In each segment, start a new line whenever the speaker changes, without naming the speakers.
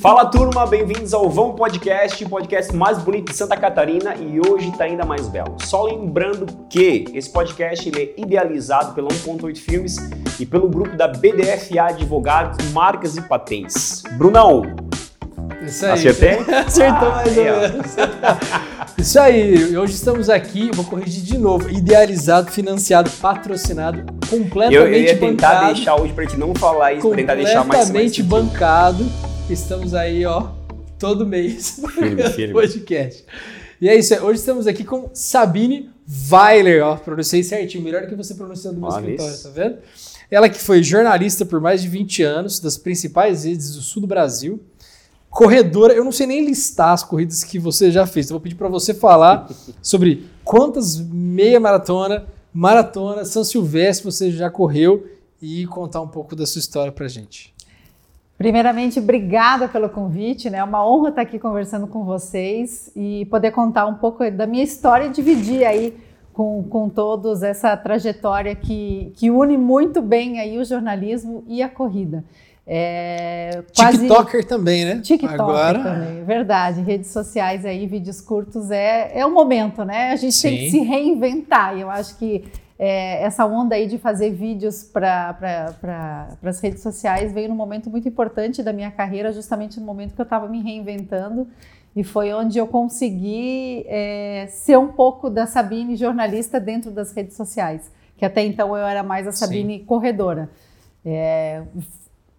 Fala turma, bem-vindos ao Vão Podcast, podcast mais bonito de Santa Catarina e hoje tá ainda mais belo. Só lembrando que esse podcast ele é idealizado pela 1.8 Filmes e pelo grupo da BDFA Advogados, Marcas e Patentes. Brunão,
Isso aí.
acertei?
Acertou mais ou
ó.
menos. Isso aí, hoje estamos aqui, vou corrigir de novo, idealizado, financiado, patrocinado, completamente
Eu, eu ia tentar
bancado.
deixar hoje pra gente não falar isso, pra tentar deixar mais mais
completamente bancado. Estamos aí, ó, todo mês
firme.
podcast. E é isso, hoje estamos aqui com Sabine Weiler, ó, pronunciei certinho, melhor do que você pronunciou do meu
Olha
escritório,
isso.
tá vendo? Ela que foi jornalista por mais de 20 anos, das principais redes do sul do Brasil, corredora, eu não sei nem listar as corridas que você já fez, então vou pedir para você falar sobre quantas meia maratona, maratona, São Silvestre você já correu e contar um pouco da sua história pra gente.
Primeiramente, obrigada pelo convite, né? É uma honra estar aqui conversando com vocês e poder contar um pouco da minha história e dividir aí com, com todos essa trajetória que, que une muito bem aí o jornalismo e a corrida. É, quase-
TikToker também, né?
TikTok
Agora,
também, verdade. Redes sociais aí, vídeos curtos é, é o momento, né? A gente tem que
Sim.
se reinventar. E eu acho que é, essa onda aí de fazer vídeos para pra, as redes sociais veio num momento muito importante da minha carreira, justamente no momento que eu estava me reinventando. E foi onde eu consegui é, ser um pouco da Sabine jornalista dentro das redes sociais. Que até então eu era mais a Sabine corredora. É,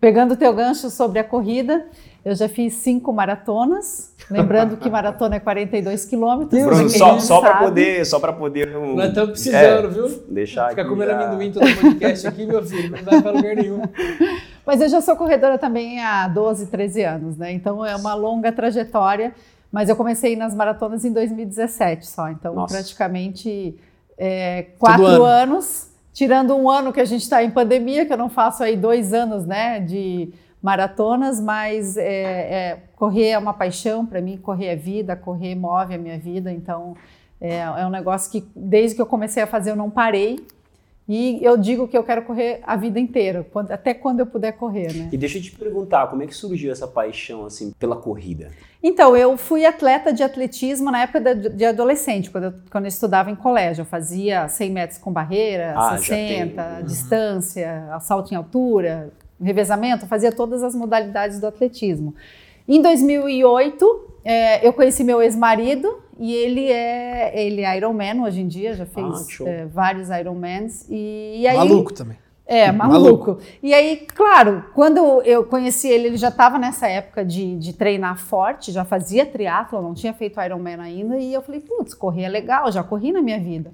Pegando o teu gancho sobre a corrida, eu já fiz cinco maratonas. Lembrando que maratona é 42 quilômetros.
Bruno, só, só para poder, só para poder um,
nós estamos precisando,
é,
viu?
deixar
Ficar
aqui
comendo
já-
amendoim todo podcast aqui, meu filho, não vai para lugar nenhum.
Mas eu já sou corredora também há 12, 13 anos, né? Então é uma longa trajetória. Mas eu comecei nas maratonas em 2017 só. Então,
Nossa.
praticamente é, quatro
ano.
anos. Tirando um ano que a gente está em pandemia, que eu não faço aí dois anos, né? De maratonas, mas é, é, correr é uma paixão para mim, correr é vida, correr move a minha vida, então é, é um negócio que desde que eu comecei a fazer eu não parei e eu digo que eu quero correr a vida inteira, quando- até quando eu puder correr, né?
E deixa eu te perguntar, como é que surgiu essa paixão assim pela corrida?
Então, eu fui atleta de atletismo na época da- de adolescente, quando eu, quando eu estudava em colégio. Eu fazia 100 metros com barreira,
Ah, já
60,
tem. Uhum.
distância, salto em altura, revezamento, fazia todas as modalidades do atletismo. Em 2008, é, eu conheci meu ex-marido e ele é, ele é Ironman hoje em dia, já fez
Ah,
é, vários Ironmans. E, e aí,
Maluco também.
é,
Maluco.
maluco. E aí, claro, quando eu conheci ele, ele já estava nessa época de, de treinar forte, já fazia triatlo, não tinha feito Ironman ainda, e eu falei, putz, correr é legal, já corri na minha vida.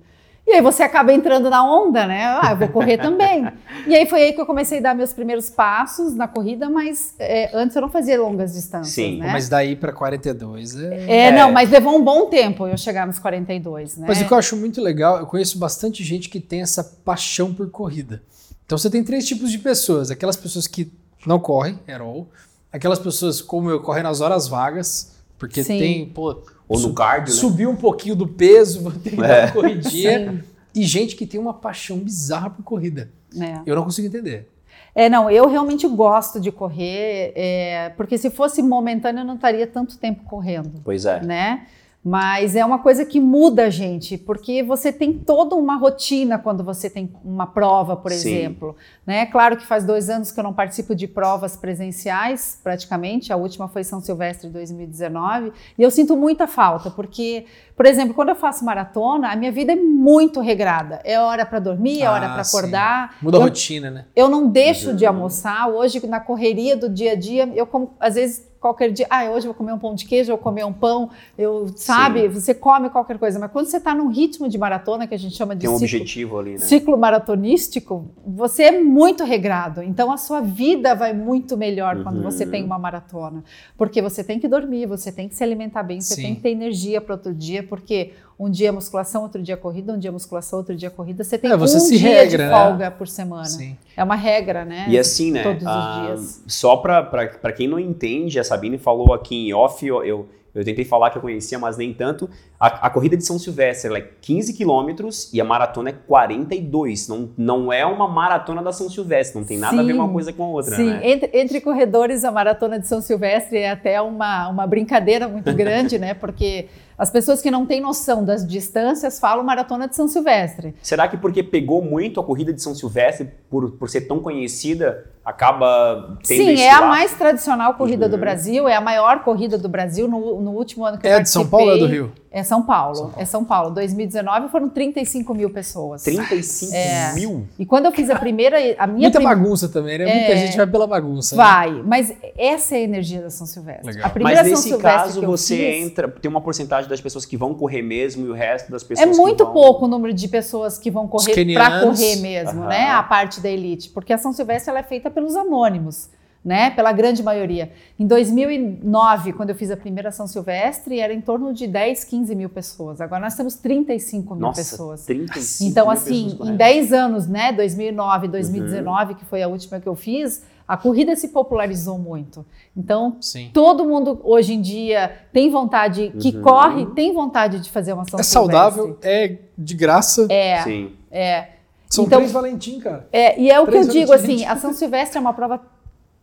E aí você acaba entrando na onda, né? Ah, eu vou correr também. E aí foi aí que eu comecei a dar meus primeiros passos na corrida, mas é, antes eu não fazia longas distâncias,
Sim,
né?
Mas daí para 42 é...
É,
É.
não, mas levou um bom tempo eu chegar nos 42, né?
Mas o que eu acho muito legal, eu conheço bastante gente que tem essa paixão por corrida. Então você tem três tipos de pessoas: aquelas pessoas que não correm, at all, aquelas pessoas como eu correm nas horas vagas, porque
Sim.
tem, pô,
Ou no cardio, né?
subiu um pouquinho do peso, vou ter que dar
É.
uma corridinha.
Sim.
E gente que tem uma paixão bizarra por corrida.
É.
Eu não consigo entender.
É, não, eu realmente gosto de correr, é, porque se fosse momentâneo eu não estaria tanto tempo correndo,
Pois é.
né? Mas é uma coisa que muda a gente, porque você tem toda uma rotina quando você tem uma prova, por
Sim.
exemplo. Né? Claro que faz dois anos que eu não participo de provas presenciais, praticamente. A última foi São Silvestre de 2019. E eu sinto muita falta, porque, por exemplo, quando eu faço maratona, a minha vida é muito regrada. É hora para dormir, é hora
Ah,
para
sim.
acordar.
Muda a
Eu-
rotina, né?
eu não deixo de almoçar. Hoje, na correria do dia a dia, eu como, às vezes, qualquer dia, ah, hoje eu vou comer um pão de queijo, eu vou comer um pão, eu, sabe, você come qualquer coisa. Mas quando você está num ritmo de maratona, que a gente chama de
Tem um
ciclo,
objetivo ali, né?
ciclo maratonístico, você é muito regrado. Então, a sua vida vai muito melhor quando
Uhum.
você tem uma maratona. Porque você tem que dormir, você tem que se alimentar bem, você
Sim.
tem que ter energia para outro dia, porque um dia é musculação, outro dia é corrida, um dia é musculação, outro dia corrida. Você tem
É, você
um
se
dia
regra,
de
né?
folga por semana.
Sim.
É uma regra, né?
E assim, né?
Todos os
ah,
dias.
Só pra quem não entende, a Sabine falou aqui em off, eu, eu, Eu tentei falar que eu conhecia, mas nem tanto. A, a corrida de São Silvestre ela é 15 quilômetros e a maratona é 42. Não, não é uma maratona da São Silvestre, não tem nada
Sim.
a ver uma coisa com a outra,
Sim,
né?
entre, entre corredores, a maratona de São Silvestre é até uma, uma brincadeira muito grande, né? Porque as pessoas que não têm noção das distâncias falam maratona de São Silvestre.
Será que porque pegou muito a corrida de São Silvestre, por, por ser tão conhecida, acaba tendo
Sim, é a mais tradicional corrida
Uhum.
do Brasil, é a maior corrida do Brasil no, no último ano que eu
É de São Paulo ou é do. Rio?
É São Paulo,
São Paulo.
é São Paulo. 2019 foram 35 mil pessoas.
35
É.
mil?
E quando eu fiz a primeira, a minha
Muita
prim-
bagunça também, né? Muita
É.
gente vai pela bagunça. né?
Vai, mas essa é a energia da São Silvestre.
Legal.
A primeira
Mas
São
nesse
Silvestre
caso você
fiz,
entra, tem uma porcentagem das pessoas que vão correr mesmo e o resto das
É
pessoas que
muito
vão...
pouco o número de pessoas que vão correr para correr mesmo, né? A parte da elite, porque a São Silvestre ela é feita pelos anônimos, né? Pela grande maioria. Em 2009, quando eu fiz a primeira São Silvestre, era em torno de 10, 15 mil pessoas. Agora nós temos 35 mil
Nossa,
pessoas.
35
Então,
mil
assim,
pessoas
em
correndo.
10 anos, né? 2009, 2019, que foi a última que eu fiz, a corrida se popularizou muito. Então,
Sim.
todo mundo hoje em dia tem vontade, que
Uhum.
corre, tem vontade de fazer uma São
É
Silvestre.
saudável, é de graça.
É,
Sim.
é.
São
então-
três Valentim, cara.
É, e é o que eu
Três
digo assim, a São Silvestre é uma prova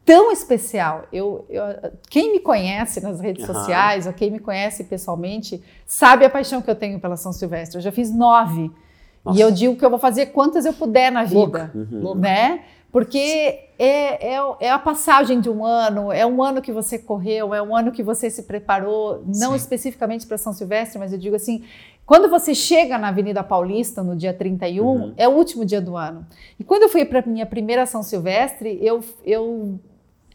tão especial. Eu, eu- quem me conhece nas redes
Aham.
sociais, ou quem me conhece pessoalmente, sabe a paixão que eu tenho pela São Silvestre. Eu já fiz nove.
Nossa.
E eu digo que eu vou fazer quantas eu puder na vida.
Uhum.
Né? Porque é, é, é a passagem de um ano, é um ano que você correu, é um ano que você se preparou, não
Sim.
especificamente para São Silvestre, mas eu digo assim, quando você chega na Avenida Paulista no dia 31,
Uhum.
é o último dia do ano. E quando eu fui para minha primeira São Silvestre, eu, eu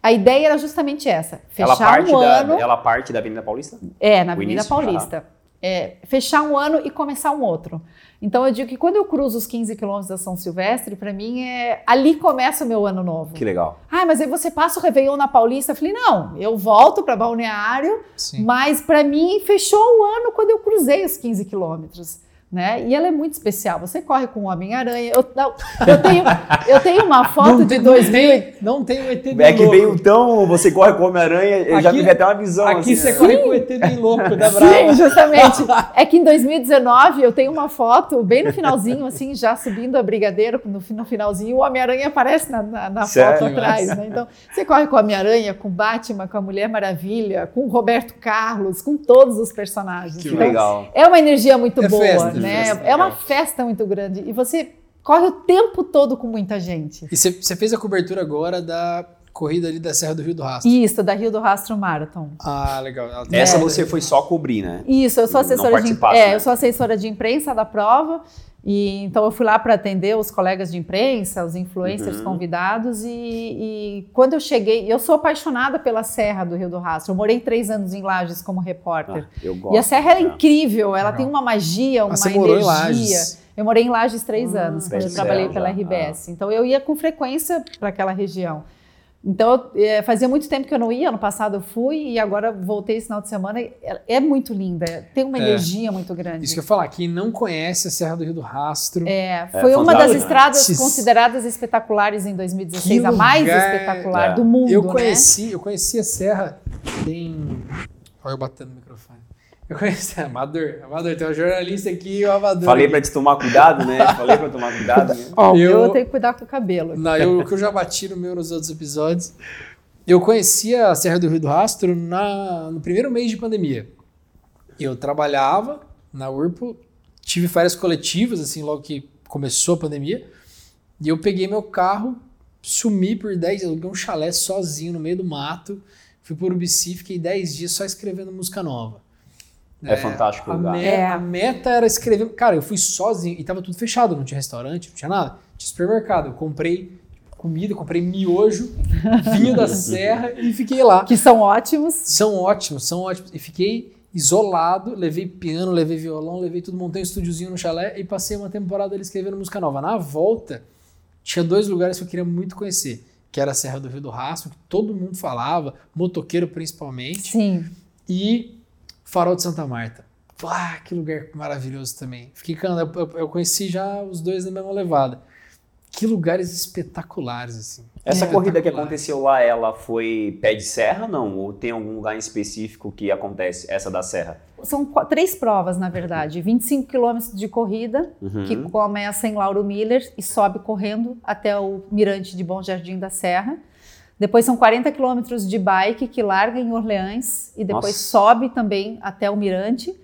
a ideia era justamente essa,
Ela
fechar
parte,
um
da,
ano,
ela parte da Avenida Paulista?
é, na
o
Avenida
início,
Paulista. É, fechar um ano e começar um outro. Então eu digo que quando eu cruzo os 15 quilômetros da São Silvestre, para mim é ali começa o meu ano novo.
Que legal.
Ah, mas aí você passa o Réveillon na Paulista. Eu falei, não, eu volto para Balneário,
Sim.
mas para mim fechou o ano quando eu cruzei os 15 quilômetros. Né? E ela é muito especial. Você corre com o Homem-Aranha. Eu, não, eu, tenho, eu tenho uma foto de
tem,
2000.
não tem, não o ET bem
É que
louco.
veio tão. Você corre com o Homem-Aranha, eu já
Aqui-
tive até uma visão.
Aqui
assim,
você
né?
corre com o ET bem louco da
Sim,
Brava.
justamente. É que em 2019 eu tenho uma foto bem no finalzinho, assim, já subindo a Brigadeiro, no, no finalzinho, o Homem-Aranha aparece na, na, na foto atrás. Né? Então, você corre com o Homem-Aranha, com o Batman, com a Mulher Maravilha, com o Roberto Carlos, com todos os personagens.
Que
Então,
legal.
É uma energia muito
É
boa,
festa,
né?
festa,
é uma
legal.
festa muito grande. E você corre o tempo todo com muita gente.
E você fez a cobertura agora da corrida ali da Serra do Rio do Rastro.
Isso, da Rio do Rastro Marathon.
Ah, legal.
Essa
É.
você foi só cobrir, né?
Isso, eu sou assessora de, é,
né?
eu sou assessora de imprensa da prova. E então eu fui lá para atender os colegas de imprensa, os influencers
Uhum.
convidados e, e quando eu cheguei, eu sou apaixonada pela Serra do Rio do Rastro. Eu morei três anos em Lages como repórter.
Ah, eu gosto.
e a Serra era
né?
incrível, ela tem uma magia, uma
Ah, você morou em
energia.
Lages.
Eu morei em Lages três
Ah,
anos, quando eu trabalhei pela. RBS. Então eu ia com frequência para aquela região. Então, eu, eh, fazia muito tempo que eu não ia, ano passado eu fui e agora voltei esse final de semana. É, é muito linda, tem uma
É.
energia muito grande.
Isso que eu ia falar, quem não conhece a Serra do Rio do Rastro,
É, foi
É
uma das
né?
estradas
Sis-
consideradas espetaculares em 2016,
que
a mais
lugar-
espetacular
É.
do mundo,
eu
né?
conheci, eu conheci a Serra tem. Olha eu batendo no microfone. Eu conheci Amador, Amador, tem um jornalista aqui, o Amador.
Falei pra te tomar cuidado, né? Falei pra tomar cuidado. Né?
Eu-
eu... tenho que cuidar com o cabelo.
Não, eu, o que eu já bati no meu nos outros episódios. Eu conhecia a Serra do Rio do Rastro na, no primeiro mês de pandemia. Eu trabalhava na Urpo, tive férias coletivas, assim, logo que começou a pandemia. E eu peguei meu carro, sumi por 10 dias, aluguei um chalé sozinho no meio do mato. Fui por Urubici, fiquei 10 dias só escrevendo música nova.
É fantástico o
a,
lugar.
me-
É.
a meta era escrever. Cara, eu fui sozinho e tava tudo fechado, não tinha restaurante, não tinha nada. Tinha supermercado. Eu comprei comida, comprei miojo, vinho da serra e fiquei lá.
Que são ótimos.
São ótimos, são ótimos. E fiquei isolado, levei piano, levei violão, levei tudo, montei um estúdiozinho no chalé e passei uma temporada ali escrevendo música nova. Na volta, tinha dois lugares que eu queria muito conhecer, que era a Serra do Rio do Rastro, que todo mundo falava, motoqueiro principalmente,
Sim.
e Farol de Santa Marta. Ah, que lugar maravilhoso também. Fiquei, eu, eu- conheci já os dois na mesma levada. Que lugares espetaculares, assim.
Essa corrida que aconteceu lá, ela foi pé de serra, não? Ou tem algum lugar em específico que acontece essa da serra?
São três provas, na verdade. 25 quilômetros de corrida,
Uhum.
que começa em Lauro Miller e sobe correndo até o Mirante de Bom Jardim da Serra. Depois são 40 quilômetros de bike que larga em Orleans e depois
Nossa.
sobe também até o Mirante.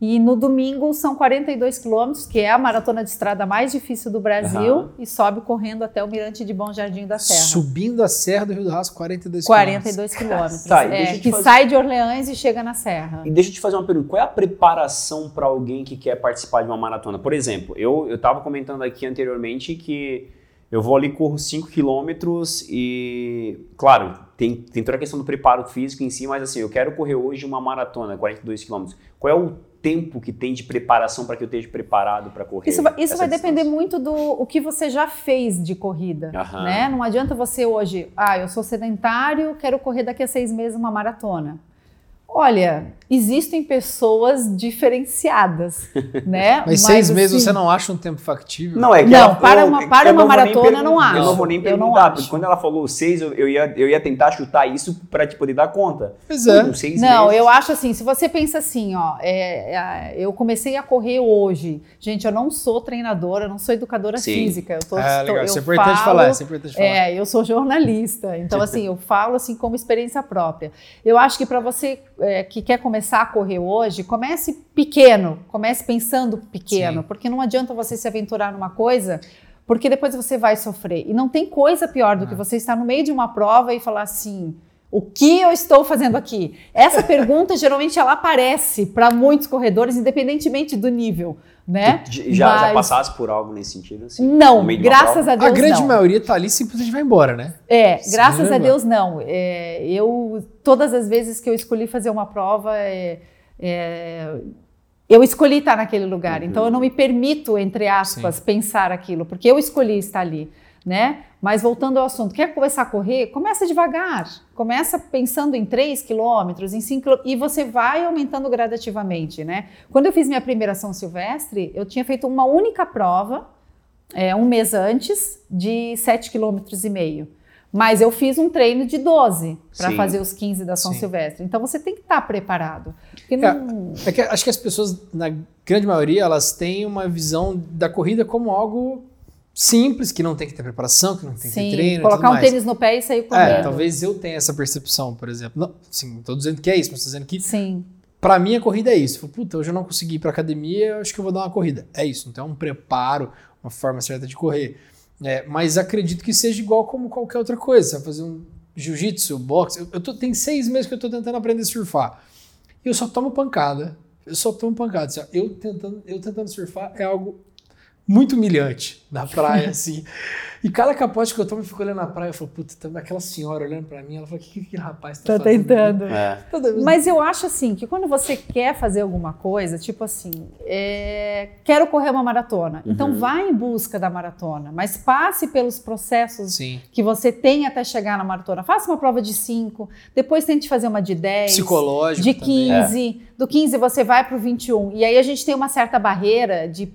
E no domingo são 42 quilômetros, que é a maratona de estrada mais difícil do Brasil,
Aham.
e sobe correndo até o Mirante de Bom Jardim da Serra.
Subindo a Serra do Rio do Rastro, 42 quilômetros.
42 quilômetros.
Tá,
é, que
fazer-
sai de Orleans e chega na Serra.
E deixa eu te fazer uma pergunta. Qual é a preparação para alguém que quer participar de uma maratona? Por exemplo, eu eu estava comentando aqui anteriormente que eu vou ali corro 5 quilômetros e, claro, tem, tem toda a questão do preparo físico em si, mas assim, eu quero correr hoje uma maratona, 42 quilômetros. Qual é o tempo que tem de preparação para que eu esteja preparado para correr?
Isso, vai, isso vai depender muito do o que você já fez de corrida,
Aham.
né? Não adianta você hoje, ah, eu sou sedentário, quero correr daqui a seis meses uma maratona. Olha, existem pessoas diferenciadas, né?
Mas seis meses
assim,
você não acha um tempo factível?
Não, é que
Não,
ela-
para
eu-
uma- para
eu
uma maratona, eu não
pergun- Eu
acho.
não vou nem
Eu não
perguntar,
acho.
porque quando ela falou seis, eu, eu ia, eu ia tentar chutar isso para te poder dar conta.
Pois é.
Seis
Não,
meses.
eu acho assim, se você pensa assim, ó, é, é, eu comecei a correr hoje. Gente, eu não sou treinadora, eu não sou educadora
Sim.
física. Eu tô,
Ah,
tô-
legal.
eu
Isso é importante
falo-
falar. Isso é importante falar.
É, eu sou jornalista, então assim, eu falo assim como experiência própria. Eu acho que para você é, que quer começar a correr hoje, comece pequeno, comece pensando pequeno,
Sim.
porque não adianta você se aventurar numa coisa, porque depois você vai sofrer. E não tem coisa pior do que você estar no meio de uma prova e falar assim, o que eu estou fazendo aqui? Essa pergunta geralmente ela aparece para muitos corredores, independentemente do nível, né?
Já, já
Mas-
passasse por algo nesse sentido? Assim,
Não, graças a Deus
A grande
não.
maioria tá ali e simplesmente vai embora, né?
É,
Sim,
graças a
lembra?
Deus não. É, eu todas as vezes que eu escolhi fazer uma prova, é, é, eu escolhi estar naquele lugar.
Uhum.
Então eu não me permito, entre aspas, pensar aquilo, porque eu escolhi estar ali, né? Mas voltando ao assunto, quer começar a correr? Começa devagar. Começa pensando em 3 quilômetros, em 5 quilômetros, e você vai aumentando gradativamente, né? Quando eu fiz minha primeira São Silvestre, eu tinha feito uma única prova, é, um mês antes, de 7 quilômetros e meio. Mas eu fiz um treino de 12 para fazer os 15 da São
Sim.
Silvestre. Então você tem que estar preparado. Porque não...
É que acho que as pessoas, na grande maioria, elas têm uma visão da corrida como algo simples, que não tem que ter preparação, que não tem que
Sim,
ter treino.
colocar um
mais.
tênis no pé e sair
É,
correndo.
talvez eu tenha essa percepção, por exemplo. Não, sim, não tô dizendo que é isso, mas tô dizendo que
Sim,
pra mim a corrida é isso. Falo, Puta, hoje eu não consegui ir pra academia, eu acho que eu vou dar uma corrida. É isso, não tem um preparo, uma forma certa de correr. É, mas acredito que seja igual como qualquer outra coisa. Você vai fazer um jiu-jitsu, boxe. Eu, eu tô, tem seis meses que eu tô tentando aprender a surfar. E eu só tomo pancada. Eu só tomo pancada. Assim, Eu tentando, eu tentando surfar é algo muito humilhante na praia, assim. E cada capote que eu tomo, eu fico olhando na praia, eu falo, puta, tá aquela senhora olhando pra mim, ela fala, o que, que aquele rapaz tá,
tá
fazendo?
tentando.
É.
Toda vez-
Mas eu acho assim que quando você quer fazer alguma coisa, tipo assim, é, quero correr uma maratona. Então
Uhum.
vá em busca da maratona, mas passe pelos processos
Sim.
que você tem até chegar na maratona. Faça uma prova de 5, depois tente fazer uma de 10,
Psicológico
de
também.
15, do 15 você vai para o 21. E aí a gente tem uma certa barreira de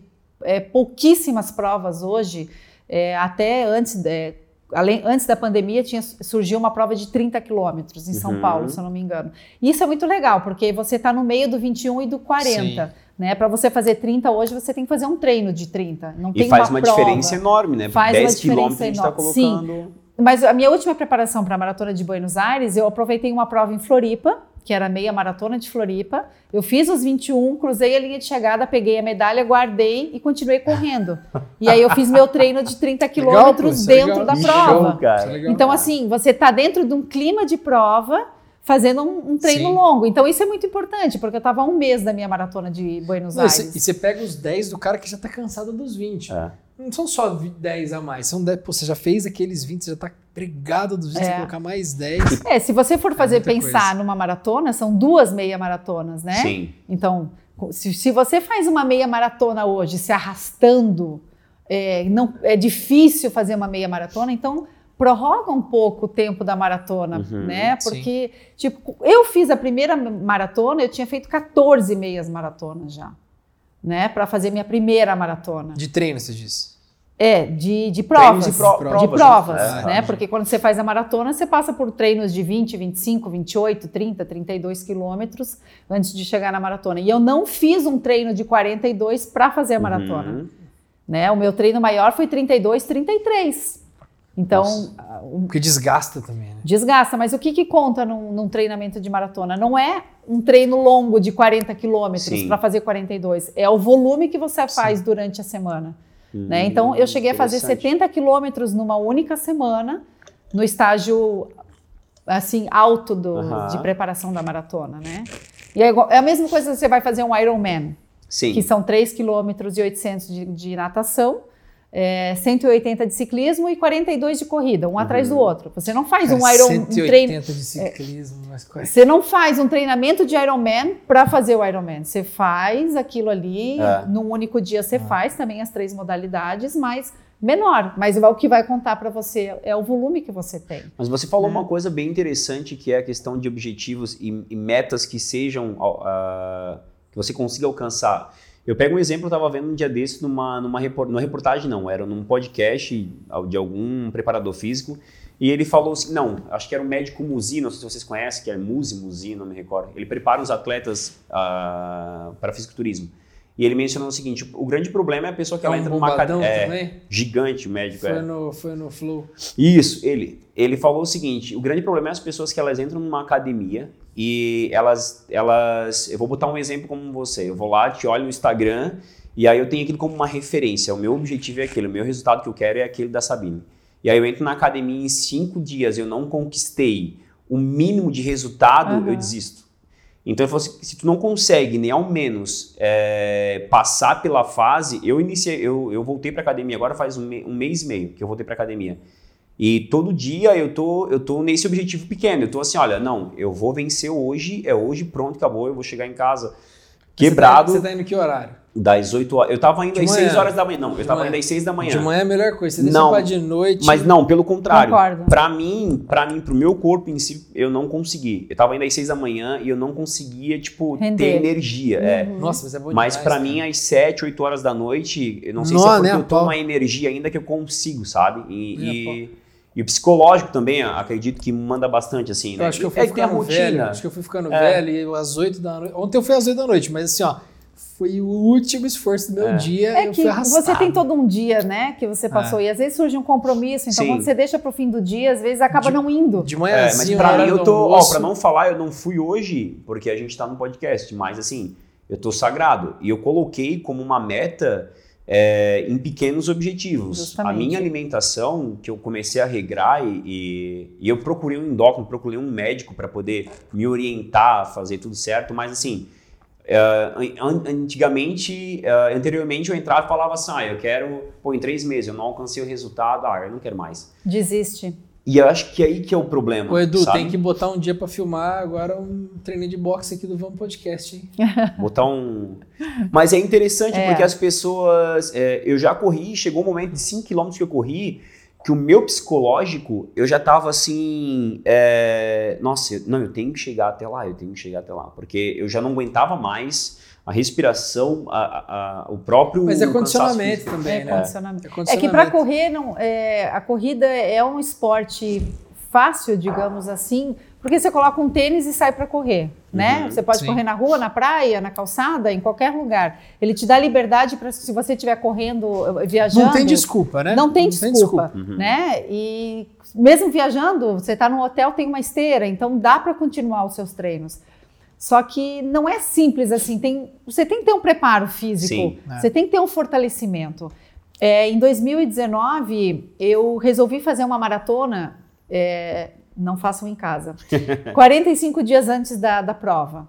é, pouquíssimas provas hoje, é, até antes, é, além, antes da pandemia tinha, surgiu uma prova de 30 quilômetros em São
Uhum.
Paulo, se eu não me engano. E isso é muito legal, porque você está no meio do 21 e do 40. Né? Para você fazer 30 hoje, você tem que fazer um treino de 30. Não tem
E faz uma,
uma,
diferença enorme, né?
Faz uma
10
diferença
quilômetros a gente tá
enorme. Sim.
colocando.
Mas a minha última preparação para a maratona de Buenos Aires, eu aproveitei uma prova em Floripa, que era a meia maratona de Floripa. Eu fiz os 21, cruzei a linha de chegada, peguei a medalha, guardei e continuei correndo. E aí eu fiz meu treino de 30
Legal, pô,
quilômetros
é
dentro
legal.
da
Que
prova.
show,
é.
Então, assim, você está dentro de um clima de prova, fazendo um, um treino
Sim.
longo. Então, isso é muito importante, porque eu estava há um mês da minha maratona de Buenos
Não,
Aires.
e você pega os 10 do cara que já tá cansado dos 20.
É.
Não são só vi- 10 a mais, são 10. Pô, você já fez aqueles 20, você já tá pregado dos 20,
É.
você colocar mais 10.
É, se você for fazer
muita
pensar
coisa.
numa maratona, são duas meia maratonas, né?
Sim.
Então, se, se você faz uma meia maratona hoje se arrastando, é, não, é difícil fazer uma meia maratona, então prorroga um pouco o tempo da maratona,
Uhum,
né?
sim.
Porque, tipo, eu fiz a primeira maratona, eu tinha feito 14 meias maratonas já, né? Para fazer minha primeira maratona.
De treino, você disse.
É, de, de provas.
Treinos e pro-
de
provas,
provas,
né?
né?
É.
Porque quando você faz a maratona, você passa por treinos de 20, 25, 28, 30, 32 quilômetros antes de chegar na maratona. E eu não fiz um treino de 42 para fazer a maratona.
Uhum.
Né? O meu treino maior foi 32, 33. Então,
Nossa.
Porque desgasta também, né?
desgasta. Mas o que, que conta num, num treinamento de maratona? Não é um treino longo de 40 quilômetros
Sim.
para fazer 42. É o volume que você faz durante a semana. né? Então, eu cheguei a fazer
Hum, Interessante.
70 quilômetros numa única semana, no estágio assim alto do- de preparação da maratona, né? E é, igual- é a mesma coisa que você vai fazer um Ironman,
Sim.
que são 3 km e 800 de, de natação, é, 180 de ciclismo e 42 de corrida, um atrás do outro. Você não faz um
Cara,
Iron um
180
treino,
de ciclismo, mas qual é?
você não faz um treinamento de Ironman para fazer o Ironman. Você faz aquilo ali,
É.
num único dia você faz também as três modalidades, mas menor. Mas o que vai contar para você é o volume que você tem.
Mas você falou
Né?
uma coisa bem interessante que é a questão de objetivos e, e metas que sejam ah, que você consiga alcançar. Eu pego um exemplo, eu estava vendo um dia desse numa, numa, repor- numa reportagem, não, era num podcast de algum preparador físico, e ele falou assim, não, acho que era o médico Muzi, não sei se vocês conhecem, que é Muzi, Muzi, não me recordo. Ele prepara os atletas ah, para fisiculturismo. E ele mencionou o seguinte, o grande problema é a pessoa que
É
ela
um
entra numa academia... É,
também?
gigante o médico, é.
Foi no, foi no Flow.
Isso, ele. Ele falou o seguinte: o grande problema é as pessoas que elas entram numa academia e elas, elas. Eu vou botar um exemplo como você. Eu vou lá, te olho no Instagram e aí eu tenho aquilo como uma referência. O meu objetivo é aquele, o meu resultado que eu quero é aquele da Sabine. E aí eu entro na academia em cinco dias, eu não conquistei o mínimo de resultado,
Aham.
eu desisto. Então ele falou assim, se tu não consegue nem ao menos é, passar pela fase, eu iniciei, eu, eu voltei para academia agora faz um, me- um mês e meio que eu voltei para academia. E todo dia eu tô, eu tô nesse objetivo pequeno. Eu tô assim, olha, não, eu vou vencer hoje, é hoje, pronto, acabou, eu vou chegar em casa quebrado
Você tá, você tá indo que horário?
das 8 horas. Eu tava indo
De
às
manhã.
6 horas da manhã. Não, eu
De
tava
manhã.
indo às 6 da manhã.
De manhã é a melhor coisa. Você deixa
Não.
pra de noite.
Mas não, pelo contrário.
Concordo.
Pra mim, para mim, pro meu corpo em si, eu não consegui. Eu tava indo às 6 da manhã e eu não conseguia, tipo,
Render.
ter energia. É.
Nossa, mas é bom
Mas
demais,
pra mim, às 7, 8 horas da noite, eu não sei
Nó,
se é porque
né,
eu tô
pau.
numa energia ainda que eu consigo, sabe? E,
É,
e, e o psicológico também, acredito que manda bastante, assim, né?
Eu acho que eu fui
é tem a
ficando
rotina.
velho. Acho que eu fui ficando
É.
velho e eu, às 8 da noite. Ontem eu fui às 8 da noite, mas assim, ó, foi o último esforço do meu
É.
dia.
É
eu
que
fui
você tem todo um dia, né, que você passou, e às vezes surge um compromisso, então
Sim.
quando você deixa pro fim do dia, às vezes acaba
De-
não indo.
De
É,
manhãzinha,
mas pra mim eu tô, ó, pra não falar, eu não fui hoje, porque a gente tá no podcast, mas assim, eu tô sagrado. E eu coloquei como uma meta é, em pequenos objetivos.
Justamente.
A minha alimentação, que eu comecei a regrar e, e, eu procurei um endócrino, procurei um médico para poder me orientar fazer tudo certo, mas assim. an- antigamente, é, anteriormente eu entrava e falava assim, ah, eu quero, pô, em três meses eu não alcancei o resultado, ah, eu não quero mais.
Desiste.
E eu acho que é aí que é o problema.
Ô, Edu,
sabe?
tem que botar um dia pra filmar agora um treininho de boxe aqui do Vamos Podcast, hein?
Botar um. Mas é interessante
É.
porque as pessoas. é, eu já corri, chegou um momento de 5 km que eu corri, que o meu psicológico, eu já tava assim. é, nossa, não, eu tenho que chegar até lá, eu tenho que chegar até lá. Porque eu já não aguentava mais a respiração, a, a- a- o próprio.
Mas é condicionamento também,
É
né?
condicionamento.
É
É
condicionamento.
que para correr, não, é, a corrida é um esporte fácil, digamos assim, porque você coloca um tênis e sai para correr, né?
Uhum,
você pode
sim.
correr na rua, na praia, na calçada, em qualquer lugar. Ele te dá liberdade para se você estiver correndo, eh, viajando.
Não tem desculpa, né?
Não tem desculpa,
Uhum.
né? E mesmo viajando, você está no hotel, tem uma esteira, então dá para continuar os seus treinos. Só que não é simples assim. Tem, você tem que ter um preparo físico,
Sim.
É.
você tem que ter um fortalecimento. É, em 2019, eu resolvi fazer uma maratona. é, não façam em casa. 45 dias antes da, da prova.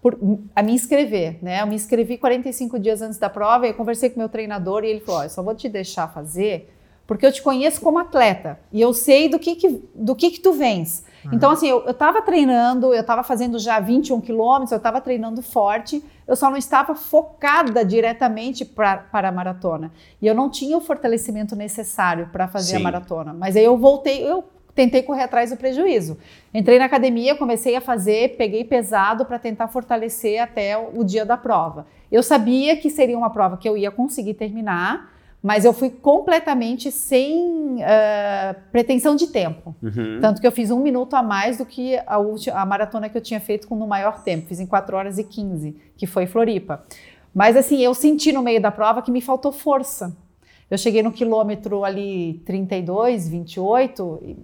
Por, a me inscrever, né? Eu me inscrevi 45 dias antes da prova e eu conversei com meu treinador e ele falou: "Ó, eu só vou te deixar fazer porque eu te conheço como atleta e eu sei do que, que do que, que tu vens. Então, assim, eu, eu tava treinando, eu tava fazendo já 21 quilômetros, eu tava treinando forte, eu só não estava focada diretamente pra, para a maratona. E eu não tinha o fortalecimento necessário para fazer a
Sim.
maratona. Mas aí eu voltei, eu tentei correr atrás do prejuízo. Entrei na academia, comecei a fazer, peguei pesado para tentar fortalecer até o dia da prova. Eu sabia que seria uma prova que eu ia conseguir terminar, Mas eu fui completamente sem uh, pretensão de tempo.
Uhum.
Tanto que eu fiz um minuto a mais do que a, última, a maratona que eu tinha feito com no maior tempo. Fiz em 4 horas e 15, que foi Floripa. Mas assim, eu senti no meio da prova que me faltou força. Eu cheguei no quilômetro ali 32, 28, e,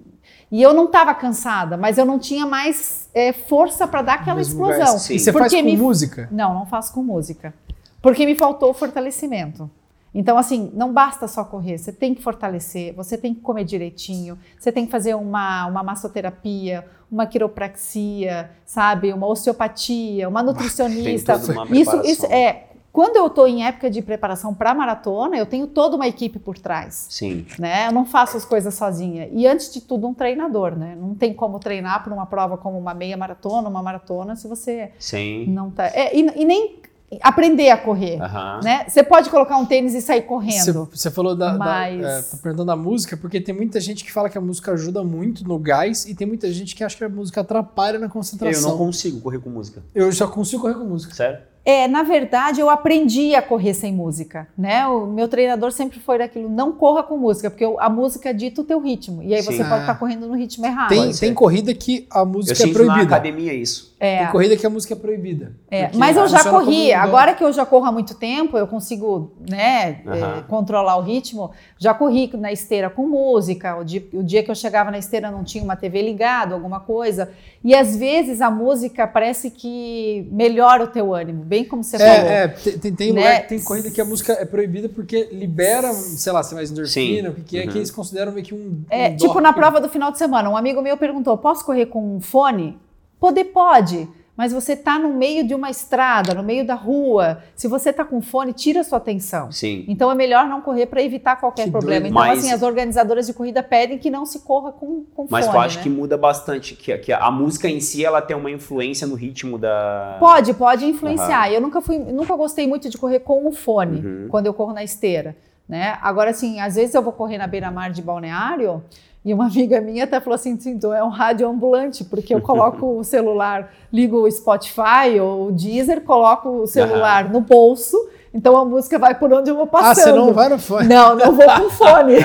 e eu não estava cansada, mas eu não tinha mais é, força para dar aquela explosão.
gás. E você faz
Porque
com
me-
música?
Não, não faço com música. Porque me faltou o fortalecimento. Então, assim, não basta só correr, você tem que fortalecer, você tem que comer direitinho, você tem que fazer uma, uma massoterapia, uma quiropraxia, sabe? Uma osteopatia, uma nutricionista.
uma
isso, isso é. Quando eu estou em época de preparação para maratona, eu tenho toda uma equipe por trás
Sim.
né? Eu não faço as coisas sozinha. E antes de tudo, um treinador, né? Não tem como treinar para uma prova como uma meia maratona, uma maratona, se você
Sim.
não tá. É, e, e nem aprender a correr. Né? Você pode colocar um tênis e sair correndo.
você falou da, da-
Mas-
é, tá perguntando da música, porque tem muita gente que fala que a música ajuda muito no gás e tem muita gente que acha que a música atrapalha na
Eu
concentração.
não consigo correr com música.
Eu só consigo correr com música.
Sério?
É, na verdade, eu aprendi a correr sem música, né? O meu treinador sempre foi daquilo, não corra com música, porque a música dita o teu ritmo. E aí
Sim.
você pode
Ah.
estar correndo no ritmo errado.
Tem,
Pode
tem corrida que a
Eu
música é
sinto na
proibida.
academia isso.
É.
Tem corrida que a música é proibida.
É, mas eu já corri. Agora que eu já corro há muito tempo, eu consigo né, eh, controlar o ritmo. Já corri na esteira com música. O dia, o dia que eu chegava na esteira não tinha uma TV ligada, alguma coisa. E às vezes a música parece que melhora o teu ânimo, bem como você falou.
É, é, tem, tem, tem
Né?
lugar- tem corrida que a música é proibida porque libera, sei lá, se é mais endorfina, o que, que é,
Uhum.
que eles consideram meio que um.
É,
um
tipo
doping.
na prova do final de semana, um amigo meu perguntou: posso correr com um fone? Poder pode, mas você tá no meio de uma estrada, no meio da rua. Se você tá com fone, tira a sua atenção.
Sim.
Então é melhor não correr para evitar qualquer
Que
problema.
doido.
Então,
Mas-
assim, as organizadoras de corrida pedem que não se corra com, com
Mas
fone.
eu acho
né?
que muda bastante. Que, que a música em si ela tem uma influência no ritmo da.
Pode, pode influenciar. Eu nunca fui, nunca gostei muito de correr com o fone
Uhum.
quando eu corro na esteira, né? Agora, assim, às vezes eu vou correr na beira-mar de balneário e uma amiga minha até falou assim, então é um rádio ambulante, porque eu coloco o celular, ligo o Spotify ou o Deezer, coloco o celular no bolso, então a música vai por onde eu vou passando.
Ah, você não vai no fone.
Não, não vou com fone.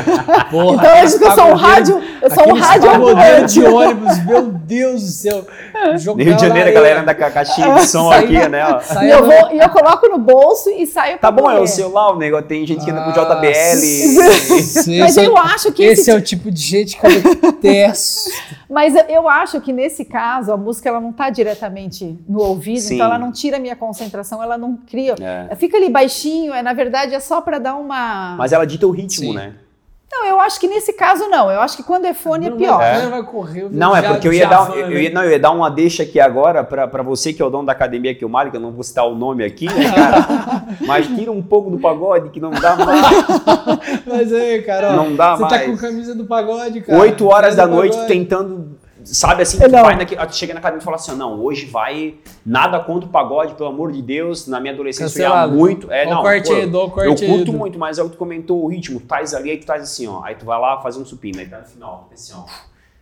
Porra,
então eu digo que eu sou um rádio, eu sou um rádio ambulante.
de ônibus, meu Deus do céu. Jogar
Rio de Janeiro, a galera anda com a caixinha de som
Sai-
aqui, né? ó.
E eu, vou, e eu coloco no bolso e saio
Tá bom, é
correr.
o celular, o negócio. Tem gente que anda com
Ah,
JBL.
sim,
Mas
é-
eu acho que
Esse
esse
é o tipo de gente que eu detesto.
Mas eu- eu acho que nesse caso a música ela não está diretamente no ouvido,
Sim.
então ela não tira a minha concentração, ela não cria.
É.
Fica ali baixinho, é na verdade é só para dar uma.
Mas ela dita o ritmo,
Sim.
né?
Não, eu acho que nesse caso não. Eu acho que quando é fone é pior.
vai- Não vai correr. eu
Não, é porque eu ia, dar, eu,
né?
ia, não, eu ia dar uma deixa aqui agora pra, pra você que é o dono da academia aqui, o Mário, que eu não vou citar o nome aqui, né, cara? Mas tira um pouco do pagode, que não dá mais.
Mas aí, cara, ó,
Não dá
você tá
mais.
com camisa do pagode, cara.
Oito horas da noite
pagode.
tentando. Sabe assim, tu
Não.
vai naque, tu chega na academia e fala assim: não, hoje vai nada contra o pagode, pelo amor de Deus. Na minha adolescência eu ia
Cancelado.
muito. É,
o
não,
corte
pô,
dou
eu curto muito, mas é o que tu comentou o ritmo. Tu ali, aí tu tais assim, ó. Aí tu vai lá fazer um supino, aí tá no final, assim, ó.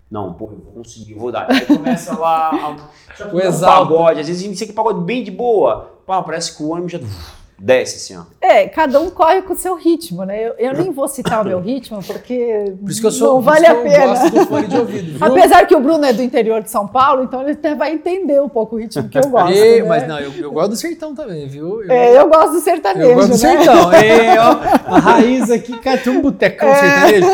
Não, porra, eu vou conseguir, eu vou dar. Aí começa lá a,
O exalta.
pagode. Às vezes a gente que pagode bem de boa. Pá, parece que o ônibus já desce assim, ó.
É, cada um corre com o seu ritmo, né? Eu, eu nem vou citar o meu ritmo, porque
Por isso que eu sou
não
por
vale
isso
a pena.
Eu gosto do fone de ouvido, viu?
Apesar que o Bruno é do interior de São Paulo, então ele até vai entender um pouco o ritmo que eu gosto.
E-
né?
Mas não, eu, eu gosto do sertão também, viu? Eu,
É, eu gosto do sertanejo,
eu gosto do
né?
sertão. E, ó, a raiz aqui, cara, tem um botecão
É.
sertanejo.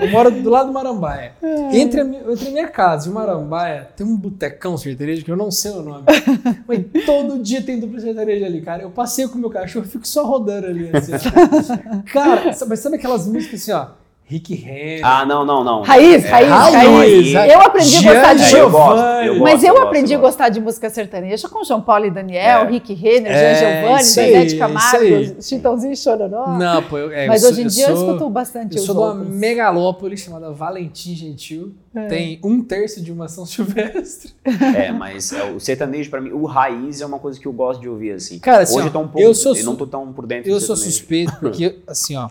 Eu moro do lado do Marambaia. Entre a, entre a minha casa e o Marambaia, tem um botecão sertanejo que eu não sei o nome. Mas todo dia tem dupla sertaneja ali, cara. Eu passeio com o meu cachorro, fico só rodando ali. Assim, ó. cara, sabe- mas sabe aquelas músicas assim, ó? Rick Henry.
Ah, não, não, não.
Raiz,
É,
raiz,
raiz.
raiz. Eu aprendi a gostar de
eu gosto, eu gosto.
Mas eu aprendi a gostar de música sertaneja com João Paulo e Daniel,
É.
Rick Renner,
É,
Jean Giovanni,
isso
Camargo. Chitãozinho e Chororó.
Não, pô, eu, é,
Mas
eu sou-
hoje em dia eu,
sou-
escuto bastante
Eu
os
sou de uma megalópole chamada Valentim Gentil.
É.
Tem um terço de uma São Silvestre.
É, mas é, o sertanejo pra mim, o raiz é uma coisa que eu gosto de ouvir assim.
Cara, assim,
Hoje
ó,
eu tô um pouco,
eu sou su-
não tô tão por dentro
Eu
do
sou
sertanejo.
suspeito porque, assim, ó,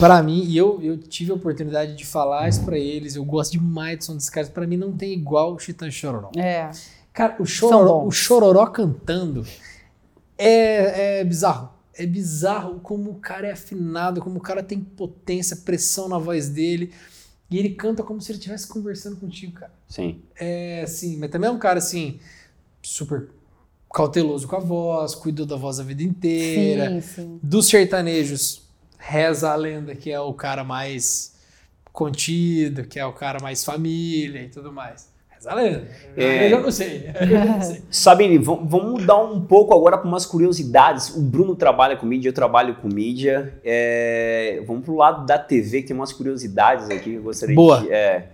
pra mim, e eu, eu tive a oportunidade de falar isso pra eles, eu gosto demais do som desses caras, pra mim não tem igual o Chitã Chororó.
É.
Cara, o Chororó, o Chororó cantando é, é bizarro. é bizarro como o cara é afinado, como o cara tem potência, pressão na voz dele. E ele canta como se ele estivesse conversando contigo, cara.
Sim.
É, assim, mas também é um cara, assim, super cauteloso com a voz, cuidou da voz a vida inteira.
Sim, sim.
Dos sertanejos, reza a lenda que é o cara mais contido, que é o cara mais família e tudo mais. Reza a lenda.
É.
Eu já não sei.
Sabine, vam- vamos mudar um pouco agora para umas curiosidades. O Bruno trabalha com mídia, eu trabalho com mídia. É, vamos pro lado da TV, que tem umas curiosidades aqui que eu gostaria
Boa.
de. é,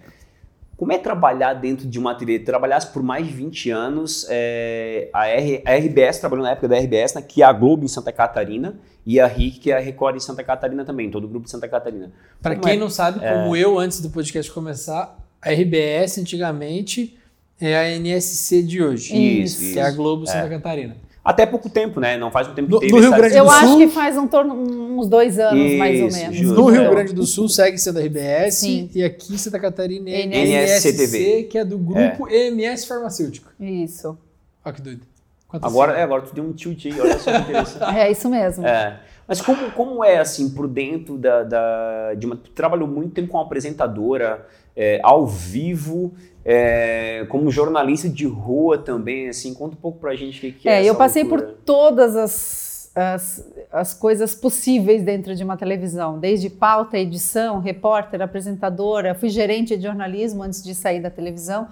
como é trabalhar dentro de uma TV? Trabalhasse por mais de 20 anos, é, a, R- a RBS trabalhou na época da RBS, né, que é a Globo em Santa Catarina, e a RIC, que é a Record em Santa Catarina também, todo o grupo de Santa Catarina. Como
quem
é?
não sabe, como eu, antes do podcast começar, a RBS antigamente é a NSC de hoje.
Isso,
Que é a
isso.
Globo Santa Catarina.
Até pouco tempo, né? Não faz um tempo que
No-
teve
no Rio Grande
Eu
do
acho
Sul?
que faz um torno, uns dois anos, mais ou
Isso,
menos.
justo.
No Rio
É.
Grande do Sul segue sendo a RBS
Sim.
e aqui em Santa Catarina é
NSC
NSC, que é do grupo EMS Farmacêutico.
Isso.
Olha que doido. Quantas
Agora, é,
siglas?
agora tu deu um tilt aí, olha só que interessante.
É isso mesmo.
É. Mas como, como é, assim, por dentro da, da- de uma... Tu trabalhou muito tempo como apresentadora, é, ao vivo, é, como jornalista de rua também, assim, conta um pouco pra gente o que, que é
É, eu passei por todas as, as, as coisas possíveis dentro de uma televisão, desde pauta, edição, repórter, apresentadora, fui gerente de jornalismo antes de sair da televisão.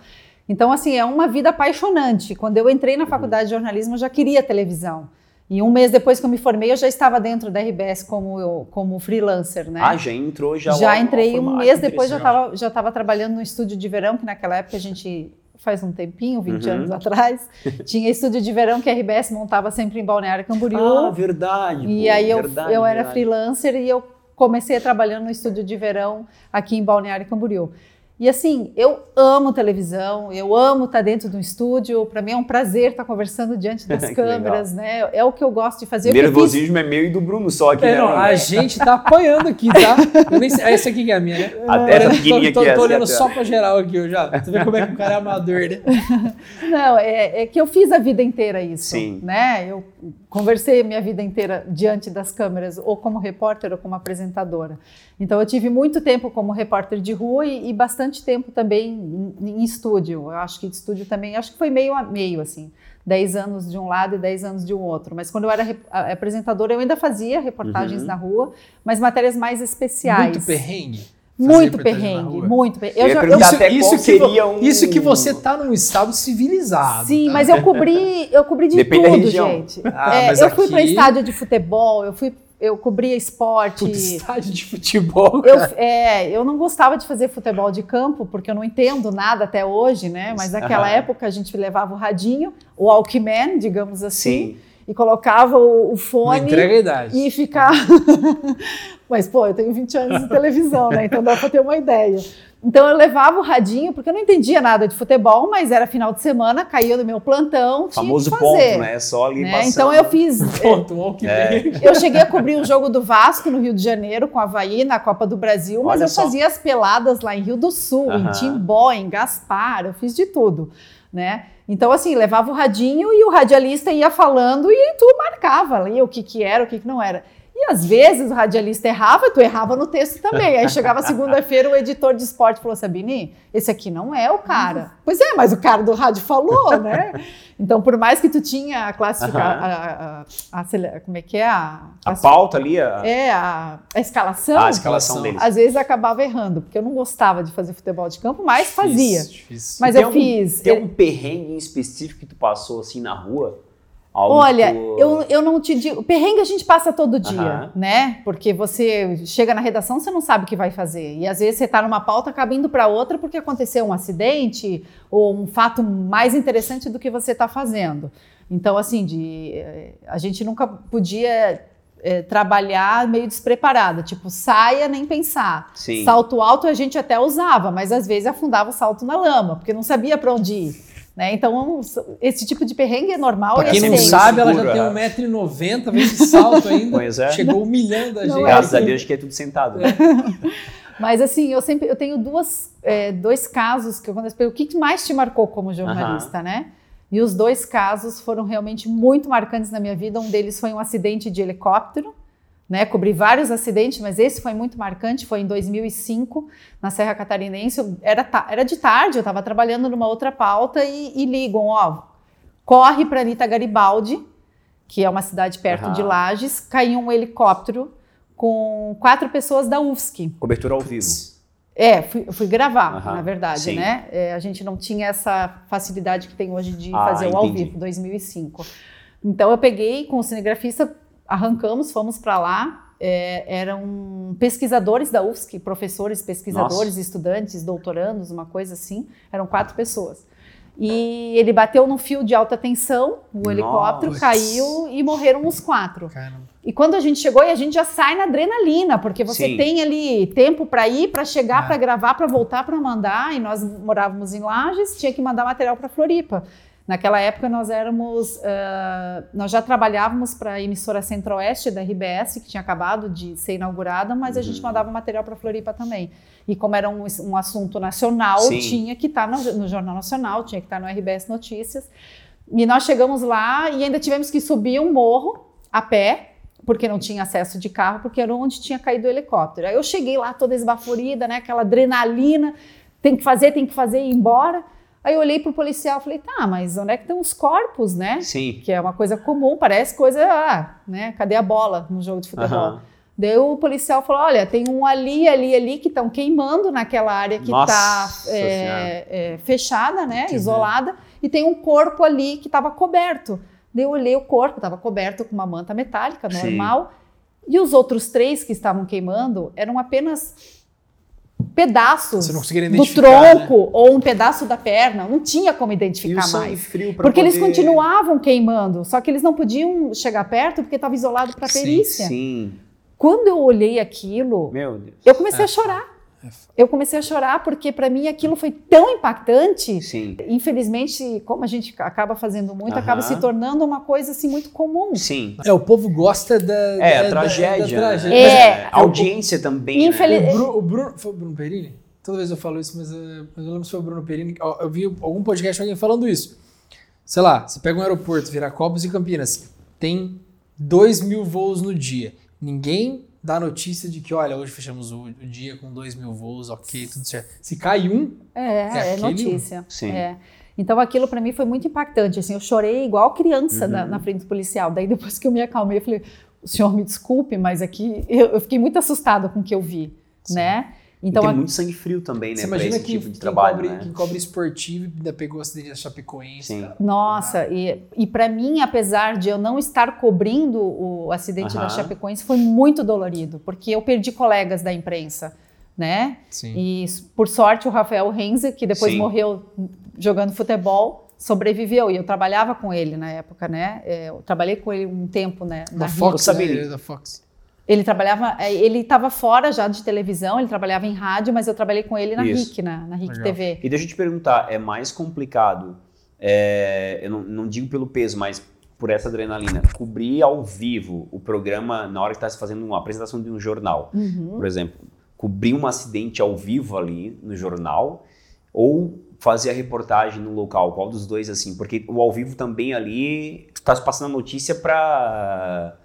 Então, assim, é uma vida apaixonante. Quando eu entrei na faculdade de jornalismo, eu já queria televisão. E um mês depois que eu me formei, eu já estava dentro da RBS como, eu- como freelancer, né?
Ah, já entrou, já
Já entrei um mês
Ah, que
depois, já estava já tava trabalhando no estúdio de verão, que naquela época a gente faz um tempinho, 20
Uhum.
anos atrás, tinha estúdio de verão que a RBS montava sempre em Balneário Camboriú.
Ah, verdade.
e
pô,
aí eu,
verdade,
eu era
verdade.
freelancer e eu comecei trabalhando no estúdio de verão aqui em Balneário Camboriú. E assim, eu amo televisão, eu amo estar dentro do estúdio. Para mim é um prazer estar conversando diante das câmeras, né? É o que eu gosto de fazer. Eu que fiz-
Nervosismo é meu e do Bruno só aqui,
É,
né?
não, a gente tá apanhando aqui, tá? Sei, essa aqui que é a minha, né?
A- essa
Tô-
pequenininha
tô,
aqui,
tô, olhando
é a-
só pra geral aqui, eu já. Tu vê como é que o cara é amador, né?
Não, é, é que eu fiz a vida inteira isso,
Sim.
né? Eu conversei a minha vida inteira diante das câmeras, ou como repórter ou como apresentadora. Então eu tive muito tempo como repórter de rua e, e bastante tempo também em, em estúdio. Eu acho que de estúdio também, acho que foi meio a meio assim. 10 anos de um lado e 10 anos de um outro. Mas quando eu era apresentadora, eu ainda fazia reportagens
Uhum.
na rua, mas matérias mais especiais.
Muito perrengue.
Muito perrengue, muito perrengue.
Eu
já-
qual
que,
seria
vo-
um-
isso que você tá num estado civilizado.
Sim,
tá?
mas eu cobri, eu cobri de
Depende da
tudo,
região.
gente.
Ah,
É,
mas
eu fui para
aqui-
estádio de futebol, eu fui, eu cobria esporte.
Puta, estádio de futebol,
Eu,
cara.
é, eu não gostava de fazer futebol de campo, porque eu não entendo nada até hoje, né? Mas naquela
Aham.
época a gente levava o radinho, o Walkman, digamos assim,
Sim.
E colocava o, o
Não
fone
entrega a idade.
e ficava. Mas, pô, eu tenho 20 anos de televisão, né? Então dá para ter uma ideia. Então eu levava o radinho, porque eu não entendia nada de futebol, mas era final de semana, caía no meu plantão, tinha
Famoso
que fazer.
ponto, né? Só ali
né?
passando.
Então eu fiz.
Ponto, um que
É.
Eu cheguei a cobrir o jogo do Vasco no Rio de Janeiro com a Havaí na Copa do Brasil, mas
Olha
eu
só.
fazia as peladas lá em Rio do Sul, em. Timbó, em Gaspar, eu fiz de tudo, né? Então, assim, levava o radinho e o radialista ia falando e tu marcava ali o que, que era, o que, que não era. E às vezes o radialista errava, tu errava no texto também. Aí chegava segunda-feira, o editor de esporte falou: Sabine, esse aqui não é o cara. Pois é, mas o cara do rádio falou, né? Então, por mais que tu tinha a classificação, como é que é? A,
A pauta ali, a,
é, a, a escalação,
a escalação deles.
às vezes acabava errando, porque eu não gostava de fazer futebol de campo, mas fazia.
Difícil, difícil.
Mas
Tem
eu
algum-
fiz.
Tem um perrengue em específico que tu passou assim na rua? Algo
Olha, eu, eu não te digo. Perrengue a gente passa todo dia,
Aham.
né? Porque você chega na redação, você não sabe o que vai fazer. E às vezes você está numa pauta, acaba indo para outra porque aconteceu um acidente ou um fato mais interessante do que você está fazendo. Então, assim, de, eh, a gente nunca podia eh, trabalhar meio despreparada. Tipo, saia nem pensar.
Sim.
Salto alto a gente até usava, mas às vezes afundava o salto na lama, porque não sabia para onde ir. Né? Então, esse tipo de perrengue é normal
Pra
e
quem não sabe, ela já
é.
tem 1,90m, vê esse salto ainda.
Pois é.
Chegou humilhando a
Não
gente.
é
Graças a. Deus que é tudo sentado. né?
Mas assim, eu sempre eu tenho duas, é, dois casos que eu quando eu o que mais te marcou como jornalista, né? E os dois casos foram realmente muito marcantes na minha vida. Um deles foi um acidente de helicóptero, né? Cobri vários acidentes, mas esse foi muito marcante. Foi em 2005, na Serra Catarinense. Era, era de tarde, eu estava trabalhando numa outra pauta e, e ligam: ó, corre para Anitta Garibaldi, que é uma cidade perto uhum. de Lages. Caiu um helicóptero com quatro pessoas da UFSC.
Cobertura ao vivo.
É, fui, fui gravar, uhum, na verdade, sim. né? É, a gente não tinha essa facilidade que tem hoje de ah, fazer o ao vivo, 2005. Então eu peguei com o cinegrafista, arrancamos, fomos para lá. É, eram pesquisadores da UFSC, professores, pesquisadores, Nossa. estudantes, doutorandos, uma coisa assim. Eram quatro pessoas. E ele bateu no fio de alta tensão, o helicóptero Nossa. caiu e morreram os quatro. Caramba. E quando a gente chegou, a gente já sai na adrenalina, porque você Sim. tem ali tempo para ir, para chegar, ah. para gravar, para voltar, para mandar. E nós morávamos em Lages, tinha que mandar material para Floripa. Naquela época nós éramos, uh, nós já trabalhávamos para a emissora Centro-Oeste da RBS, que tinha acabado de ser inaugurada, mas uhum. a gente uhum. mandava material para Floripa também. E como era um, um assunto nacional, Sim. tinha que estar tá no, no, Jornal Nacional, tinha que estar tá no RBS Notícias. E nós chegamos lá e ainda tivemos que subir um morro a pé, porque não tinha acesso de carro, porque era onde tinha caído o helicóptero. Aí eu cheguei lá toda esbaforida, né, aquela adrenalina, tem que fazer, tem que fazer e ir embora. Aí eu olhei pro policial e falei, tá, mas onde é que estão os corpos, né?
Sim.
Que é uma coisa comum, parece coisa, ah, né? Cadê a bola no jogo de futebol? Uhum. Daí o policial falou: olha, tem um ali, ali, ali que estão queimando naquela área que está é, é, fechada, né? Que isolada, e tem um corpo ali que estava coberto. Daí eu olhei o corpo, estava coberto com uma manta metálica normal. Sim. E os outros três que estavam queimando eram apenas pedaços do tronco né? ou um pedaço da perna, não tinha como identificar mais. porque poder... eles continuavam queimando, só que eles não podiam chegar perto porque estava isolado para perícia.
Sim, sim.
Quando eu olhei aquilo, eu comecei é. a chorar. É eu comecei a chorar porque para mim aquilo foi tão impactante.
Sim.
Infelizmente, como a gente acaba fazendo muito, acaba se tornando uma coisa assim muito comum.
Sim.
É, o povo gosta da,
é,
da,
tragédia.
Da,
da tragédia. É, a audiência também. Infeliz...
Né? O, Bruno, o Bruno, foi o Bruno Perini? Toda vez eu falo isso, mas, eh, mas eu lembro se foi o Bruno Perini. Eu vi algum podcast alguém falando isso. Sei lá, você pega um aeroporto, Viracopos e Campinas, tem 2 mil voos no dia. Ninguém dá notícia de que, olha, hoje fechamos o, o dia com 2 mil voos, ok, tudo certo. Se cai um,
é, é, é notícia. Um.
Sim.
É. Então aquilo para mim foi muito impactante. Assim, eu chorei igual criança uhum. na, na, frente do policial. Daí depois que eu me acalmei, eu falei: o senhor me desculpe, mas aqui eu, eu fiquei muito assustada com o que eu vi, Sim. né?
Então, e tem a... muito sangue frio também, né?
Você imagina que tipo de trabalho, cobre, né? quem cobre esportivo ainda pegou a acidente da Chapecoense.
Sim.
Nossa, e, e para mim, apesar de eu não estar cobrindo o acidente uh -huh. da Chapecoense, foi muito dolorido, porque eu perdi colegas da imprensa, né?
Sim.
E por sorte o Rafael Renze, que depois Sim. morreu jogando futebol, sobreviveu e eu trabalhava com ele na época, né? É, eu trabalhei com ele um tempo, né?
Na Fox, né? da Fox.
Ele trabalhava, é, ele estava fora já de televisão, ele trabalhava em rádio, mas eu trabalhei com ele na Isso. RIC, na, na RIC Legal. TV.
E deixa eu te perguntar, é mais complicado, é, eu não, não, digo pelo peso, mas por essa adrenalina, cobrir ao vivo o programa na hora que está se fazendo uma apresentação de um jornal,
uhum.
por exemplo, cobrir um acidente ao vivo ali no jornal, ou fazer a reportagem no local, qual dos dois assim? Porque o ao vivo também ali, tu tá passando a notícia para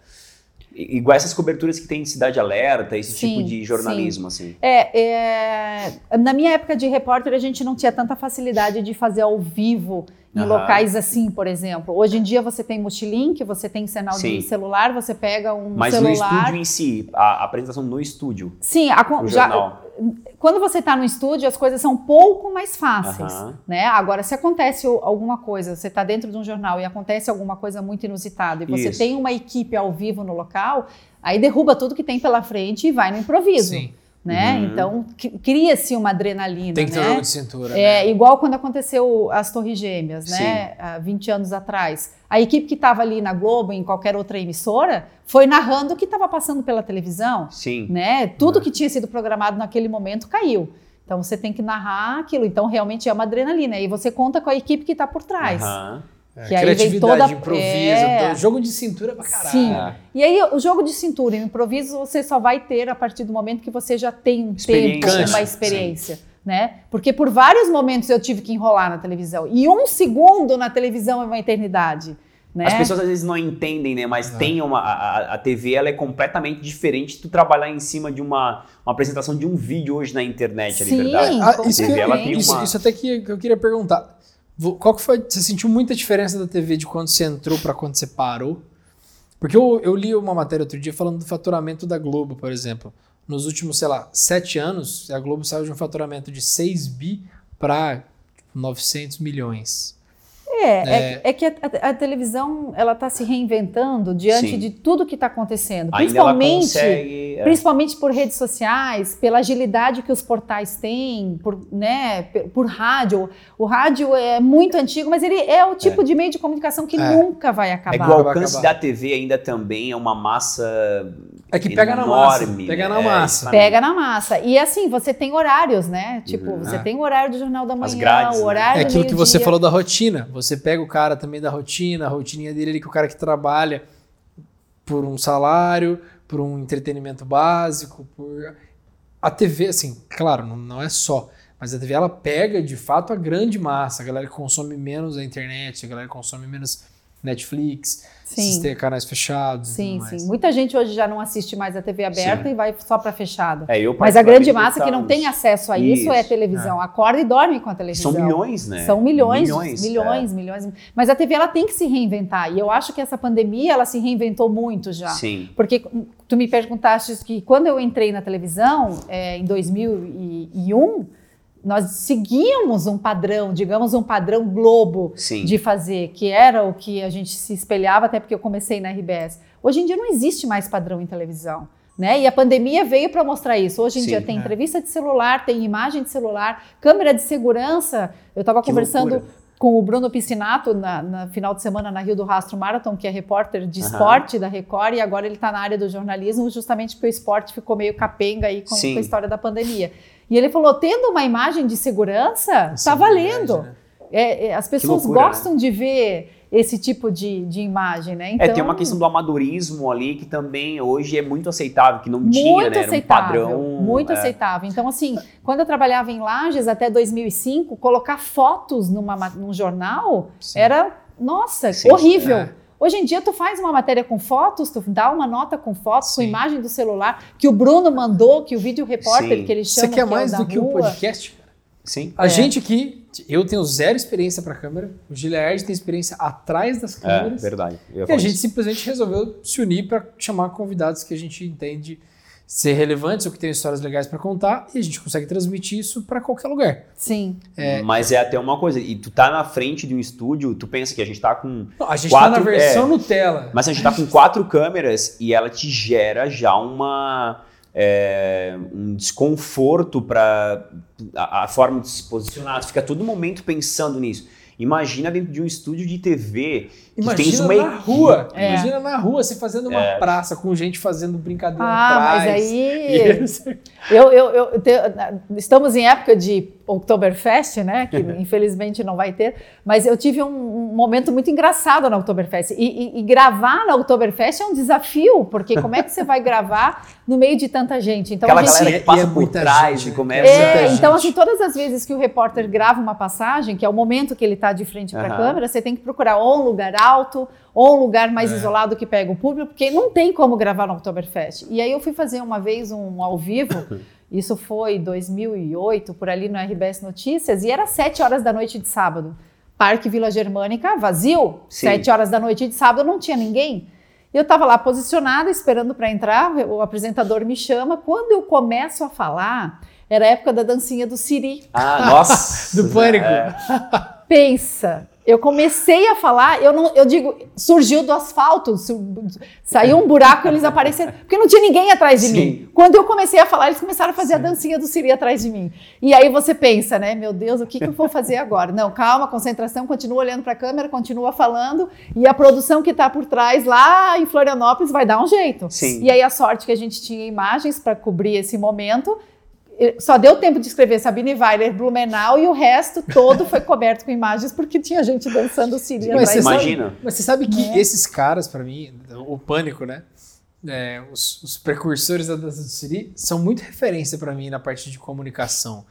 Igual essas coberturas que tem Cidade Alerta, esse sim, tipo de jornalismo, sim. assim.
É, é, na minha época de repórter, a gente não tinha tanta facilidade de fazer ao vivo em uhum. locais assim, por exemplo. Hoje em dia você tem multilink, você tem sinal sim. de celular, você pega um
Mas
celular...
Mas no estúdio em si, a, a apresentação no estúdio.
Sim, a, já, jornal quando você está no estúdio, as coisas são um pouco mais fáceis, uhum. né? Agora, se acontece alguma coisa, você está dentro de um jornal e acontece alguma coisa muito inusitada e você Isso. tem uma equipe ao vivo no local, aí derruba tudo que tem pela frente e vai no improviso. Sim né? Uhum. Então cria-se uma adrenalina.
Tem que ter
né?
jogo de cintura.
É né? igual quando aconteceu as Torres Gêmeas, né? Sim. né? Há 20 anos atrás. A equipe que estava ali na Globo, em qualquer outra emissora, foi narrando o que estava passando pela televisão.
Sim.
Né? Tudo é. que tinha sido programado naquele momento caiu. Então você tem que narrar aquilo. Então realmente é uma adrenalina. E você conta com a equipe que está por trás.
Uhum.
É, que aí vem toda improviso, é... jogo de cintura pra caralho.
Sim. E aí o jogo de cintura e o improviso você só vai ter a partir do momento que você já tem um tempo, uma experiência. né? Porque por vários momentos eu tive que enrolar na televisão. E um segundo na televisão é uma eternidade. Né?
As pessoas às vezes não entendem, né? Mas é. tem uma. A, a, TV ela é completamente diferente de tu trabalhar em cima de uma, uma apresentação de um vídeo hoje na internet,
Sim,
ali, verdade?
Ah, isso, TV, ela tem isso, uma... isso até que eu queria perguntar. Qual que foi? Você sentiu muita diferença da TV de quando você entrou para quando você parou? Porque eu, eu li uma matéria outro dia falando do faturamento da Globo, por exemplo. Nos últimos, sei lá, sete anos, a Globo saiu de um faturamento de 6 bi para 900 milhões.
É, é, é, é que a, a, a, televisão ela está se reinventando diante Sim. de tudo que está acontecendo, principalmente, consegue, é. principalmente por redes sociais, pela agilidade que os portais têm, por, né, por, por rádio. O rádio é muito antigo, mas ele é o tipo é. de meio de comunicação que é. nunca vai acabar. É
que o alcance da TV ainda também é uma massa
é que pega enorme, na massa. Pega na massa.
Pega na massa. E assim, você tem horários, né? Tipo, uhum. você tem o horário do Jornal da Manhã, grades, o né? horário
né? É aquilo que você falou da rotina. Você pega o cara também da rotina, a rotininha dele ali, que o cara que trabalha por um salário, por um entretenimento básico, por. A TV, assim, claro, não, não é só. Mas a TV ela pega de fato a grande massa, a galera que consome menos a internet, a galera que consome menos Netflix, sim. ter canais fechados.
Sim, sim. Muita gente hoje já não assiste mais a TV aberta sim. e vai só para fechada.
É, eu
Mas a grande massa que não tem acesso a isso, isso é televisão. É. Acorda e dorme com a televisão.
São milhões, né?
São milhões, milhões, milhões, é. milhões. Mas a TV ela tem que se reinventar. E eu acho que essa pandemia ela se reinventou muito já.
Sim.
Porque tu me perguntaste que quando eu entrei na televisão é, em 2001 nós seguíamos um padrão, digamos um padrão globo
Sim.
de fazer, que era o que a gente se espelhava, até porque eu comecei na RBS. Hoje em dia não existe mais padrão em televisão. Né? E a pandemia veio para mostrar isso. Hoje em Sim, dia tem é. entrevista de celular, tem imagem de celular, câmera de segurança. Eu estava conversando loucura. com o Bruno Piscinato na, na, final de semana na Rio do Rastro Marathon, que é repórter de uhum. esporte da Record, e agora ele está na área do jornalismo, justamente porque o esporte ficou meio capenga aí com, com a história da pandemia. E ele falou: tendo uma imagem de segurança, está valendo. Né? É, é, as pessoas loucura, gostam né? de ver esse tipo de, de imagem, né?
Então, é, tem uma então questão do amadorismo ali que também hoje é muito aceitável, que não tinha, né? Era um padrão.
Muito
é.
aceitável. Então, assim, quando eu trabalhava em Lages até 2005, colocar fotos numa, num jornal Sim. era, nossa, Sim, horrível. É. Hoje em dia, tu faz uma matéria com fotos, tu dá uma nota com fotos, Sim. com imagem do celular, que o Bruno mandou, que o vídeo repórter, Sim. que ele chama.
Você quer que mais é do que o podcast?
Sim.
A é. gente aqui, eu tenho zero experiência para câmera, o Gilead tem experiência atrás das é, câmeras.
É, verdade.
E a gente isso. simplesmente resolveu se unir para chamar convidados que a gente entende ser relevantes ou que tem histórias legais para contar e a gente consegue transmitir isso para qualquer lugar.
Sim.
É, Mas é até uma coisa, e tu tá na frente de um estúdio, tu pensa que a gente tá com.
Não, a gente quatro, tá na versão é, Nutella.
Mas a gente tá com quatro câmeras e ela te gera já uma. É, um desconforto para a, a, forma de se posicionar, tu fica todo momento pensando nisso. Imagina dentro de um estúdio de TV
Imagina uma na rua. É. Imagina na rua, você fazendo uma é. praça com gente fazendo brincadeira ah, atrás.
Mas aí. eu, eu, eu te, estamos em época de Oktoberfest, né? Que infelizmente não vai ter. Mas eu tive um, momento muito engraçado na Oktoberfest. E, e, e, gravar na Oktoberfest é um desafio, porque como é que você vai gravar no meio de tanta gente?
Então, Aquela a gente... galera que passa é por trás gente, e começa.
É, então, assim, todas as vezes que o repórter grava uma passagem, que é o momento que ele está de frente para a câmera, você tem que procurar ou um lugar alto ou um lugar mais é. isolado que pega o público, porque não tem como gravar no Oktoberfest. E aí eu fui fazer uma vez um ao vivo, isso foi 2008, por ali no RBS Notícias, e era sete horas da noite de sábado. Parque Vila Germânica vazio, Sim. sete horas da noite de sábado não tinha ninguém. Eu estava lá posicionada, esperando para entrar, o apresentador me chama. Quando eu começo a falar, era a época da dancinha do Siri.
Ah, nossa!
do pânico.
É.
Pensa, eu comecei a falar, eu não, eu digo, surgiu do asfalto, saiu um buraco e eles apareceram, porque não tinha ninguém atrás de Sim. mim. Quando eu comecei a falar, eles começaram a fazer Sim. a dancinha do Siri atrás de mim. E aí você pensa, né, meu Deus, o que, que eu vou fazer agora? Não, calma, concentração, continua olhando para a câmera, continua falando, e a produção que está por trás lá em Florianópolis vai dar um jeito.
Sim.
E aí a sorte que a gente tinha imagens para cobrir esse momento, só deu tempo de escrever Sabine Weiler, Blumenau e o resto todo foi coberto com imagens porque tinha gente dançando Siri.
Mas você imagina.
Sabe, mas você sabe que é. esses caras, para mim, o pânico, né? É, os, os, precursores da dança do Siri são muito referência para mim na parte de comunicação.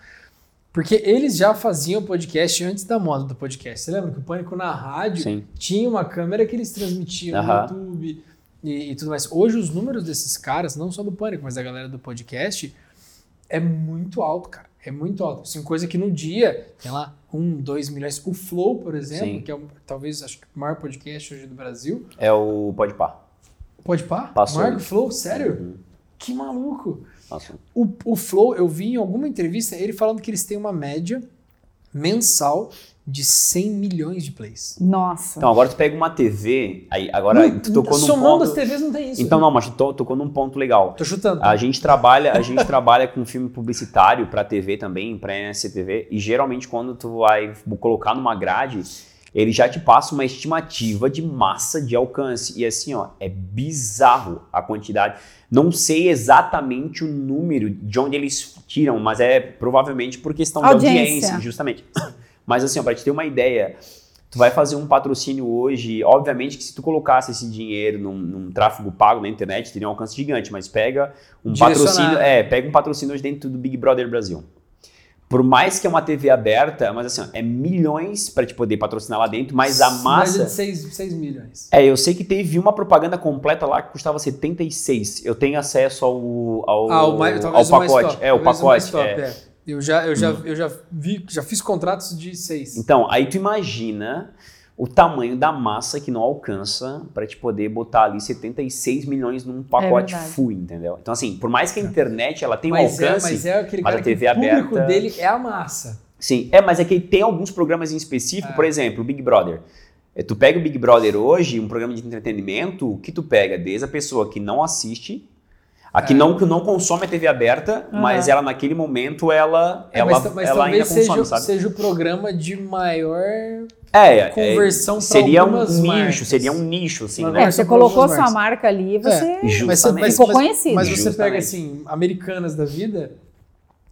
Porque eles já faziam podcast antes da moda do podcast. Você lembra que o Pânico na rádio
Sim.
tinha uma câmera que eles transmitiam no YouTube e, e tudo mais. Hoje os números desses caras, não só do Pânico, mas da galera do podcast, é muito alto, cara. É muito alto. Assim, coisa que no dia tem lá um, dois milhões. O Flow, por exemplo,
Sim.
que é o, talvez acho que o maior podcast hoje do Brasil.
É o. Pode pá? Passou.
Marco Flow, sério?
Uhum.
Que maluco.
Nossa.
O, o Flow, eu vi em alguma entrevista ele falando que eles têm uma média mensal de 100 milhões de plays.
Nossa.
Então, agora tu pega uma TV, aí agora tu tocou num
Somando
ponto...
as TVs não tem isso.
Então
né?
não, mas tu to- tocou num ponto legal.
Tô chutando.
A gente trabalha, a gente trabalha com filme publicitário para TV também, para NSCTV, e geralmente quando tu vai colocar numa grade, ele já te passa uma estimativa de massa de alcance. E assim, ó, é bizarro a quantidade. Não sei exatamente o número de onde eles tiram, mas é provavelmente por questão
Audiência.
da audiência, justamente. Mas assim, para te ter uma ideia, tu vai fazer um patrocínio hoje, obviamente que se tu colocasse esse dinheiro num, num tráfego pago na internet, teria um alcance gigante, mas pega um patrocínio, é, pega um patrocínio hoje dentro do Big Brother Brasil. Por mais que é uma TV aberta, mas assim, é milhões para te poder patrocinar lá dentro, mas a massa
de 6, 6 milhões.
é, eu sei que teve uma propaganda completa lá que custava 76. Eu tenho acesso ao, ao,
Ah, o mais,
ao
o mais
pacote.
top.
é, o
mais
pacote.
top,
é.
é. Eu já, eu já, eu já vi, já fiz contratos de 6.
Então, aí tu imagina o tamanho da massa que não alcança para te poder botar ali 76 milhões num pacote
verdade.
full, entendeu? Então, assim, por mais que a internet ela tenha um
Mas é,
alcance.
mas é aquele
mas
cara
a TV
que o público
aberta-
dele é a massa.
Sim, é, mas é que tem alguns programas em específico,
É.
por exemplo, o Big Brother. É, Tu pega o Big Brother hoje, um programa de entretenimento, o que tu pega desde a pessoa que não assiste, a que,
É.
não, que não consome a TV aberta, mas ela naquele momento ela,
É,
ela,
mas, mas
ela ainda
talvez seja,
consome, sabe?
seja o programa de maior
É, é,
conversão pra
seria um nicho,
marcas.
seria um nicho, assim, né?
É,
versão
você colocou sua
marcas.
marca ali, você
É. Mas, você,
Justamente.
mas,
ficou conhecido.
mas você
Justamente.
pega assim, americanas da vida,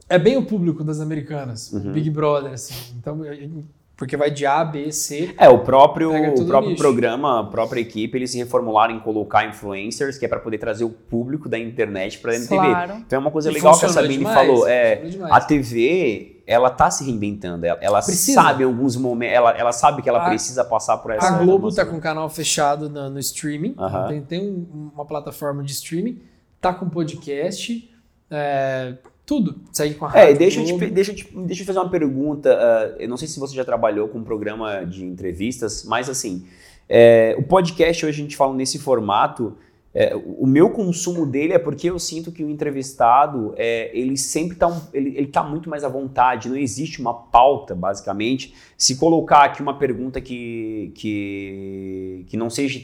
é bem o público das americanas,
Uhum.
Big Brother, assim. Então, é- porque vai de A, B, C.
É, o próprio, o próprio
nicho.
programa, a própria equipe, eles se reformularam em colocar influencers, que é para poder trazer o público da internet para dentro da TV.
Claro.
Então é uma coisa
E
legal que a Sabine
demais,
falou. É, a TV, ela tá se reinventando. Ela, ela sabe em alguns momentos, ela, ela sabe que ela
A-
precisa passar por essa.
A Globo tá com um canal fechado no, no streaming,
Aham.
tem, tem um- uma plataforma de streaming, tá com podcast, é, tudo. Segue com a
É,
Rádio
deixa eu, te, deixa, eu te, deixa eu fazer uma pergunta. ah, eu não sei se você já trabalhou com um programa de entrevistas, mas assim, é, o podcast hoje a gente fala nesse formato. é, o meu consumo dele é porque eu sinto que o entrevistado é, ele sempre está ele, ele tá muito mais à vontade, não existe uma pauta, basicamente. Se colocar aqui uma pergunta que, que, que não seja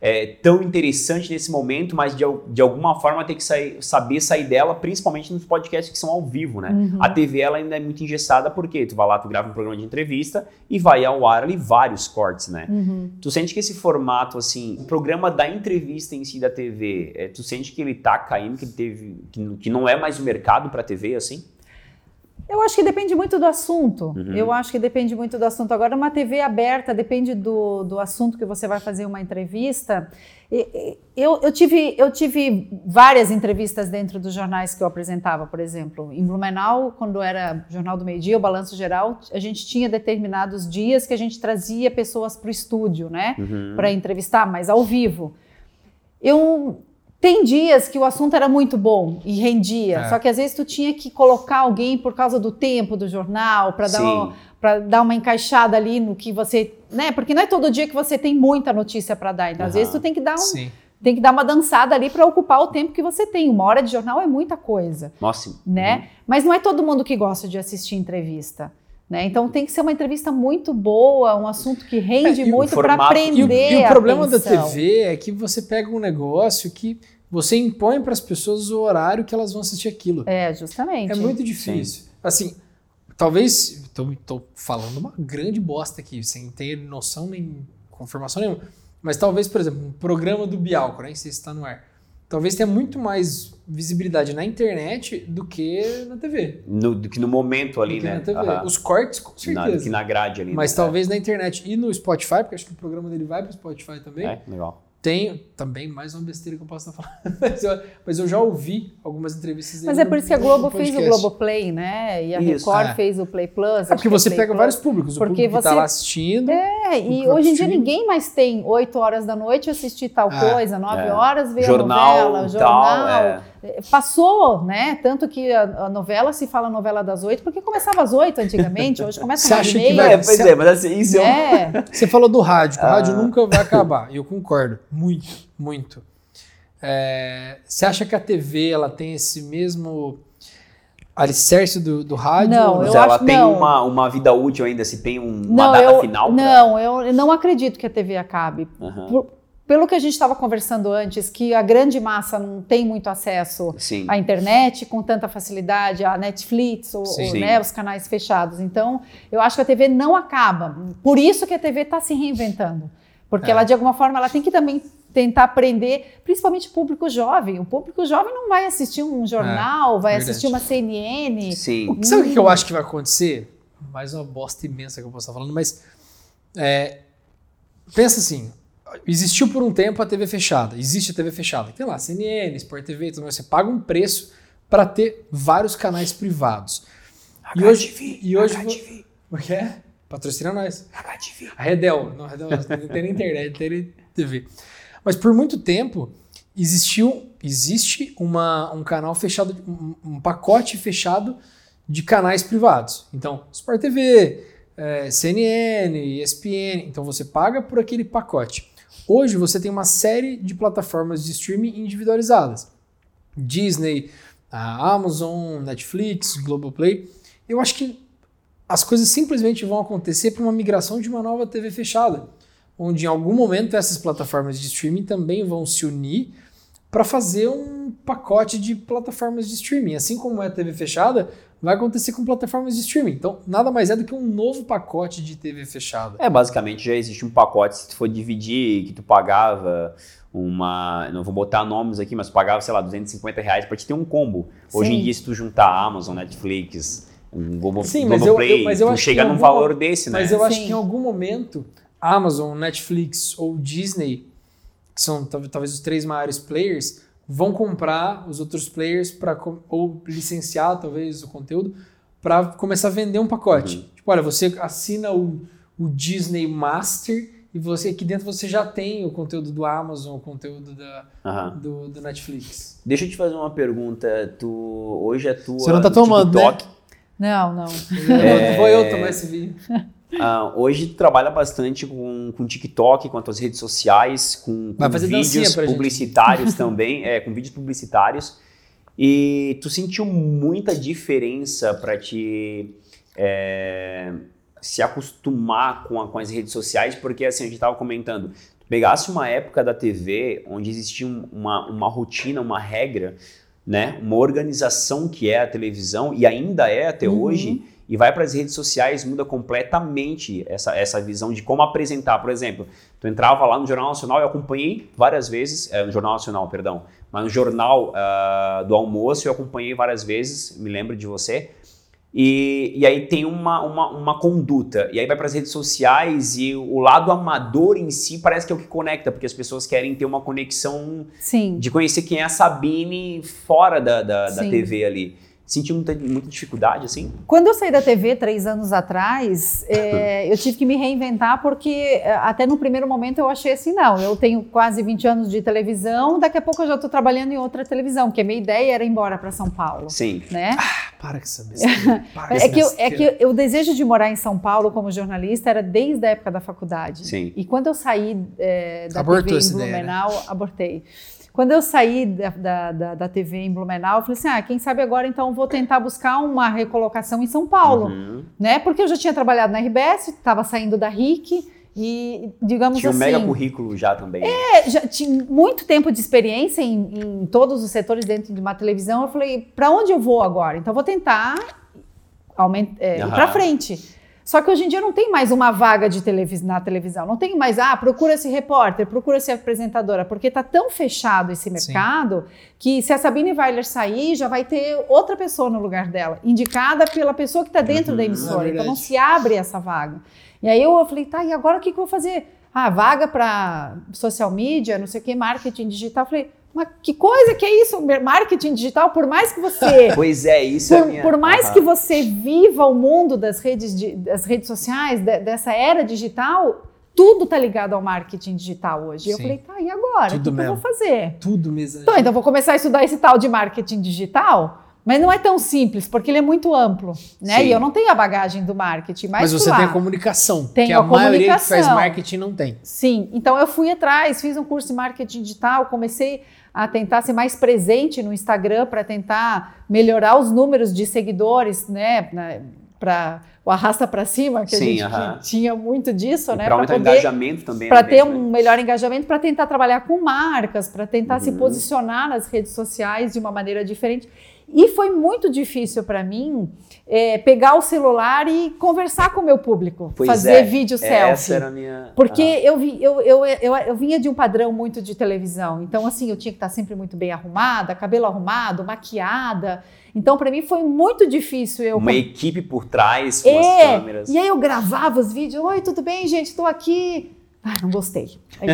é, tão interessante nesse momento, mas de, de alguma forma tem que sair- saber sair dela, principalmente nos podcasts que são ao vivo, né?
Uhum.
A TV ela ainda é muito engessada porque tu vai lá, tu grava um programa de entrevista e vai ao ar ali vários cortes, né?
Uhum.
Tu sente que esse formato, assim, o programa da entrevista em si da TV, é, tu sente que ele tá caindo, que ele teve. que, que não é mais o mercado pra TV, assim?
Eu acho que depende muito do assunto.
Uhum.
Eu acho que depende muito do assunto. Agora, uma TV aberta, depende do, do assunto que você vai fazer uma entrevista. Eu, eu, tive, eu tive várias entrevistas dentro dos jornais que eu apresentava, por exemplo. Em Blumenau, quando era Jornal do Meio Dia, o Balanço Geral, a gente tinha determinados dias que a gente trazia pessoas para o estúdio, né?
Uhum.
para entrevistar, mas ao vivo. Eu tem dias que o assunto era muito bom e rendia,
É.
só que às vezes tu tinha que colocar alguém por causa do tempo do jornal para dar para dar uma encaixada ali no que você, né? Porque não é todo dia que você tem muita notícia para dar, então às
Aham.
vezes tu tem que dar um,
Sim.
tem que dar uma dançada ali para ocupar o tempo que você tem. Uma hora de jornal é muita coisa
Nossa.
né? Mas não é todo mundo que gosta de assistir entrevista. Né? Então tem que ser uma entrevista muito boa, um assunto que rende
É,
muito para
formato-
E o,
aprender.
e o problema da. TV é que você pega um negócio que você impõe para as pessoas o horário que elas vão assistir aquilo.
É, justamente.
É muito difícil. Assim, talvez. Estou falando uma grande bosta aqui, sem ter noção nem confirmação nenhuma. Mas talvez, por exemplo, um programa do Bialco, nem sei se está no ar. Talvez tenha muito mais visibilidade na internet do que na TV.
No, do que no momento ali, né?
na TV.
Aham.
Os cortes, com
Na, do
certeza.
que na grade ali.
Mas
né?
talvez na internet e no Spotify, porque acho que o programa dele vai para o Spotify também.
É, é legal.
Tenho também mais uma besteira que eu posso estar falando, mas eu, mas eu já ouvi algumas entrevistas.
Mas é por isso que a Globo fez o. Globoplay, né? E a
Isso,
Record
é.
fez o Play Plus.
É porque
que
você
Play
pega
Plus.
vários públicos. O
Porque
público que tá
você-
lá assistindo.
É, e hoje em dia
streaming.
ninguém mais tem 8 horas da noite assistir tal
É,
coisa, 9
é.
horas ver
Jornal,
a novela,
tal,
jornal.
é.
É, Passou, né? Tanto que a, a novela se fala novela das 8, porque começava às 8 antigamente, hoje começa
Você
às
acha
9
que
e
vai-
meia.
É, pois é, mas assim, isso é, um-
É,
Você falou do rádio, que o rádio
Ah.
nunca vai acabar. Eu concordo. Muito, muito. É, você acha que a TV ela tem esse mesmo alicerce do, do rádio?
Não, eu
ela
acho-
tem
não.
uma, uma vida útil ainda, se tem um- uma
não,
data
eu,
final. pra-
não, eu não acredito que a TV acabe.
Aham.
Por- pelo que a gente estava conversando antes, que a grande massa não tem muito acesso
Sim.
à internet com tanta facilidade, a Netflix, ou, ou, né, os canais fechados. Então, eu acho que a TV não acaba. Por isso que a TV está se reinventando. Porque
É.
ela, de alguma forma, ela tem que também tentar aprender, principalmente o público jovem. O público jovem não vai assistir um jornal, vai
É, verdade.
assistir uma CNN.
Sim.
Sabe o que que eu acho que vai acontecer? Mais uma bosta imensa que eu posso estar falando, mas é, pensa assim: existiu por um tempo a TV fechada, existe a TV fechada. Tem lá CNN, Sport TV, tudo mais. Você paga um preço para ter vários canais privados. E hoje, e hoje
HTV,
o que é? Patrocina nós.
HTV.
A Redel, não, a Redel não tem na internet, tem na TV. Mas por muito tempo existiu, existe uma, um canal fechado, um, um pacote fechado de canais privados. Então, Sport TV, eh, CNN, ESPN. Então você paga por aquele pacote. Hoje você tem uma série de plataformas de streaming individualizadas. Disney, a Amazon, Netflix, Globoplay. Eu acho que as coisas simplesmente vão acontecer por uma migração de uma nova TV fechada, onde em algum momento essas plataformas de streaming também vão se unir para fazer um pacote de plataformas de streaming. Assim como é a TV fechada, vai acontecer com plataformas de streaming. Então, nada mais é do que um novo pacote de TV fechada.
É, basicamente já existe um pacote, se tu for dividir, que tu pagava uma. Não vou botar nomes aqui, mas tu pagava, sei lá, 250 reais pra te ter um combo. Hoje em
Sim.
dia, se tu juntar Amazon, Netflix, um Globo,
Sim, mas eu-
Globoplay,
eu- mas eu
tu
acho
chega num
algum
valor desse, né?
Mas eu acho
Sim.
que em algum momento, Amazon, Netflix ou Disney, que são tal- talvez os três maiores players, vão comprar os outros players para ou licenciar talvez o conteúdo para começar a vender um pacote.
Uhum.
Tipo, olha, você assina o, o Disney Master e você aqui dentro você já tem o conteúdo do Amazon, o conteúdo da,
Aham.
do, do Netflix.
Deixa eu te fazer uma pergunta. Tu hoje atua
Você não tá tomando, né?
TikTok.
Não, não.
É.
Vou eu tomar esse vídeo.
Ah, hoje tu trabalha bastante com, com TikTok, com as tuas redes sociais, com, com vídeos publicitários também, é, com vídeos publicitários. E tu sentiu muita diferença para te é, se acostumar com, a- com as redes sociais? Porque assim, a gente estava comentando, tu pegasse uma época da TV onde existia um- uma, uma rotina, uma regra, né, uma organização que é a televisão e ainda é até
Uhum.
hoje, e vai para as redes sociais, muda completamente essa, essa visão de como apresentar. Por exemplo, tu entrava lá no Jornal Nacional, eu acompanhei várias vezes, é, no Jornal Nacional, perdão, mas no Jornal ah, do Almoço eu acompanhei várias vezes, me lembro de você. E, e aí tem uma, uma, uma conduta, e aí vai para as redes sociais e o lado amador em si parece que é o que conecta, porque as pessoas querem ter uma conexão
Sim.
de conhecer quem é a Sabine fora da, da, da. TV ali. Sentiu muita, muita dificuldade, assim?
Quando eu saí da TV três anos atrás, é, eu tive que me reinventar porque é, até no primeiro momento eu achei assim, não, eu tenho quase 20 anos de televisão, daqui a pouco eu já estou trabalhando em outra televisão, porque a minha ideia era ir embora para São Paulo,
Sim.
né?
Para com essa besteira. Para
É que, eu, é que o desejo de morar em São Paulo como jornalista era desde a época da faculdade.
Sim.
E quando eu saí é, da
Abortou
TV em
essa ideia, né?
Blumenau, abortei. Quando eu saí da, da, da, da TV em Blumenau, eu falei assim: ah, quem sabe agora então vou tentar buscar uma recolocação em São Paulo,
Uhum.
né? Porque eu já tinha trabalhado na RBS, estava saindo da RIC e, digamos
Tinha um
assim.
mega currículo já também. né?
É, já tinha muito tempo de experiência em, em todos os setores dentro de uma televisão. Eu falei, para onde eu vou agora? Então, vou tentar é, ir para frente. Só que hoje em dia não tem mais uma vaga de televis na televisão. Não tem mais, ah, procura esse repórter, procura essa apresentadora, porque está tão fechado esse
Sim.
mercado que se a Sabine Weiler sair, já vai ter outra pessoa no lugar dela, indicada pela pessoa que está dentro
Uhum,
da
é
emissora. então não se abre essa vaga. E aí eu falei, tá, e agora o que, que eu vou fazer? ah, vaga para social media, não sei o que, marketing digital. Eu falei, mas que coisa que é isso? Marketing digital, por mais que você.
pois é, isso
por,
é minha...
por mais uhum. que você viva o mundo das redes, de, das redes sociais, de, dessa era digital, tudo tá ligado ao marketing digital hoje. Sim. Eu falei, tá, e agora? Tudo o que, que eu vou fazer?
Tudo mesmo.
Então, então vou começar a estudar esse tal de marketing digital. Mas não é tão simples, porque ele é muito amplo, né? Sim. E eu não tenho a bagagem do marketing. Mas,
mas você tem a comunicação,
tem
que
a,
a maioria que faz marketing não tem.
Sim, então eu fui atrás, fiz um curso de marketing digital, comecei a tentar ser mais presente no Instagram para tentar melhorar os números de seguidores, né? Para o arrasta para cima, que Sim, a gente tinha muito disso, e né?
Para aumentar engajamento também.
Para né, ter um melhor engajamento, para tentar trabalhar com marcas, para tentar uhum. se posicionar nas redes sociais de uma maneira diferente. E foi muito difícil para mim é, pegar o celular e conversar com o meu público,
pois
fazer
é,
vídeo selfie.
Essa era a minha.
Porque ah. eu, vi, eu, eu, eu, eu, vinha de um padrão muito de televisão. Então, assim, eu tinha que estar sempre muito bem arrumada, cabelo arrumado, maquiada. Então, para mim foi muito difícil eu.
Uma equipe por trás, com é, as câmeras.
E aí eu gravava os vídeos. Oi, tudo bem, gente? Estou aqui. Ah, não gostei. Aí,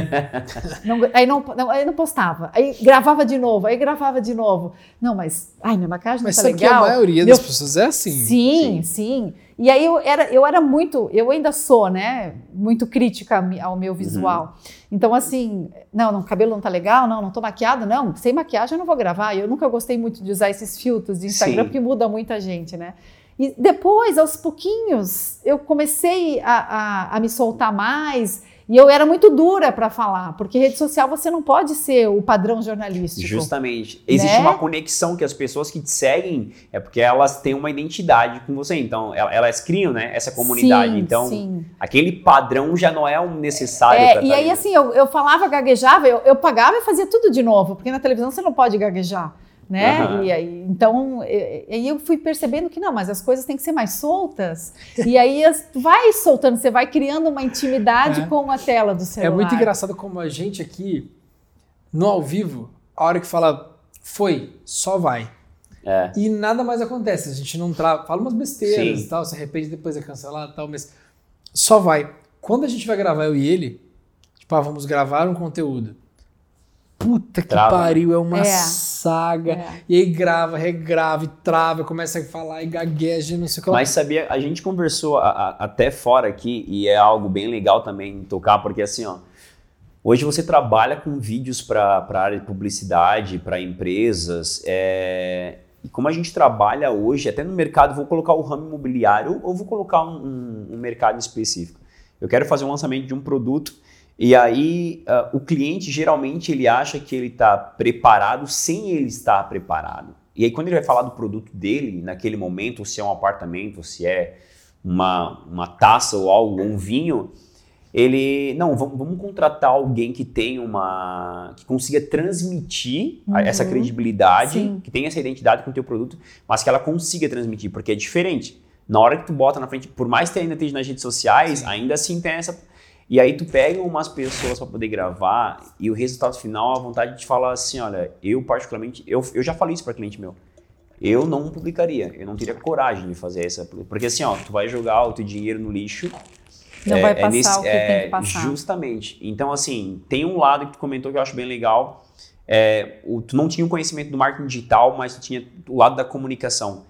não, aí não, não, aí não postava. Aí gravava de novo, aí gravava de novo. Não, mas, ai, minha maquiagem
mas
não tá legal.
Mas a maioria Meu, das pessoas é assim.
Sim, sim, sim. E aí eu era, eu era muito, eu ainda sou, né, muito crítica ao meu visual. Uhum. Então, assim, não, não, cabelo não tá legal, não, não tô maquiada, não, sem maquiagem eu não vou gravar. Eu nunca gostei muito de usar esses filtros de Instagram, sim. porque muda muita gente, né? E depois, aos pouquinhos, eu comecei a, a, a me soltar mais e eu era muito dura para falar, porque rede social você não pode ser o padrão jornalístico.
Justamente. Existe né? uma conexão que as pessoas que te seguem é porque elas têm uma identidade com você. Então, elas criam né, essa comunidade.
Sim,
então,
sim.
aquele padrão já não é um necessário.
É, e aí, assim, eu, eu falava, gaguejava, eu, eu pagava e fazia tudo de novo, porque na televisão você não pode gaguejar né? Uhum. E aí, então, aí eu fui percebendo que não, mas as coisas têm que ser mais soltas. e aí as, vai soltando, você vai criando uma intimidade é. com a tela do celular.
É muito engraçado como a gente aqui, no ao vivo, a hora que fala foi, só vai.
É.
E nada mais acontece. A gente não trava, fala umas besteiras Sim. e tal, se arrepende depois é cancelado e tal, mas só vai. Quando a gente vai gravar eu e ele, tipo, ah, vamos gravar um conteúdo puta que trava. Né? pariu, é uma é. saga. É. E aí grava, regrava, e trava, começa a falar e gagueja, não sei o que.
Mas sabia, a gente conversou a, a, até fora aqui, e é algo bem legal também tocar, porque assim, ó. Hoje você trabalha com vídeos para a área de publicidade, para empresas, é, e como a gente trabalha hoje, até no mercado, vou colocar o ramo imobiliário ou vou colocar um, um, um mercado específico. Eu quero fazer um lançamento de um produto e aí uh, o cliente geralmente ele acha que ele está preparado sem ele estar preparado. E aí quando ele vai falar do produto dele naquele momento, se é um apartamento, se é uma, uma taça ou algo, um vinho, ele não vamos, vamos contratar alguém que tem uma que consiga transmitir uhum. essa credibilidade, Sim. que tenha essa identidade com o teu produto, mas que ela consiga transmitir, porque é diferente. Na hora que tu bota na frente, por mais que ainda esteja nas redes sociais, Sim. ainda assim tem essa e aí tu pega umas pessoas para poder gravar e o resultado final, a vontade de falar assim, olha, eu particularmente, eu, eu já falei isso para cliente meu. Eu não publicaria, eu não teria coragem de fazer essa, porque assim, ó, tu vai jogar o teu dinheiro no lixo.
Não é, vai passar é nesse, o que é, tem que passar.
Justamente. Então assim, tem um lado que tu comentou que eu acho bem legal, é, o, tu não tinha o conhecimento do marketing digital, mas tu tinha o lado da comunicação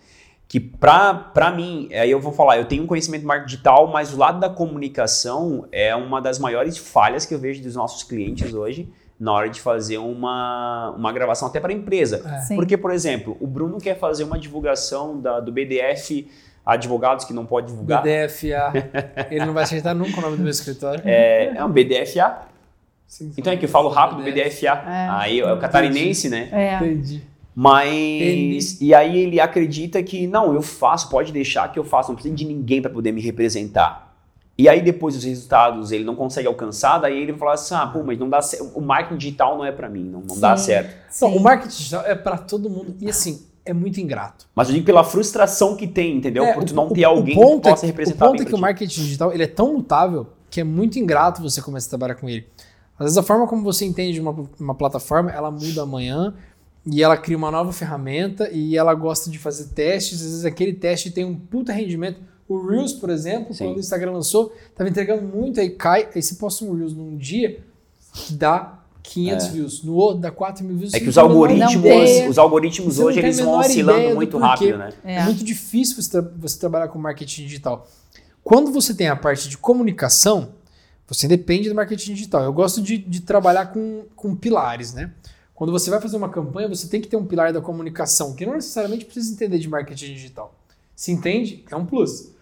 que para mim, aí eu vou falar, eu tenho um conhecimento de marketing digital, mas o lado da comunicação é uma das maiores falhas que eu vejo dos nossos clientes hoje na hora de fazer uma, uma gravação até para a empresa.
É.
Porque, por exemplo, o Bruno quer fazer uma divulgação da, do BDF advogados que não pode divulgar.
BDFA. Ele não vai acertar nunca o nome do meu escritório.
É, é um BDFA. Sim, sim. Então é que eu falo rápido, BDFA. É. Aí é o catarinense,
né?
É.
Entendi.
Mas. E aí ele acredita que, não, eu faço, pode deixar que eu faço, não preciso de ninguém para poder me representar. E aí depois os resultados ele não consegue alcançar, daí ele fala assim, ah, pô, mas não dá certo. O marketing digital não é para mim, não, não dá certo.
Sim. o marketing digital é para todo mundo. E assim, é muito ingrato.
Mas eu digo pela frustração que tem, entendeu? É, Por tu não ter alguém que possa é, representar
O ponto é que o marketing digital ele é tão mutável que é muito ingrato você começar a trabalhar com ele. Às vezes a forma como você entende uma, uma plataforma, ela muda amanhã, e ela cria uma nova ferramenta e ela gosta de fazer testes. Às vezes aquele teste tem um puta rendimento O Reels, por exemplo,
Sim.
quando o Instagram lançou, tava entregando muito, aí cai, aí você posta um Reels num dia que dá 500
É.
views, no outro dá 4 mil views.
É que os
menor
algoritmos, os algoritmos hoje eles vão oscilando muito
porquê.
rápido, né?
É.
É.
muito difícil você, tra- você trabalhar com marketing digital. Quando você tem a parte de comunicação, você depende do marketing digital. Eu gosto de, de trabalhar com, com pilares, né? Quando você vai fazer uma campanha, você tem que ter um pilar da comunicação, que não necessariamente precisa entender de marketing digital. Se entende, é um plus.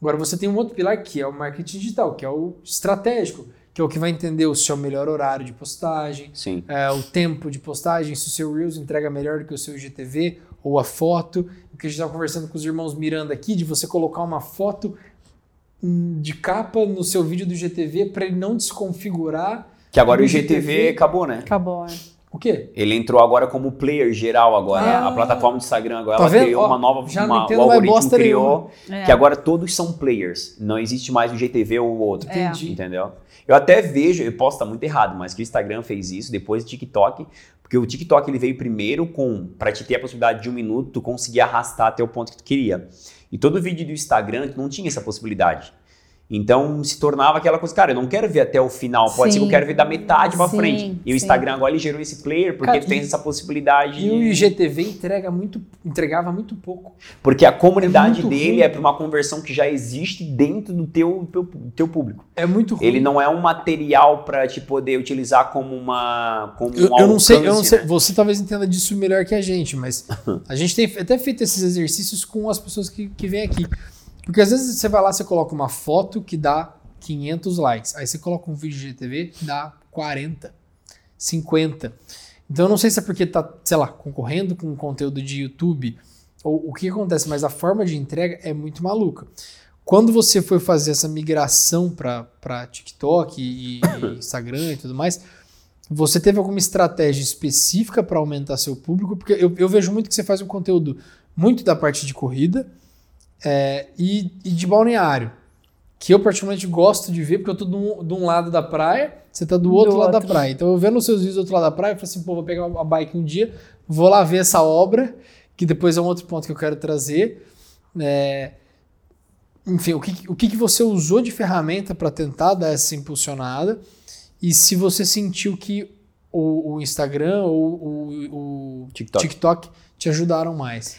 Agora você tem um outro pilar que é o marketing digital, que é o estratégico, que é o que vai entender o seu melhor horário de postagem,
Sim.
é, o tempo de postagem, se o seu Reels entrega melhor do que o seu IGTV ou a foto. O que a gente estava conversando com os irmãos Miranda aqui, de você colocar uma foto hum, de capa no seu vídeo do IGTV para ele não desconfigurar.
Que agora o IGTV
IGTV
acabou, né?
Acabou. é.
O quê?
Ele entrou agora como player geral agora.
Ah.
a plataforma do Instagram agora
Tá
ela
vendo?
criou
Ó,
uma nova
já
uma,
entendo
o
mais
algoritmo criou
É.
que agora todos são players. Não existe mais o GTV ou o outro.
É.
Entendi.
Entendeu? Eu até vejo, eu posso estar muito errado, mas que o Instagram fez isso depois do TikTok, porque o TikTok ele veio primeiro com para te ter a possibilidade de um minuto tu conseguir arrastar até o ponto que tu queria. E todo vídeo do Instagram tu não tinha essa possibilidade. Então se tornava aquela coisa, cara, eu não quero ver até o final, pode ser que eu
Sim.
quero ver da metade pra
Sim,
frente. E o
sim.
Instagram agora ele gerou esse player porque
Cara,
tem
e-
essa possibilidade.
E o IGTV entrega muito, entregava muito pouco.
Porque a comunidade
É
dele
ruim.
é para uma conversão que já existe dentro do teu, teu, teu público.
É muito ruim.
Ele não é um material para te poder utilizar como uma como
Eu,
um
eu não sei, eu não sei.
né?
Você talvez entenda disso melhor que a gente, mas a gente tem até feito esses exercícios com as pessoas que, que vêm aqui. Porque às vezes você vai lá, você coloca uma foto que dá 500 likes. Aí você coloca um vídeo de GTV que dá 40, 50. Então eu não sei se é porque tá, sei lá, concorrendo com conteúdo de YouTube ou o que acontece, mas a forma de entrega é muito maluca. Quando você foi fazer essa migração para TikTok e, e Instagram e tudo mais, você teve alguma estratégia específica para aumentar seu público? Porque eu, eu vejo muito que você faz um conteúdo muito da parte de corrida é, e, e de balneário. Que eu particularmente gosto de ver, porque eu tô de um, de um lado da praia, você tá do outro
Do
lado da praia. Então eu vendo os seus vídeos do outro lado da praia, eu falo assim, pô, vou pegar uma bike um dia, vou lá ver essa obra, que depois é um outro ponto que eu quero trazer. É, enfim, o que, o que que você usou de ferramenta para tentar dar essa impulsionada? E se você sentiu que o, o Instagram ou o, o
TikTok.
TikTok te ajudaram mais?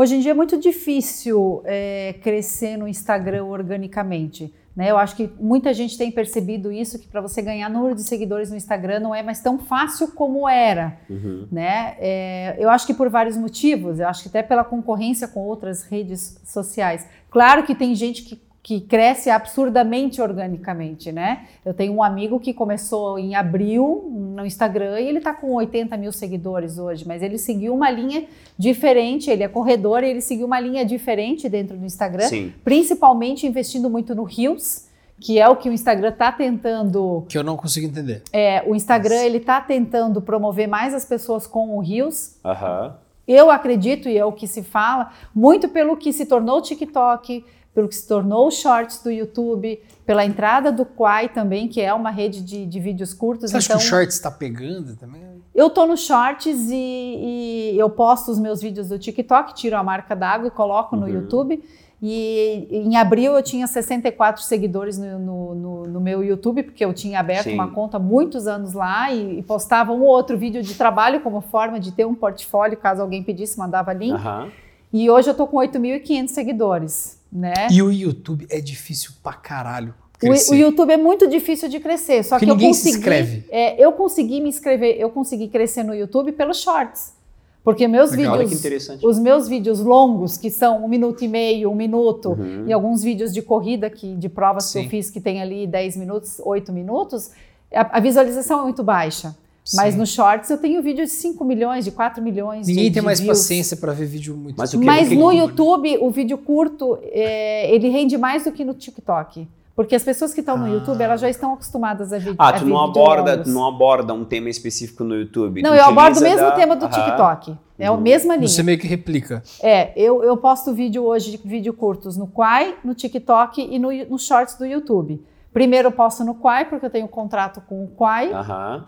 Hoje em dia é muito difícil é, crescer no Instagram organicamente. Né? Eu acho que muita gente tem percebido isso, que para você ganhar número de seguidores no Instagram não é mais tão fácil como era.
Uhum.
Né? É, eu acho que por vários motivos, eu acho que até pela concorrência com outras redes sociais. Claro que tem gente que, que cresce absurdamente organicamente, né? Eu tenho um amigo que começou em abril no Instagram e ele tá com 80 mil seguidores hoje, mas ele seguiu uma linha diferente, ele é corredor e ele seguiu uma linha diferente dentro do Instagram,
Sim.
principalmente investindo muito no Reels, que é o que o Instagram tá tentando
Que eu não consigo entender.
é, o Instagram ele está tentando promover mais as pessoas com o Reels.
Aham.
Eu acredito, e é o que se fala, muito pelo que se tornou o TikTok, pelo que se tornou o Shorts do YouTube, pela entrada do Quai também, que é uma rede de, de vídeos curtos.
Você acha
então,
que o Shorts está pegando também?
eu tô no Shorts e, e eu posto os meus vídeos do TikTok, tiro a marca d'água e coloco no
Uhum.
YouTube. E em abril eu tinha 64 seguidores no, no, no- no meu YouTube, porque eu tinha aberto
Sim.
uma conta há muitos anos lá e, e postava um ou outro vídeo de trabalho como forma de ter um portfólio, caso alguém pedisse, mandava link.
Aham.
E hoje eu tô com 8.500 seguidores, né?
E o YouTube é difícil pra caralho.
O,
Crescer.
o YouTube é muito difícil de crescer, só
Porque
que eu
ninguém se
consegui.
inscreve.
é, eu consegui me inscrever, eu consegui crescer no YouTube pelos shorts. Porque meus
Legal,
Olha que
vídeos,
interessante.
os meus vídeos longos, que são um minuto e meio, um minuto,
Uhum.
e alguns vídeos de corrida que, de provas que
Sim.
eu fiz que tem ali 10 minutos, 8 minutos, a, a visualização é muito baixa. Mas
Sim.
no Shorts eu tenho vídeo de 5 milhões, de 4 milhões
Ninguém
de,
tem
de
mais
views.
paciência pra ver vídeo muito
Mas o que-
Mas
que-
no YouTube, o vídeo curto, é, ele rende mais do que no TikTok. Porque as pessoas que estão no
Ah.
YouTube, elas já estão acostumadas a,
Ah,
a
tu
ver
não
vídeo
aborda, tu não aborda um tema específico no YouTube.
Não,
tu
eu abordo o mesmo
da-
tema do
Aham.
TikTok. É a
Uhum.
mesma linha.
Você meio que replica.
É, eu, eu posto vídeo hoje, de vídeo curtos no Quai, no TikTok e no, no Shorts do YouTube. Primeiro eu posto no Quai, porque eu tenho contrato com o Quai.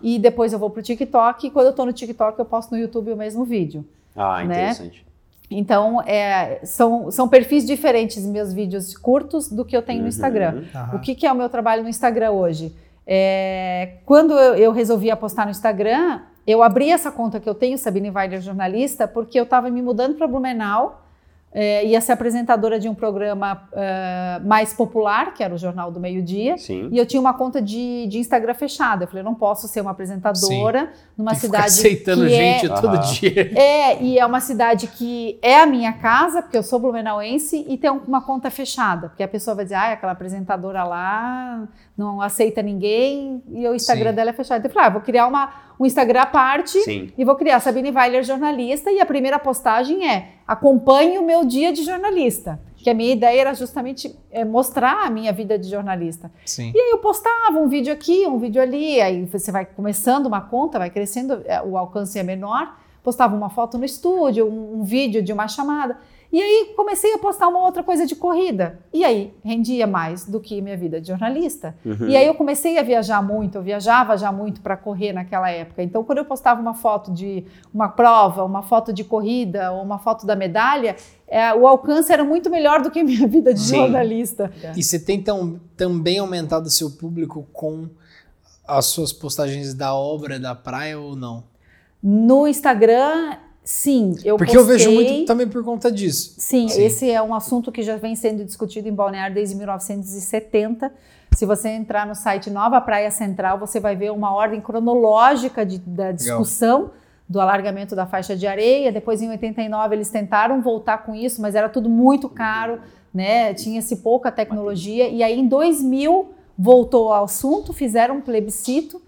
E depois eu vou pro TikTok. E quando eu tô no TikTok, eu posto no YouTube o mesmo vídeo.
Ah,
Né?
interessante.
Então, é, são, são perfis diferentes meus vídeos curtos do que eu tenho no
Uhum.
Instagram.
Aham.
O que, que é o meu trabalho no Instagram hoje? É, quando eu, eu resolvi apostar no Instagram, eu abri essa conta que eu tenho, Sabine Weiler Jornalista, porque eu estava me mudando para Blumenau, é, ia ser apresentadora de um programa é, mais popular, que era o Jornal do Meio-Dia,
Sim.
e eu tinha uma conta de, de Instagram fechada. Eu falei, eu não posso ser uma apresentadora numa
E
cidade
aceitando
que é-
gente todo
Aham.
dia.
é, e é uma cidade que é a minha casa, porque eu sou blumenauense, e tem uma conta fechada, porque a pessoa vai dizer, ah, aquela apresentadora lá não aceita ninguém, e o Instagram
Sim.
dela é fechado. Então eu falei, ah, vou criar uma, um Instagram à parte,
Sim.
e vou criar Sabine Weiler jornalista, e a primeira postagem é, acompanhe o meu dia de jornalista. Que a minha ideia era justamente é, mostrar a minha vida de jornalista.
Sim.
E aí eu postava um vídeo aqui, um vídeo ali, aí você vai começando uma conta, vai crescendo, é, o alcance é menor, postava uma foto no estúdio, um, um vídeo de uma chamada. E aí comecei a postar uma outra coisa de corrida. E aí rendia mais do que minha vida de jornalista.
Uhum.
E aí eu comecei a viajar muito, eu viajava já muito para correr naquela época. Então quando eu postava uma foto de uma prova, uma foto de corrida ou uma foto da medalha, é, o alcance era muito melhor do que minha vida de
Sim.
jornalista.
E você tem tam- também aumentado seu público com as suas postagens da obra da praia ou não?
No Instagram, sim, eu
Porque eu vejo
postei-
muito também por conta disso.
Sim,
Sim.
esse é um assunto que já vem sendo discutido em Balneário desde 1970. Se você entrar no site Nova Praia Central, você vai ver uma ordem cronológica de- da discussão do alargamento da faixa de areia. Depois, em 89, eles tentaram voltar com isso, mas era tudo muito caro, né? Tinha-se pouca tecnologia. E aí, em 2000, voltou ao assunto, fizeram um plebiscito.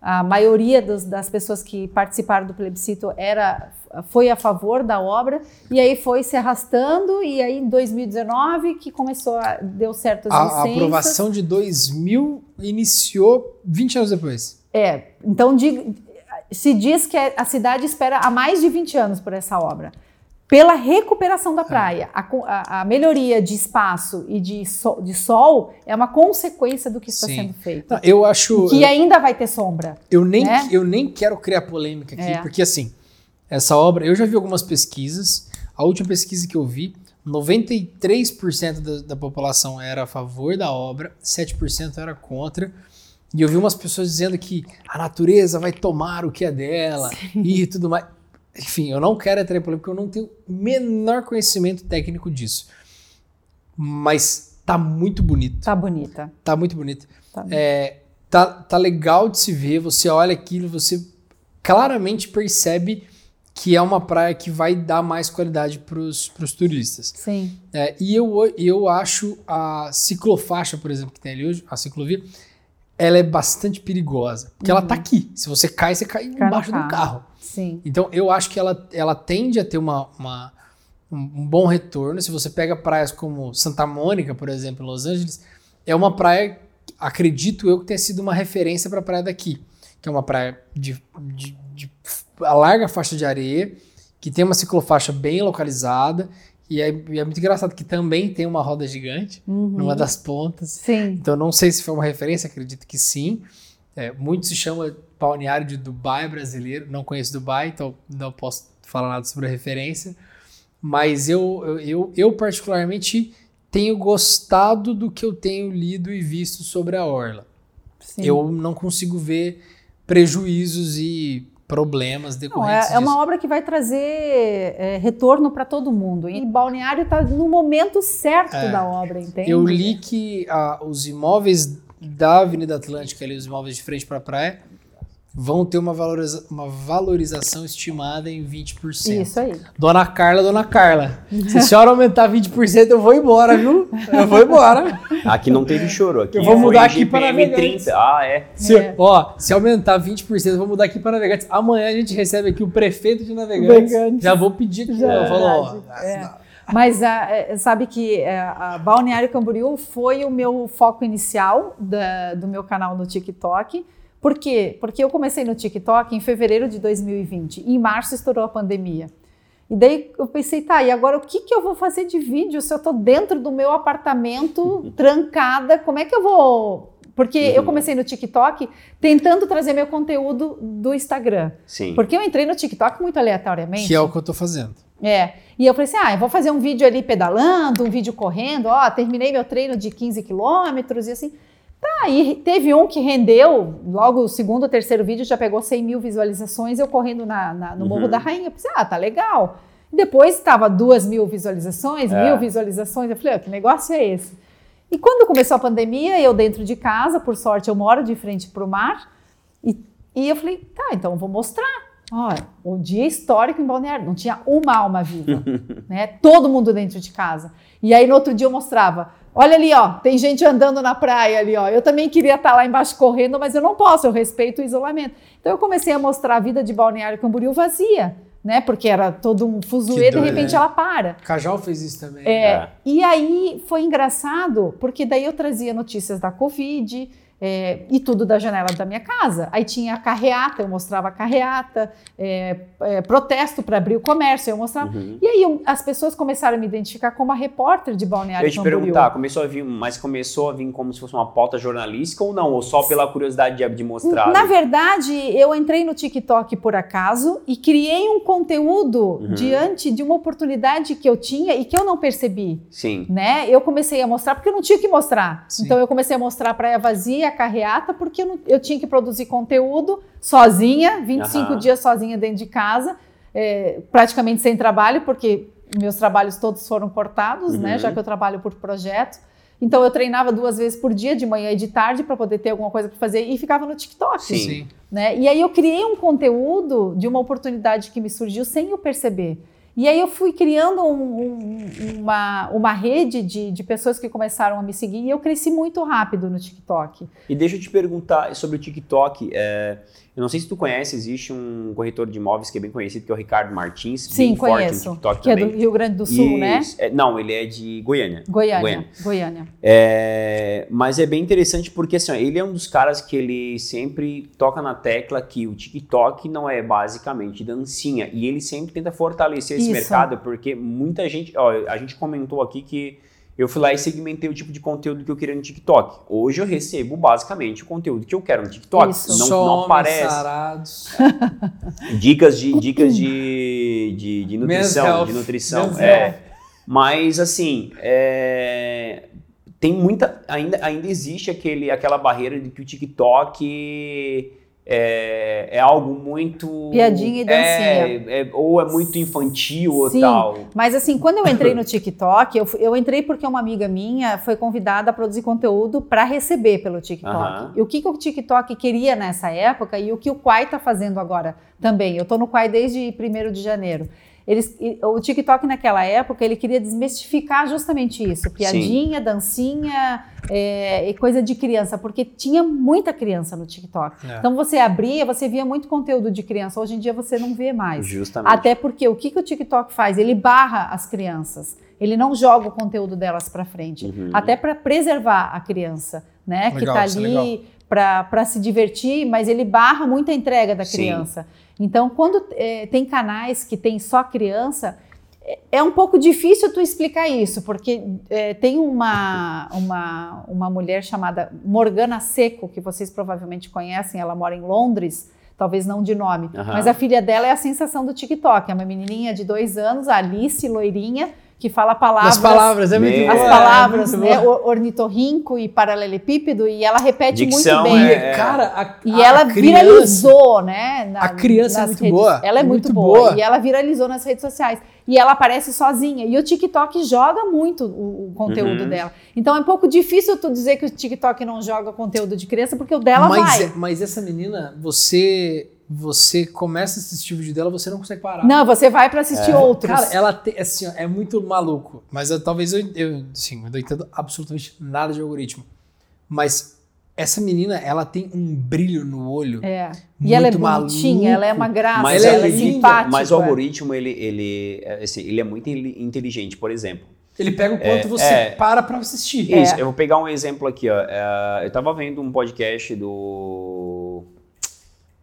A maioria dos- das pessoas que participaram do plebiscito era, foi a favor da obra, e aí foi se arrastando, e aí em 2019 que começou a, deu certas
A, a
licenças.
aprovação de 2000 iniciou 20 anos depois.
É, então di- se diz que a cidade espera há mais de 20 anos por essa obra. Pela recuperação da praia, a, a- a melhoria de espaço e de, so- de sol é uma consequência do que está
Sim.
sendo feito.
Não, eu acho.
Que ainda vai ter sombra.
Eu nem,
né?
eu nem quero criar polêmica aqui,
É.
porque assim, essa obra, eu já vi algumas pesquisas. A última pesquisa que eu vi, 93% da, da população era a favor da obra, 7% era contra. E eu vi umas pessoas dizendo que a natureza vai tomar o que é dela e tudo mais. Enfim, eu não quero entrar em polêmica, porque eu não tenho o menor conhecimento técnico disso. Mas tá muito bonito.
Tá bonita.
Tá muito bonito.
Tá.
É, tá, tá legal de se ver. Você olha aquilo, você claramente percebe que é uma praia que vai dar mais qualidade para os turistas.
Sim.
É, e eu, eu acho a ciclofaixa, por exemplo, que tem ali hoje, a ciclovia, ela é bastante perigosa. Porque ela tá aqui. Se você cai, você cai,
Uhum. Cai
embaixo do
carro. Sim.
Então eu acho que ela, ela tende a ter uma, uma- um, um bom retorno. Se você pega praias como Santa Mônica, por exemplo, em Los Angeles, é uma praia, acredito eu, que tenha sido uma referência para a praia daqui. Que é uma praia de, de, de a larga faixa de areia, que tem uma ciclofaixa bem localizada. E é, e é muito engraçado que também tem uma roda gigante
Uhum.
numa das pontas.
Sim.
Então não sei se foi uma referência, acredito que sim. É, muito se chama balneário de Dubai brasileiro. Não conheço Dubai, então não posso falar nada sobre a referência. Mas eu, eu, eu, eu particularmente tenho gostado do que eu tenho lido e visto sobre a Orla.
sim.
Eu não consigo ver prejuízos e problemas
Não,
decorrentes
é, é uma obra que vai trazer é, retorno para todo mundo. E Balneário está no momento certo
É.
da obra, entende?
Eu li que ah, os imóveis da Avenida Atlântica, ali, os imóveis de frente para a praia, vão ter uma, valoriza- uma valorização estimada em 20%.
Isso aí.
Dona Carla, Dona Carla, se a senhora aumentar 20%, eu vou embora, viu? Eu vou embora.
Aqui não teve choro. Aqui
Eu vou mudar aqui para Navegantes.
30. Ah, é.
Se,
É.
Ó, se aumentar 20%, eu vou mudar aqui para Navegantes. Amanhã a gente recebe aqui o prefeito de Navegantes.
Navegantes.
Já vou pedir aqui.
Já,
eu falo, ó.
É. Mas ah, é, sabe que a Balneário Camboriú foi o meu foco inicial da- do meu canal no TikTok. Por quê? Porque eu comecei no TikTok em fevereiro de 2020 e em março estourou a pandemia. E daí eu pensei, tá, e agora o que, que eu vou fazer de vídeo se eu tô dentro do meu apartamento, trancada? Como é que eu vou. Porque eu
Uhum.
comecei no TikTok tentando trazer meu conteúdo do Instagram.
Sim.
Porque eu entrei no TikTok muito aleatoriamente.
que é o que eu tô fazendo.
É. E eu falei assim: ah, eu vou fazer um vídeo ali pedalando, um vídeo correndo, ó, terminei meu treino de 15 quilômetros e assim. Tá, e teve um que rendeu, logo o segundo ou terceiro vídeo já pegou 100 mil visualizações, eu correndo na, na no Morro
Uhum.
da Rainha. Eu pensei, ah, tá legal. Depois estava duas mil visualizações,
É.
mil visualizações. Eu falei, ah, que negócio é esse? E quando começou a pandemia, eu dentro de casa, por sorte eu moro de frente para o mar, e, e eu falei, tá, então eu vou mostrar. Olha, o dia histórico em Balneário, não tinha uma alma viva, né? Todo mundo dentro de casa. E aí no outro dia eu mostrava, olha ali, ó, tem gente andando na praia ali, ó. Eu também queria estar lá embaixo correndo, mas eu não posso, eu respeito o isolamento. Então eu comecei a mostrar a vida de Balneário Camboriú vazia, né? Porque era todo um fuzuê, de repente
né?
ela para.
Cajal fez isso também.
É,
É.
E aí foi engraçado, porque daí eu trazia notícias da Covid é, e tudo da janela da minha casa. Aí tinha a carreata, eu mostrava a carreata, é, é, protesto para abrir o comércio, eu mostrava.
Uhum.
E aí eu- as pessoas começaram a me identificar como a repórter de
Eu
Balneário
ia te
Camboriú.
perguntar, começou a vir, mas começou a vir como se fosse uma pauta jornalística ou não? Ou só pela curiosidade de, de mostrar?
Na verdade, eu entrei no TikTok por acaso e criei um conteúdo
Uhum.
diante de uma oportunidade que eu tinha e que eu não percebi.
Sim.
né? Eu comecei a mostrar porque eu não tinha o que mostrar.
Sim.
Então eu comecei a mostrar a praia vazia, a carreata, porque eu, não- eu tinha que produzir conteúdo sozinha, 25
Aham.
dias sozinha dentro de casa, é, praticamente sem trabalho, porque meus trabalhos todos foram cortados, né?
Uhum.
Já que eu trabalho por projeto. Então eu treinava duas vezes por dia, de manhã e de tarde, para poder ter alguma coisa para fazer e ficava no TikTok.
Sim.
Né? E aí eu criei um conteúdo de uma oportunidade que me surgiu sem eu perceber. E aí eu fui criando um- um- uma, uma rede de, de pessoas que começaram a me seguir e eu cresci muito rápido no TikTok.
E deixa eu te perguntar sobre o TikTok. é, eu não sei se tu conhece, existe um corretor de imóveis que é bem conhecido, que é o Ricardo Martins.
Sim,
bem forte
conheço.
no TikTok
Que é
também.
do Rio Grande do Sul, né?
Isso. É, não, ele é de Goiânia.
Goiânia.
Goiânia.
Goiânia.
É, mas é bem interessante porque assim, ó, ele é um dos caras que ele sempre toca na tecla que o TikTok não é basicamente dancinha. E ele sempre tenta fortalecer esse
Isso.
mercado, porque muita gente. Ó, a gente comentou aqui que eu fui lá e segmentei o tipo de conteúdo que eu queria no TikTok. Hoje eu recebo basicamente o conteúdo que eu quero no TikTok.
Isso.
Não,
Só
não aparece.
sarados.
Dicas de dicas de, de, de nutrição, de nutrição.
Men's
É. Mas assim, é, tem muita ainda, ainda existe aquele, aquela barreira de que o TikTok é, é algo muito
Piadinha e dancinha.
é, é- ou é muito infantil ou
Sim.
tal.
Mas assim, quando eu entrei no TikTok, eu, eu entrei porque uma amiga minha foi convidada a produzir conteúdo para receber pelo TikTok. E o que, que o TikTok queria nessa época e o que o Quai está fazendo agora também. Eu estou no Quai desde 1 de janeiro. Eles, o TikTok naquela época ele queria desmistificar justamente isso, piadinha, dancinha é, e coisa de criança, porque tinha muita criança no TikTok.
É.
Então você abria, você via muito conteúdo de criança. Hoje em dia você não vê mais.
Justamente.
Até porque o que, que o TikTok faz? Ele barra as crianças. Ele não joga o conteúdo delas para frente.
Uhum.
Até para preservar a criança, né? que
Legal,
está
isso é
ali para se divertir, mas ele barra muita entrega da
Sim.
criança. Então, quando eh, tem canais que tem só criança, é- é um pouco difícil tu explicar isso, porque eh, tem uma, uma, uma mulher chamada Morgana Seco, que vocês provavelmente conhecem, ela mora em Londres, talvez não de nome, mas a filha dela é a sensação do TikTok, é uma menininha de dois anos, a Alice, loirinha, que fala palavras...
As palavras, é muito boa.
As
é
palavras,
muito
né?
boa.
Ornitorrinco e paralelepípedo, e ela repete
Dicção,
muito bem.
é.
Cara, a,
E
a
ela
criança-
viralizou, né? na-
A criança é muito
redes-
boa,
Ela é muito,
muito
boa.
boa.
E ela viralizou nas redes sociais. E ela aparece sozinha. E o TikTok joga muito o, o conteúdo
Uhum.
dela. Então é um pouco difícil tu dizer que o TikTok não joga conteúdo de criança, porque o dela
mas,
vai.
é- mas essa menina, você você começa a assistir o vídeo dela, você não consegue parar.
Não, você vai pra assistir outros.
Cara, ela tem, assim, ó, é muito maluco. Mas eu- talvez eu, eu, assim, eu não entendo absolutamente nada de algoritmo. Mas essa menina, ela tem um brilho no olho.
É. E ela é
muito
bonitinha,
maluco.
ela é uma graça,
Mas,
ela
ela
é
é,
linda,
simpática.
mas o algoritmo ele, ele, é, assim, ele é muito in- inteligente, por exemplo.
Ele pega o quanto você
é.
para pra assistir.
É.
Isso, eu vou pegar um exemplo aqui, ó. É, eu tava vendo um podcast do.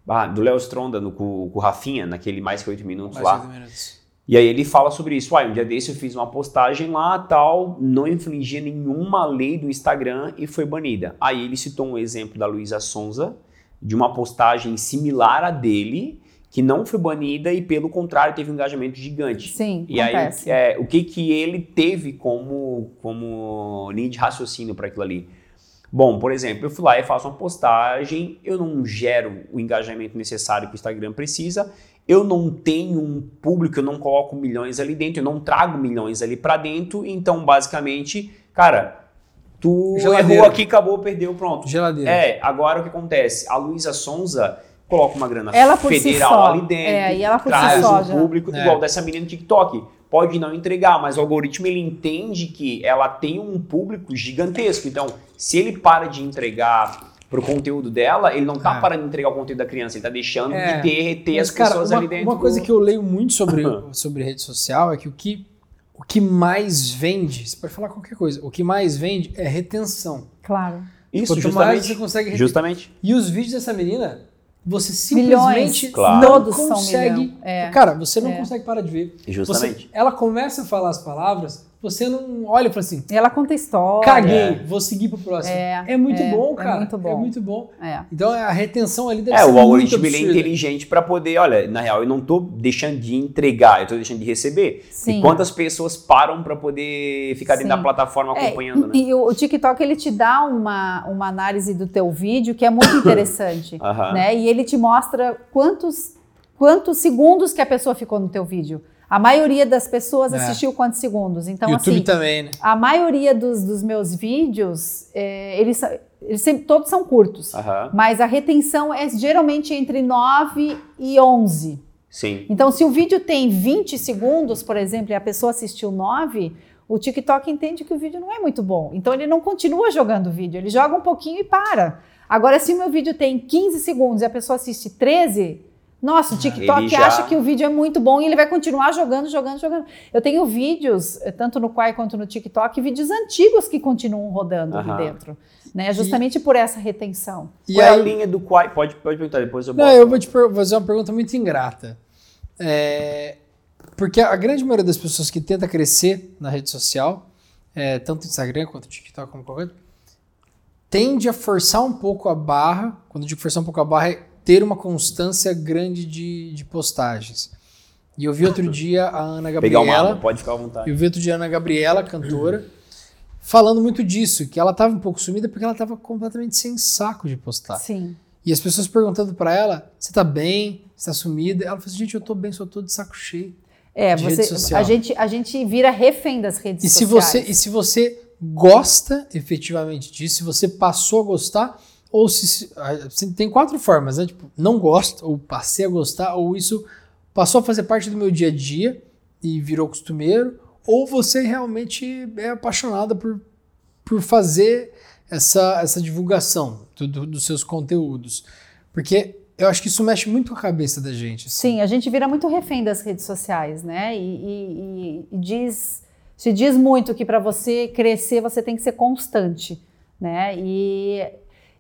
Ah, do Léo Stronda no, com, com o Rafinha, naquele Mais Que Oito Minutos
Mais
lá.
minutos.
E aí ele fala sobre isso. Uai, um dia desse eu fiz uma postagem lá, tal, não infringia nenhuma lei do Instagram e foi banida. Aí ele citou um exemplo da Luísa Sonza, de uma postagem similar à dele, que não foi banida e, pelo contrário, teve um engajamento gigante.
Sim,
E
acontece.
aí, é, o que que ele teve como, como linha de raciocínio para aquilo ali? Bom, por exemplo, eu fui lá e faço uma postagem, eu não gero o engajamento necessário que o Instagram precisa, eu não tenho um público, eu não coloco milhões ali dentro, eu não trago milhões ali para dentro, então, basicamente, cara, tu
Geladeira.
errou aqui, acabou, perdeu, pronto.
Geladeira.
É, agora o que acontece? A Luísa Sonza coloca uma grana
si
federal
só.
ali dentro,
É, e ela por si
traz
só
um
já.
público
É.
igual dessa menina no TikTok. Pode não entregar, mas o algoritmo ele entende que ela tem um público gigantesco. Então, se ele para de entregar pro conteúdo dela, ele não tá
É.
parando de entregar o conteúdo da criança, ele tá deixando
É.
de ter, reter
Mas,
as
cara,
pessoas
uma,
ali dentro.
Uma coisa
do-
que eu leio muito sobre, sobre rede social é que o que, o que mais vende, você pode falar qualquer coisa, o que mais vende é retenção.
Claro.
Isso,
Quanto
justamente.
você consegue reter.
Justamente.
E os vídeos dessa menina, você
Milhões.
simplesmente
Claro.
não
Todos
consegue.
É.
Cara, você não
É.
consegue parar de ver.
Justamente.
Você, ela começa a falar as palavras, você não olha e fala assim:
E ela conta história.
caguei,
É.
vou seguir pro próximo.
É,
muito
é,
bom,
é
cara.
muito bom.
É muito bom.
É.
Então a retenção ali deve
É,
ser
o
muito
algoritmo ele é inteligente para poder, olha, na real, eu não tô deixando de entregar, eu tô deixando de receber.
Sim.
E quantas pessoas param para poder ficar dentro
Sim.
da plataforma
É,
acompanhando, né?
e o, o TikTok ele te dá uma, uma análise do teu vídeo que é muito interessante, né? E ele te mostra quantos quantos segundos que a pessoa ficou no teu vídeo. A maioria das pessoas
É.
assistiu quantos segundos. Então
YouTube
assim,
também, né?
a maioria dos, dos meus vídeos é, eles, eles sempre, todos são curtos, mas a retenção é geralmente entre 9 e 11.
Sim.
Então, se o vídeo tem 20 segundos, por exemplo, e a pessoa assistiu 9, o TikTok entende que o vídeo não é muito bom. Então, ele não continua jogando o vídeo, ele joga um pouquinho e para. Agora, se o meu vídeo tem 15 segundos e a pessoa assiste 13, nossa, o TikTok
Ele já-
acha que o vídeo é muito bom e ele vai continuar jogando, jogando, jogando. Eu tenho vídeos, eh, tanto no Quai quanto no TikTok, vídeos antigos que continuam rodando
Aham.
ali dentro. Né? Justamente por essa retenção.
E
Qual é a linha do Quai? Pode, pode perguntar, depois eu
Não, eu vou te fazer uma pergunta muito ingrata. É, porque a grande maioria das pessoas que tenta crescer na rede social, é, tanto Instagram quanto TikTok, como qualquer tende a forçar um pouco a barra. Quando eu digo forçar um pouco a barra, é ter uma constância grande de, de postagens. E eu vi outro dia a Ana
Pegar uma
Gabriela.
água, pode ficar à vontade.
Eu vi outro dia a Ana Gabriela, cantora, falando muito disso, que ela estava um pouco sumida porque ela estava completamente sem saco de postar.
Sim.
E as pessoas perguntando pra ela: você tá bem? Você tá sumida? Ela falou assim: gente, eu tô bem, só tô de saco cheio.
É,
De
você,
rede social.
a, gente, a gente vira refém das redes
E se,
sociais.
você, e se você gosta efetivamente disso, se você passou a gostar, ou se. se- Tem quatro formas, né? Tipo, não gosto, ou passei a gostar, ou isso passou a fazer parte do meu dia a dia e virou costumeiro, ou você realmente é apaixonada por, por fazer essa, essa divulgação do- do- dos seus conteúdos. Porque eu acho que isso mexe muito com a cabeça da gente. assim.
Sim, a gente vira muito refém das redes sociais, né? E, e- e- e diz, se diz muito que para você crescer você tem que ser constante, né? E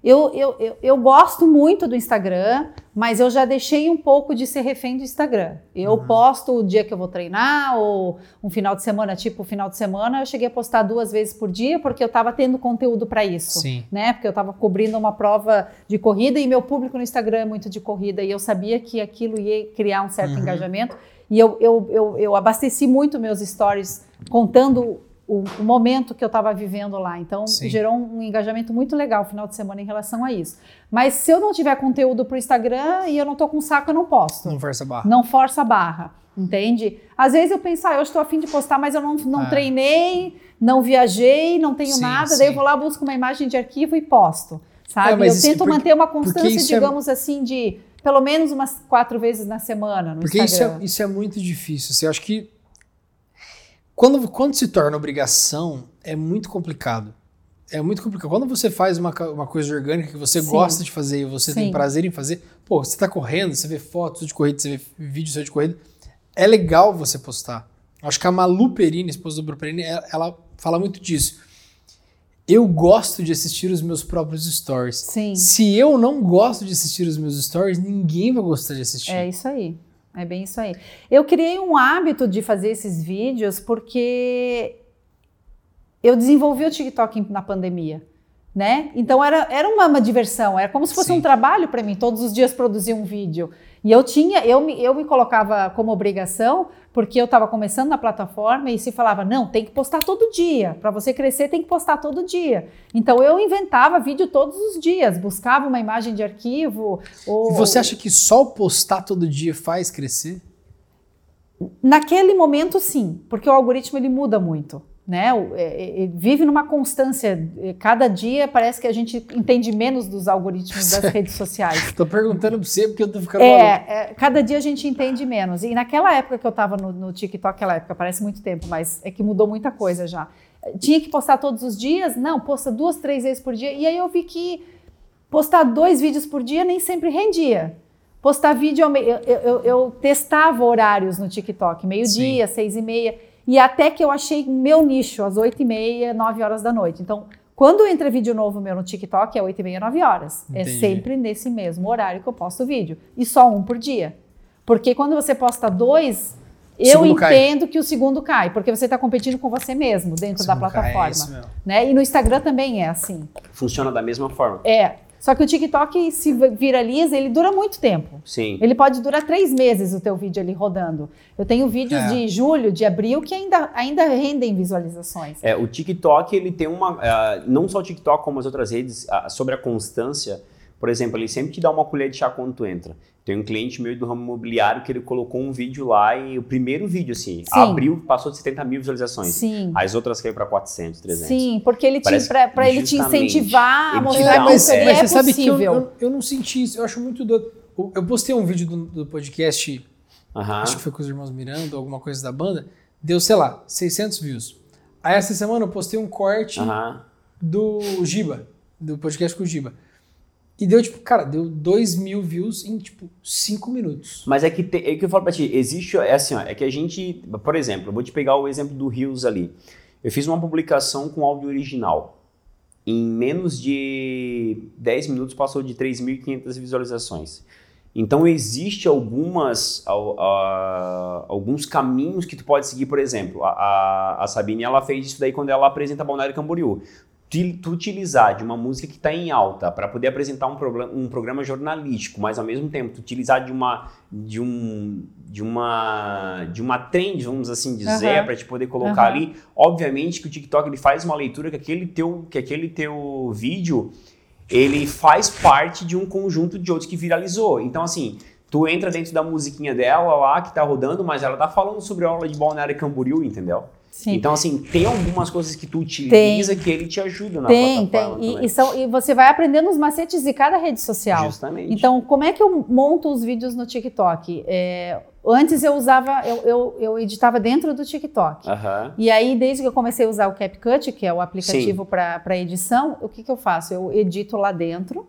eu, eu, eu, eu gosto muito do Instagram, mas eu já deixei um pouco de ser refém do Instagram. Eu posto o dia que eu vou treinar, ou um final de semana, tipo final de semana, eu cheguei a postar duas vezes por dia, porque eu estava tendo conteúdo para isso
Sim.
né? Porque eu estava cobrindo uma prova de corrida e meu público no Instagram é muito de corrida e eu sabia que aquilo ia criar um certo
Uhum.
engajamento. E eu, eu, eu, eu abasteci muito meus stories contando o, o momento que eu estava vivendo lá. Então,
Sim.
gerou um, engajamento muito legal no final de semana em relação a isso. Mas se eu não tiver conteúdo para o Instagram e eu não tô com saco, eu não posto.
Não força a barra.
Não força a barra, entende? Às vezes eu penso, ah, eu estou afim de postar, mas eu não, não
Ah.
treinei, não viajei, não tenho
Sim,
nada,
sim.
daí eu vou lá, busco uma imagem de arquivo e posto, sabe?
É,
eu
isso-
tento
porque-
manter uma
porque
constância,
isso é-
digamos assim, de pelo menos umas quatro vezes na semana no
Porque isso
Instagram.
é, isso é muito difícil. Assim, eu acho que quando, quando se torna obrigação, é muito complicado. É muito complicado. Quando você faz uma, uma coisa orgânica que você
Sim.
gosta de fazer e você tem
Sim.
prazer em fazer, pô, você tá correndo, você vê fotos de corrida, você vê vídeo seu de corrida, é legal você postar. Acho que a Malu Perini, esposa do Bruno Perini, ela, ela fala muito disso. Eu gosto de assistir os meus próprios stories.
Sim,
Se eu não gosto de assistir os meus stories, ninguém vai gostar de assistir.
é isso aí. É bem isso aí. Eu criei um hábito de fazer esses vídeos porque eu desenvolvi o TikTok na pandemia. Né? Então era, era uma, uma diversão, era como se fosse
Sim.
um trabalho para mim, todos os dias produzir um vídeo. E eu tinha, eu me, eu me colocava como obrigação, porque eu estava começando na plataforma e se falava, não, tem que postar todo dia. Para você crescer, tem que postar todo dia. Então eu inventava vídeo todos os dias, buscava uma imagem de arquivo. Ou,
E você acha que só postar todo dia faz crescer?
Naquele momento, sim, porque o algoritmo ele muda muito. Né? É- é- é- vive numa constância. Cada dia parece que a gente entende menos dos algoritmos das redes sociais.
Tô perguntando pra você porque eu tô ficando maluco.
É, é, cada dia a gente entende menos. E naquela época que eu estava no, no TikTok, aquela época, parece muito tempo, mas é que mudou muita coisa já. Tinha que postar todos os dias? Não, posta duas, três vezes por dia. E aí eu vi que postar dois vídeos por dia nem sempre rendia. Postar vídeo, eu, eu, eu- eu testava horários no TikTok, meio-dia, seis e meia, e até que eu achei meu nicho, às oito e meia, nove horas da noite. Então, quando entra vídeo novo meu no TikTok, é oito e meia, nove horas. É
Entendi.
sempre nesse mesmo horário que eu posto o vídeo. E só um por dia. Porque quando você posta dois, eu
segundo cai.
entendo que o segundo cai, porque você está competindo com você mesmo dentro da
é
plataforma.
isso mesmo.
né? E no Instagram também é assim.
Funciona da mesma forma.
É. Só que o TikTok se viraliza, ele dura muito tempo.
Sim.
Ele pode durar três meses o teu vídeo ali rodando. Eu tenho vídeos
É.
de julho, de abril, que ainda, ainda rendem visualizações.
É, o TikTok, ele tem uma. ah, não só o TikTok, como as outras redes, ah, sobre a constância. Por exemplo, ele sempre te dá uma colher de chá quando tu entra. Tem um cliente meu do ramo imobiliário que ele colocou um vídeo lá e o primeiro vídeo, assim,
Sim.
abriu, passou de 70 mil visualizações.
Sim.
As outras caiu para 400, 300.
Sim, porque ele te,
Parece
pra, pra ele te incentivar a
te
mostrar que
mas,
ali
pé.
mas
é
você sabe que eu,
possível.
eu, eu não senti isso. Eu acho muito doido. Eu, postei um vídeo do, do podcast,
Aham.
acho que foi com os irmãos Miranda, alguma coisa da banda. Deu, sei lá, 600 views. Aí essa semana eu postei um corte
Aham.
do Giba, do podcast com o Giba. E deu, tipo, cara, deu 2 mil views em, tipo, 5 minutos.
Mas é que, te- é que eu falo pra ti, existe, é assim, ó, é que a gente, por exemplo, eu vou te pegar o exemplo do Rios ali. Eu fiz uma publicação com áudio original. Em menos de 10 minutos passou de 3.500 visualizações. Então existe algumas, alguns caminhos que tu pode seguir, por exemplo, a, a, a Sabine ela fez isso daí quando ela apresenta Balneário Camboriú. Tu, utilizar de uma música que está em alta para poder apresentar um, programa- um programa jornalístico, mas ao mesmo tempo tu utilizar de uma de um de uma de uma trend, vamos assim dizer,
Aham.
para te poder colocar
Aham.
ali. Obviamente que o TikTok ele faz uma leitura que aquele teu que aquele teu vídeo ele faz parte de um conjunto de outros que viralizou. Então assim, tu entra dentro da musiquinha dela lá que tá rodando, mas ela tá falando sobre a aula de Balneário Camboriú, entendeu?
Sim.
Então, assim, tem algumas coisas que tu utiliza que ele te ajuda na
Tem,
plataforma
tem. E,
também.
e são, e você vai aprendendo os macetes de cada rede social.
Justamente.
Então, como é que eu monto os vídeos no TikTok? É, antes eu usava, eu, eu, eu editava dentro do TikTok.
Aham.
E aí, desde que eu comecei a usar o CapCut, que é o aplicativo para edição, o que, que eu faço? Eu edito lá dentro,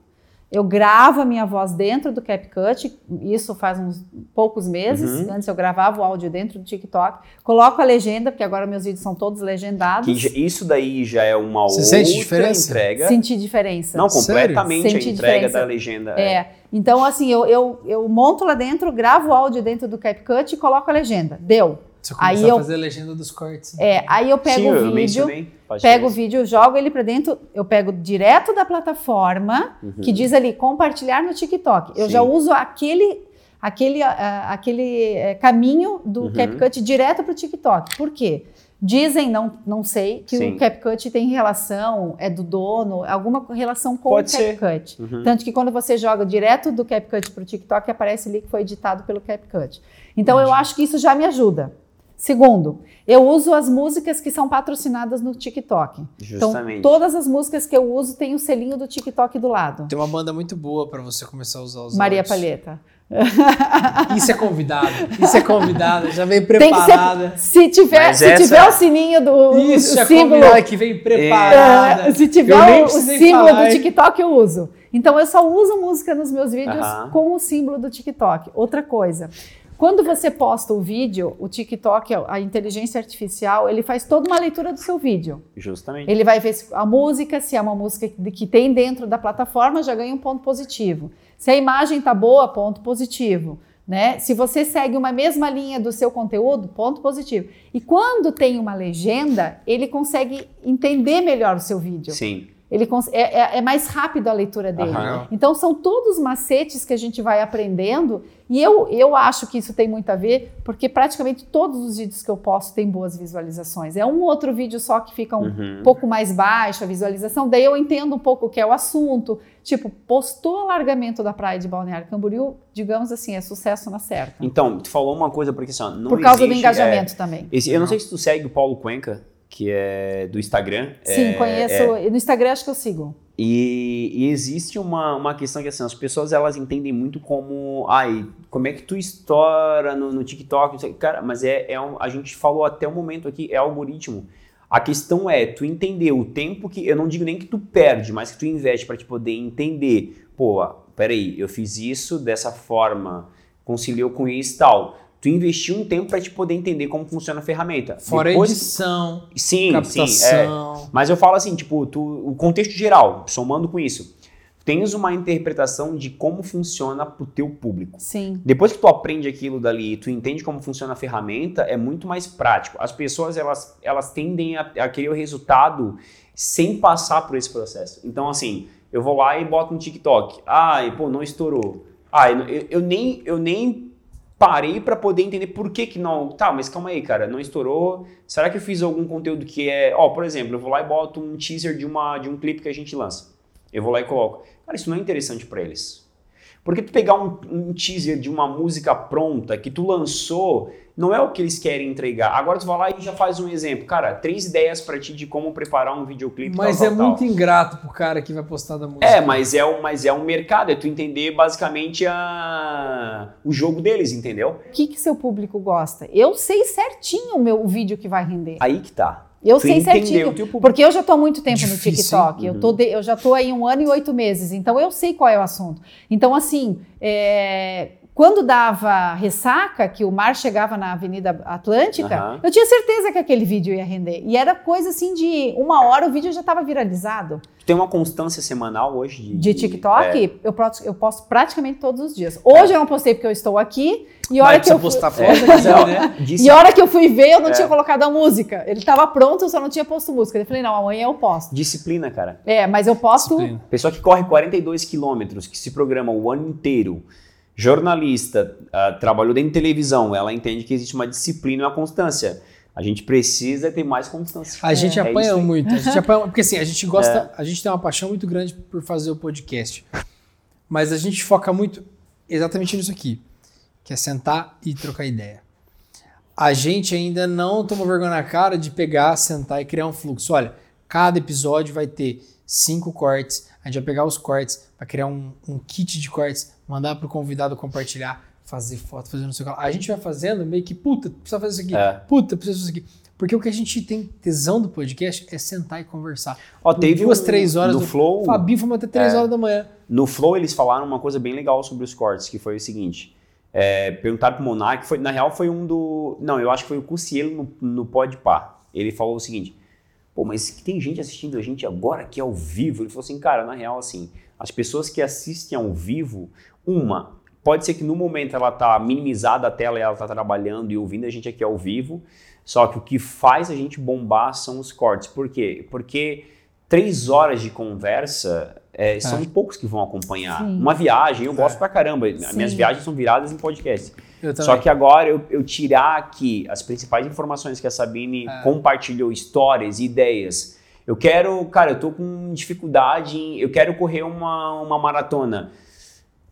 eu gravo a minha voz dentro do CapCut, isso faz uns poucos meses.
Uhum.
Antes eu gravava o áudio dentro do TikTok, coloco a legenda, porque agora meus vídeos são todos legendados.
Já- isso daí já é uma
Você
outra
sente diferença?
entrega.
Senti diferença.
Não,
Sério?
completamente
Senti
a entrega
diferença.
da legenda.
É. Então, assim, eu, eu, eu monto lá dentro, gravo o áudio dentro do CapCut e coloco a legenda. Deu.
Você
Aí
a
eu-
fazer a legenda dos cortes.
É, aí eu pego
Sim,
o vídeo,
mencionei.
Pego o vídeo, jogo ele pra dentro, eu pego direto da plataforma, que diz ali compartilhar no TikTok. Eu
Uhum. Sim.
já uso aquele aquele ah, aquele eh, caminho do
Uhum.
CapCut direto pro TikTok. Por quê? Dizem, não, não sei, que
Sim.
o CapCut tem relação, é do dono, alguma relação com
Pode
o. CapCut.
Uhum.
Tanto que quando você joga direto do CapCut para o TikTok, aparece ali que foi editado pelo CapCut. Então eu acho que isso já me ajuda. Segundo, eu uso as músicas que são patrocinadas no TikTok.
Justamente.
Então, todas as músicas que eu uso têm o selinho do TikTok do lado.
Tem uma banda muito boa pra você começar a usar os
Maria
áudios.
Palheta.
Isso é convidado. Isso é convidada. Já
que
preparada.
ser. Se tiver,
Mas
se
essa-
tiver o sininho do
Isso
o
é
símbolo.
convidada que vem preparada.
É, se tiver o, o símbolo
falar,
do? TikTok, eu uso. Então, eu só uso música nos meus vídeos
Aham.
com o símbolo do TikTok. Outra coisa. Quando você posta o vídeo, o TikTok, a inteligência artificial, ele faz toda uma leitura do seu vídeo.
Justamente.
Ele vai ver se a música, se é uma música que que tem dentro da plataforma, já ganha um ponto positivo. Se a imagem tá boa, ponto positivo. Né? Se você segue uma mesma linha do seu conteúdo, ponto positivo. E quando tem uma legenda, ele consegue entender melhor o seu vídeo.
Sim.
Ele é, é, é, mais rápido a leitura dele. Uhum. Então são todos macetes que a gente vai aprendendo e eu, eu acho que isso tem muito a ver porque praticamente todos os vídeos que eu posto têm boas visualizações. É um outro vídeo só que fica um uhum. pouco mais baixo a visualização, daí eu entendo um pouco o que é o assunto. Tipo, postou alargamento da praia de Balneário Camboriú, digamos assim, é sucesso na certa.
Então, tu falou uma coisa porque assim, não
Por causa
existe,
do engajamento é, também.
Esse, eu não sei se tu segue o Paulo Cuenca que é do Instagram.
Sim,
é,
conheço. É, no Instagram acho que eu sigo.
E, e, existe uma, uma questão que assim, as pessoas elas entendem muito como, ai, como é que tu estoura no, no TikTok? Cara, mas é, é um, a gente falou até o momento aqui, é algoritmo. A questão é tu entender o tempo que, eu não digo nem que tu perde, mas que tu investe para te poder entender, pô, peraí, eu fiz isso dessa forma, conciliou com isso e tal tu investiu um tempo para te poder entender como funciona a ferramenta.
Fora Depois, edição,
sim,
captação.
Sim, é. Mas eu falo assim, tipo, tu, o contexto geral, somando com isso, tens uma interpretação de como funciona para o teu público.
Sim.
Depois que tu aprende aquilo dali, tu entende como funciona a ferramenta, é muito mais prático. As pessoas elas, elas tendem a, a querer o resultado sem passar por esse processo. Então assim, eu vou lá e boto no TikTok. Ai, pô, não estourou. Ah, eu, eu nem eu nem parei para poder entender por que que não. Tá, mas calma aí, cara, não estourou. Será que eu fiz algum conteúdo que é, ó, por exemplo, eu vou lá e boto um teaser de uma de um clipe que a gente lança. Eu vou lá e coloco. Cara, isso não é interessante para eles. Porque tu pegar um, um, teaser de uma música pronta que tu lançou, não é o que eles querem entregar. Agora tu vai lá e já faz um exemplo. Cara, três ideias para ti de como preparar um videoclipe.
Mas
tal,
é
tal,
muito
tal.
ingrato pro cara que vai postar da música.
É, mas é, um, mas é um mercado, é tu entender basicamente a, o jogo deles, entendeu?
O que, que seu público gosta? Eu sei certinho o meu o vídeo que vai render.
Aí que tá.
Eu tu sei certinho, porque eu já estou há muito tempo Difícil, no TikTok. Uhum. Eu, tô de, eu já estou aí um ano e oito meses, então eu sei qual é o assunto. Então, assim, é, quando dava ressaca, que o mar chegava na Avenida Atlântica, uhum. eu tinha certeza que aquele vídeo ia render. E era coisa assim de uma hora o vídeo já estava viralizado.
Tem uma constância semanal hoje de,
de TikTok? É. Eu, posto, eu posto praticamente todos os dias. Hoje é. eu não postei porque eu estou aqui. E hora que eu fui...
postar é, né?
E hora que eu fui ver, eu não é. tinha colocado a música. Ele estava pronto, eu só não tinha posto música. Eu falei, não, amanhã eu posto.
Disciplina, cara.
É, mas eu posto. Disciplina.
Pessoa que corre 42 quilômetros, que se programa o ano inteiro jornalista, uh, trabalhou dentro de televisão, ela entende que existe uma disciplina e uma constância. A gente precisa ter mais constância.
A gente é, apanha é muito. A gente apanha, porque assim, a gente gosta, é. a gente tem uma paixão muito grande por fazer o podcast. Mas a gente foca muito exatamente nisso aqui, que é sentar e trocar ideia. A gente ainda não toma vergonha na cara de pegar, sentar e criar um fluxo. Olha, cada episódio vai ter cinco cortes. A gente vai pegar os cortes, vai criar um, um kit de cortes mandar pro convidado compartilhar, fazer foto, fazer não sei o que lá. A gente vai fazendo meio que, puta, precisa fazer isso aqui, é. puta, precisa fazer isso aqui. Porque o que a gente tem tesão do podcast é sentar e conversar.
Ó, teve
duas,
um,
três horas.
No
do,
Flow.
Fabinho fomos até três é, horas da manhã.
No Flow eles falaram uma coisa bem legal sobre os cortes, que foi o seguinte. É, perguntaram pro Monark, foi, na real foi um do. Não, eu acho que foi o Cucielo no, no Podpah. Ele falou o seguinte: pô, mas tem gente assistindo a gente agora aqui ao vivo. Ele falou assim, cara, na real, assim, as pessoas que assistem ao vivo, uma, Pode ser que no momento ela está minimizada a tela e ela está trabalhando e ouvindo a gente aqui ao vivo. Só que o que faz a gente bombar são os cortes. Por quê? Porque três horas de conversa é, é. são poucos que vão acompanhar. Sim. Uma viagem, eu gosto é. pra caramba. Sim. Minhas viagens são viradas em podcast. Só que agora eu, eu, tirar aqui as principais informações que a Sabine é. compartilhou, histórias, ideias. Eu quero, cara, eu tô com dificuldade em. Eu quero correr uma, uma maratona.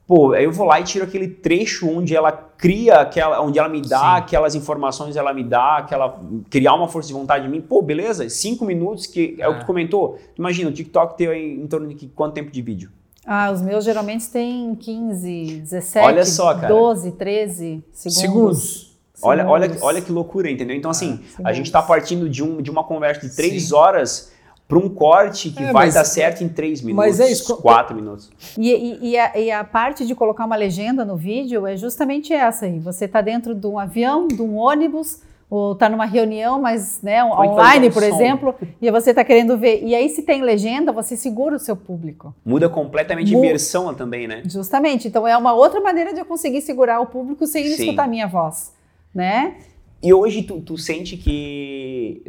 Pô, aí eu vou lá e tiro aquele trecho onde ela cria aquela, onde ela me dá Sim. aquelas informações, ela me dá aquela. criar uma força de vontade em mim. Pô, beleza, cinco minutos, que é, é o que tu é. comentou. Imagina, o TikTok tem em torno de quanto tempo de vídeo?
Ah, os meus geralmente têm 15, 17,
olha só, cara.
12, 13 segundos.
Segundos.
Olha, olha, olha que loucura, entendeu? Então, assim, a gente está partindo de, um, de uma conversa de três Sim. horas para um corte que é, vai mas, dar certo em três minutos, mas é isso, quatro minutos.
E, e, e, a, e, a, parte de colocar uma legenda no vídeo é justamente essa aí. Você está dentro de um avião, de um ônibus, ou está numa reunião, mas né, online, por som. exemplo, e você está querendo ver. E aí, se tem legenda, você segura o seu público.
Muda completamente a imersão também, né?
Justamente. Então, é uma outra maneira de eu conseguir segurar o público sem ele escutar a minha voz, né?
E hoje tu, tu sente que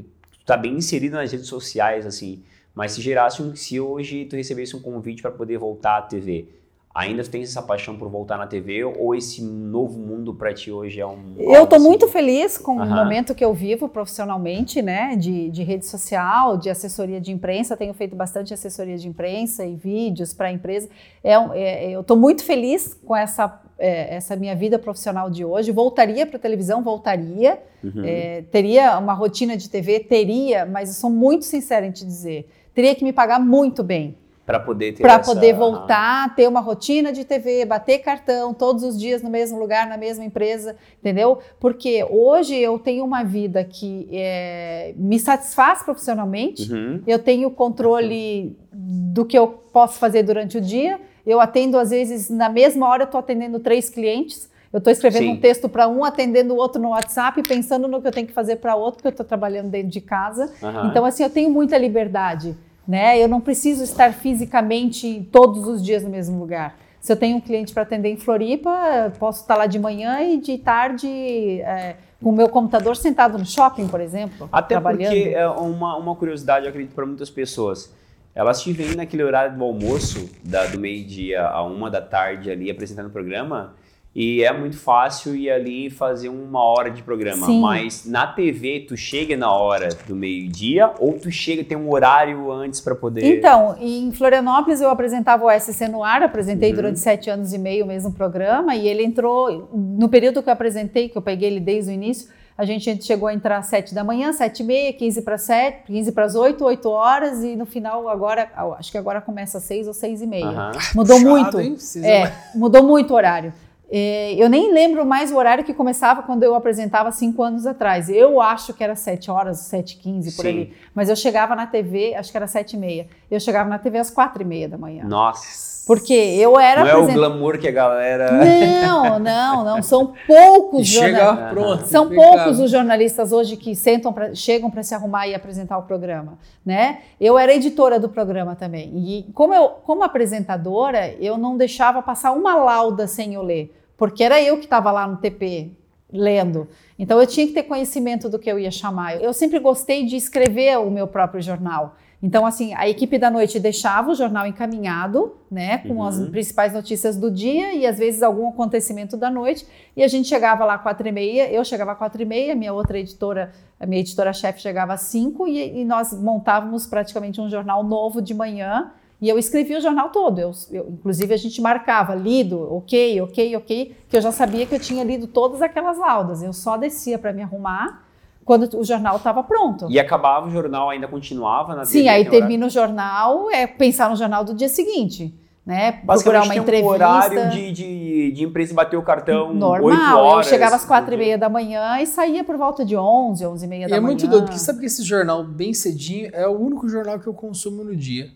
tá bem inserido nas redes sociais, assim. Mas se gerasse um, se hoje tu recebesse um convite para poder voltar à TV, ainda tu tens essa paixão por voltar na TV ou esse novo mundo para ti hoje é um
Eu tô muito feliz com o
Aham.
momento que eu vivo profissionalmente, né, de, de rede social, de assessoria de imprensa, tenho feito bastante assessoria de imprensa e vídeos para a empresa. É, é- eu tô muito feliz com essa é, essa minha vida profissional de hoje. Voltaria para televisão, voltaria.
Uhum.
É, teria uma rotina de TV, teria, mas eu sou muito sincera em te dizer, teria que me pagar muito bem
para poder ter
para
essa-
poder voltar, ter uma rotina de TV, bater cartão todos os dias no mesmo lugar, na mesma empresa, entendeu? Porque hoje eu tenho uma vida que é, me satisfaz profissionalmente,
Uhum.
eu tenho controle do que eu posso fazer durante o dia, eu atendo às vezes na mesma hora eu estou atendendo três clientes. Eu estou escrevendo
Sim.
um texto para um, atendendo o outro no WhatsApp, pensando no que eu tenho que fazer para outro, porque eu estou trabalhando dentro de casa.
Aham.
Então, assim, eu tenho muita liberdade, né? Eu não preciso estar fisicamente todos os dias no mesmo lugar. Se eu tenho um cliente para atender em Floripa, posso estar lá de manhã e de tarde é, com o meu computador sentado no shopping, por exemplo,
Até porque é uma, uma curiosidade, eu acredito, para muitas pessoas. Elas te veem naquele horário do almoço, da- do meio-dia a uma da tarde ali, apresentando o programa, e é muito fácil ir ali e fazer uma hora de programa.
Sim.
Mas na TV, tu chega na hora do meio-dia ou tu chega, tem um horário antes para poder...
Então, em Florianópolis eu apresentava o SC no ar, apresentei
Uhum.
durante sete anos e meio o mesmo programa, e ele entrou, no período que eu apresentei, que eu peguei ele desde o início, a gente chegou a entrar às sete da manhã, sete e meia, 15 para sete, 15 para as oito, oito horas, e no final agora, acho que agora começa às seis ou seis e meia.
Aham.
Mudou
Puxado,
muito.
hein?
É, mudou muito o horário. É, eu nem lembro mais o horário que começava quando eu apresentava cinco anos atrás. Eu acho que era 7 horas, 7 h 15 por
Sim.
ali. Mas eu chegava na TV, acho que era 7 e meia. Eu chegava na TV às 4 e meia da manhã.
Nossa.
Porque eu era
Não é o
apresent-
glamour que a galera...
Não, não, não. São poucos
chega
jornalistas.
pronto.
São poucos os jornalistas hoje que sentam pra, chegam para se arrumar e apresentar o programa, né? Eu era editora do programa também. E como eu, como apresentadora, eu não deixava passar uma lauda sem eu ler, porque era eu que estava lá no TP lendo. Então eu tinha que ter conhecimento do que eu ia chamar. Eu sempre gostei de escrever o meu próprio jornal. Então, assim, a equipe da noite deixava o jornal encaminhado, né, com
Uhum.
as principais notícias do dia e às vezes algum acontecimento da noite. E a gente chegava lá às quatro e meia, eu chegava às quatro e meia, minha outra editora, a minha editora-chefe chegava às cinco e, e nós montávamos praticamente um jornal novo de manhã. E eu escrevia o jornal todo. Eu, eu- inclusive, a gente marcava lido, ok, ok, ok, que eu já sabia que eu tinha lido todas aquelas laudas. Eu só descia para me arrumar quando o jornal estava pronto.
E acabava o jornal, ainda continuava na
Sim, aí termina o jornal, é pensar no jornal do dia seguinte, né? Procurar
Basicamente
uma
tem
entrevista.
um horário de, de, de empresa bater o cartão
Normal,
8 horas.
eu chegava às quatro e meia da manhã e saía por volta de 11, 11 e meia da
é
manhã.
muito doido, porque sabe que esse jornal bem cedinho é o único jornal que eu consumo no dia.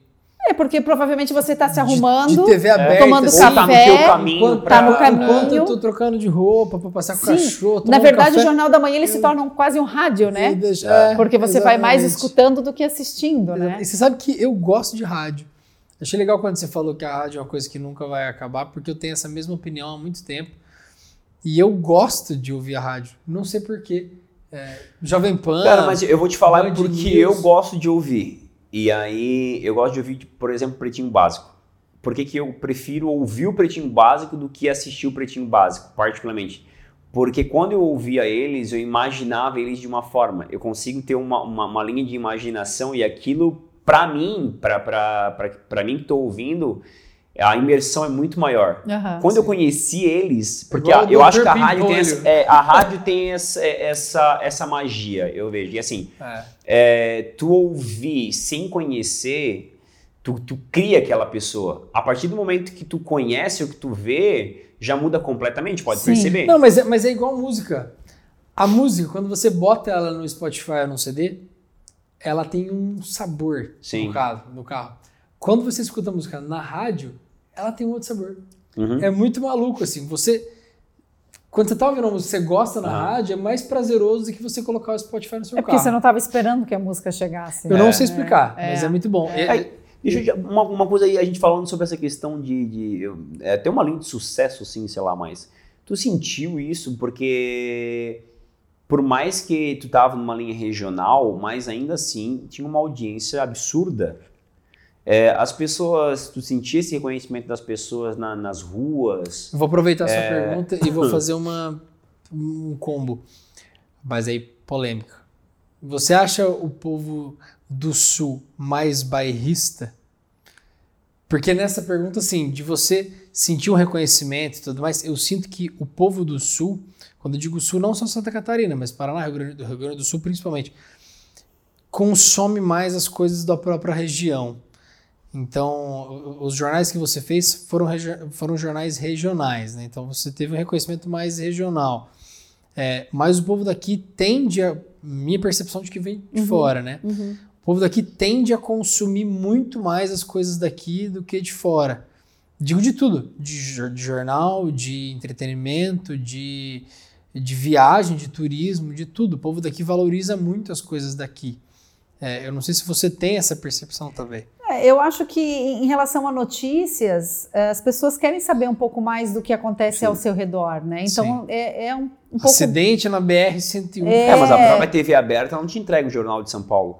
É, porque provavelmente você está se
De-
arrumando,
De, TV aberta.
tomando
assim,
Ou tá no
café,
teu caminho
Enquanto,
pra...
tá no caminho.
enquanto eu tô trocando de roupa pra passear com o
Sim,
cachorro.
Na verdade,
café,
o Jornal da Manhã ele se
eu-
torna um- quase um rádio, né?
deixa- é,
Porque você vai mais
exatamente.
escutando do que assistindo, né?
E você sabe que eu gosto de rádio. Achei legal quando você falou que a rádio é uma coisa que nunca vai acabar, porque eu tenho essa mesma opinião há muito tempo. E eu gosto de ouvir a rádio. Não sei porquê. É, Jovem Pan.
Cara, mas eu vou te falar porque eu gosto de ouvir. E aí, eu gosto de ouvir, tipo, por exemplo, Pretinho Básico. Por que, que eu prefiro ouvir o Pretinho Básico do que assistir o Pretinho Básico, particularmente? Porque quando eu ouvia eles, eu imaginava eles de uma forma. Eu consigo ter uma, uma, uma linha de imaginação e aquilo, pra mim, pra mim que tô ouvindo, a imersão é muito maior.
Aham.
Quando eu conheci eles, porque
Igual
a- eu acho que a rádio tem, essa, é, a rádio tem essa, essa, essa magia, eu vejo. E assim,
É.
é, tu ouvir sem conhecer, tu, tu cria aquela pessoa. A partir do momento que tu conhece o que tu vê, já muda completamente, pode
Sim.
perceber.
Não, mas é, mas é igual música. A música, quando você bota ela no Spotify ou no CD, ela tem um sabor
Sim.
no carro, no carro. Quando você escuta a música na rádio, ela tem um outro sabor.
Uhum.
É muito maluco, assim. Você. Quando você tá ouvindo uma música que você gosta na
Ah.
rádio, é mais prazeroso do que você colocar o Spotify no seu
É porque
carro.
você não estava esperando que a música chegasse.
Eu não
É.
sei explicar,
É.
mas é muito bom. É-
deixa eu, te- uma, uma coisa aí, a gente falando sobre essa questão de. de é, ter uma linha de sucesso, assim, sei lá, mas. Tu sentiu isso porque. Por mais que tu tava numa linha regional, mas ainda assim tinha uma audiência absurda É, as pessoas, tu sentia esse reconhecimento das pessoas na- nas ruas?
Vou aproveitar a sua
É.
pergunta e vou fazer uma, um combo, mas aí polêmica. Você acha o povo do Sul mais bairrista? Porque nessa pergunta, assim, de você sentir um reconhecimento e tudo mais, eu sinto que o povo do Sul, quando eu digo Sul, não só Santa Catarina, mas Paraná, Rio Grande, Rio Grande do Sul principalmente, consome mais as coisas da própria região. Então, os jornais que você fez foram, foram jornais regionais, né? Então, você teve um reconhecimento mais regional. É, mas o povo daqui tende a. Minha percepção de que vem de fora, né?
Uhum.
O povo daqui tende a consumir muito mais as coisas daqui do que de fora. Digo de tudo: de, de jornal, de entretenimento, de, de viagem, de turismo, de tudo. O povo daqui valoriza muito as coisas daqui. É, eu não sei se você tem essa percepção também.
É, Eu acho que em relação a notícias, eh, as pessoas querem saber um pouco mais do que acontece
Sim.
ao seu redor, né? Então
Sim.
é, é um, um pouco.
Acidente na BR-101.
É, mas a própria TV aberta não te entrega o Jornal de São Paulo.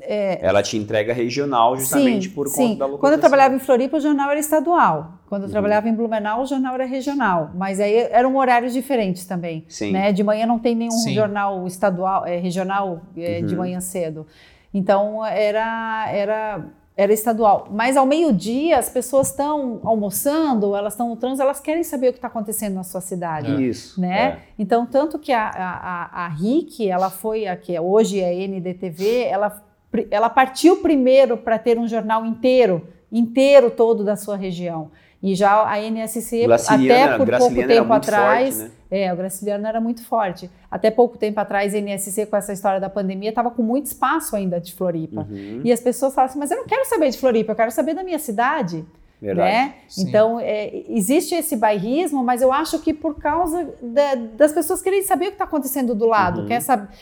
É.
Ela te entrega regional justamente
sim,
por
sim.
conta da localização.
Quando eu trabalhava em Floripa, o jornal era estadual. Quando eu
Uhum.
trabalhava em Blumenau, o jornal era regional. Mas aí eram horários diferentes também.
Sim.
Né? De manhã não tem nenhum
Sim.
jornal estadual, é, regional é, de
Uhum.
manhã cedo. Então era, era, era estadual. Mas ao meio-dia as pessoas estão almoçando, elas estão no trânsito, elas querem saber o que está acontecendo na sua cidade.
Isso.
Né?
é.
Então, tanto que a, a, a, RIC, ela foi a que hoje é NDTV, ela, ela partiu primeiro para ter um jornal inteiro, inteiro todo da sua região. E já a NSC,
Graciliana-
até por pouco tempo atrás,
forte, né?
é, o Graciliano era muito forte. Até pouco tempo atrás, a NSC, com essa história da pandemia, estava com muito espaço ainda de Floripa.
Uhum,
E as pessoas falam assim, mas eu não quero saber de Floripa, eu quero saber da minha cidade.
verdade.
Né?
Sim.
Então, é, existe esse bairrismo, mas eu acho que por causa da- das pessoas querem saber o que está acontecendo do lado,
Uhum.
quer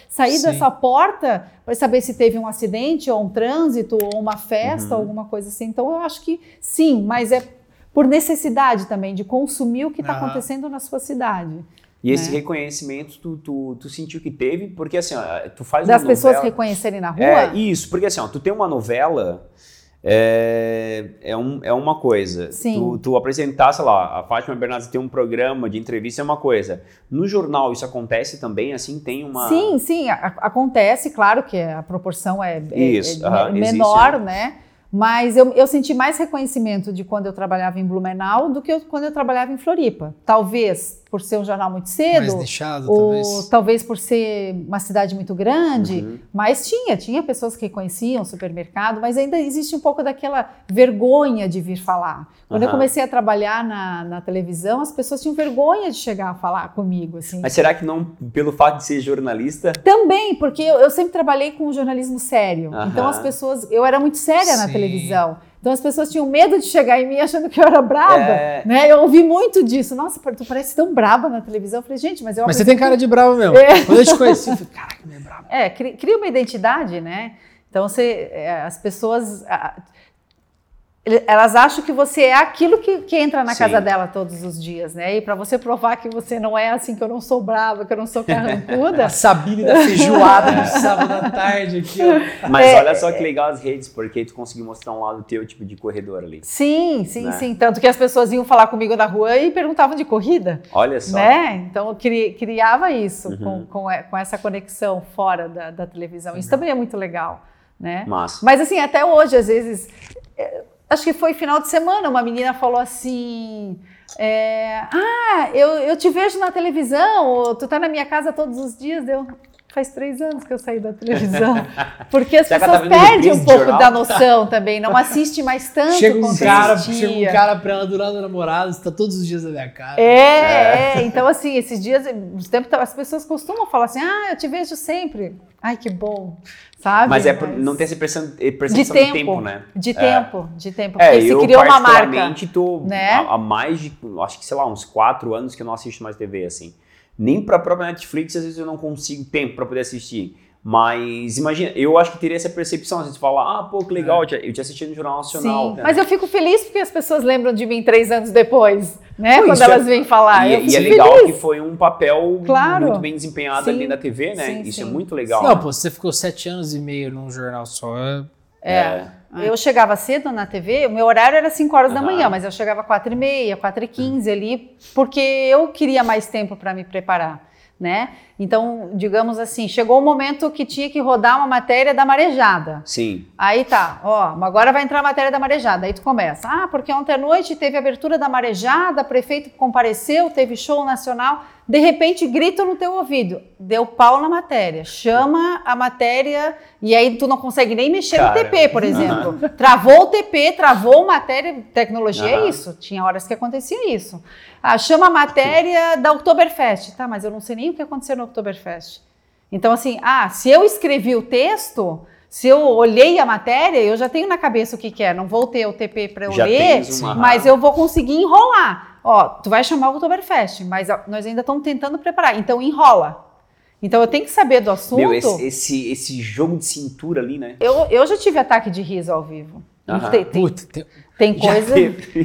sair
Sim.
dessa porta para saber se teve um acidente, ou um trânsito, ou uma festa,
Uhum.
alguma coisa assim. Então, eu acho que sim, mas é por necessidade também de consumir o que está
Aham.
acontecendo na sua cidade.
E esse
né?
reconhecimento tu, tu, tu sentiu que teve, porque assim, ó, tu faz
Das pessoas
novela...
reconhecerem na rua.
É, isso, porque assim, ó, tu tem uma novela, é, é, um, é uma coisa.
Sim.
Tu, tu apresentar, sei lá, a Fátima Bernardes tem um programa de entrevista é uma coisa. No jornal isso acontece também, assim, tem uma...
Sim, sim, a- acontece, claro que a proporção é, é-
Isso,
é
aham,
me-
existe,
menor, né? Mas eu, eu senti mais reconhecimento de quando eu trabalhava em Blumenau do que eu- quando eu trabalhava em Floripa. Talvez por ser um jornal muito cedo,
Mais deixado,
ou
talvez.
talvez por ser uma cidade muito grande,
Uhum.
mas tinha, tinha pessoas que reconheciam o supermercado, mas ainda existe um pouco daquela vergonha de vir falar. Quando eu
Aham.
comecei a trabalhar na, na televisão, as pessoas tinham vergonha de chegar a falar comigo, assim.
Mas será que não, pelo fato de ser jornalista,
Também, porque eu, eu sempre trabalhei com jornalismo sério.
Aham.
Então as pessoas. Eu era muito séria na
Sim.
televisão. Então as pessoas tinham medo de chegar em mim achando que eu era braba.
É.
Né? Eu ouvi muito disso. Nossa, tu parece tão braba na televisão. Eu falei, gente, mas eu
Mas você tem cara de bravo mesmo.
É.
Quando eu te conheci, eu falei, caraca, não é bravo.
É, cri- cria uma identidade, né? Então você, é, as pessoas. Elas acham que você é aquilo que, que entra na
Sim.
casa dela todos os dias, né? E para você provar que você não é assim, que eu não sou brava, que eu não sou carrancuda,
A Sabine da feijoada no sábado à tarde aqui, ó.
Mas
É,
olha só que legal as redes, porque tu conseguiu mostrar um lado teu, tipo, de corredor ali.
Sim, sim,
Né?
sim. Tanto que as pessoas iam falar comigo na rua e perguntavam de corrida,
Olha só.
né? Então eu cri- criava isso
Uhum.
com, com, com essa conexão fora da, da televisão. Isso também é muito legal, né?
Massa.
Mas assim, até hoje, às vezes, acho que foi final de semana, uma menina falou assim. é, ah, eu, eu te vejo na televisão, tu tá na minha casa todos os dias, deu. Faz três anos que eu saí da televisão. Porque as
ela
pessoas
tá
perdem um pouco
jornal?
da noção também, não assiste mais tanto
Chega um, cara,
assistia.
chega um cara pra ela durar do namorado, você tá todos os dias na minha casa.
É, é, então assim, esses dias, uns tempos, as pessoas costumam falar assim, ah, eu te vejo sempre. Ai, que bom, sabe?
Mas é por não ter essa
de
percepção
tempo,
de tempo, né?
de
É.
tempo, de tempo,
É,
porque se
eu
criou uma marca.
particularmente tô
né?
há, há mais de, acho que sei lá, uns quatro anos que eu não assisto mais TV, assim. Nem pra própria Netflix, às vezes eu não consigo tempo pra poder assistir. Mas imagina, eu acho que teria essa percepção, às vezes falar, ah, pô, que legal, eu, te, eu te assisti no Jornal Nacional.
Sim,
né?
mas eu fico feliz porque as pessoas lembram de mim três anos depois, né?
Pô,
Quando
isso
elas
é-
vêm falar.
E,
eu
e é legal
feliz.
que foi um papel
Claro.
muito bem desempenhado
Sim.
ali na TV, né?
Sim,
Isso é
sim.
muito legal.
Não, pô, você ficou sete anos e meio num jornal só. é-
É. Eu chegava cedo na TV, o meu horário era 5 horas da manhã, mas eu chegava 4 e meia, 4 e 15 ali, porque eu queria mais tempo para me preparar né? Então, digamos assim, chegou o um momento que tinha que rodar uma matéria da marejada.
Sim.
Aí tá, ó, agora vai entrar a matéria da marejada. Aí tu começa, ah, porque ontem à noite teve abertura da marejada, prefeito compareceu, teve show nacional. De repente grita no teu ouvido, deu pau na matéria, chama a matéria e aí tu não consegue nem mexer Cara. no TP, por exemplo. Uhum. Travou o TP, travou matéria, tecnologia uhum. é isso. Tinha horas que acontecia isso. Ah, chama a matéria da Oktoberfest. Tá, mas eu não sei nem o que aconteceu no Oktoberfest. Então, assim, ah, se eu escrevi o texto, se eu olhei a matéria, eu já tenho na cabeça o que, que é. Não vou ter o TP para eu já ler, mas eu vou conseguir enrolar. Ó, tu vai chamar o Oktoberfest, mas nós ainda estamos tentando preparar. Então, enrola. Então eu tenho que saber do assunto. Meu,
esse, esse, esse jogo de cintura ali, né?
Eu, eu já tive ataque de riso ao vivo.
Uhum. Tem, tem,
Puta, tem, tem coisa.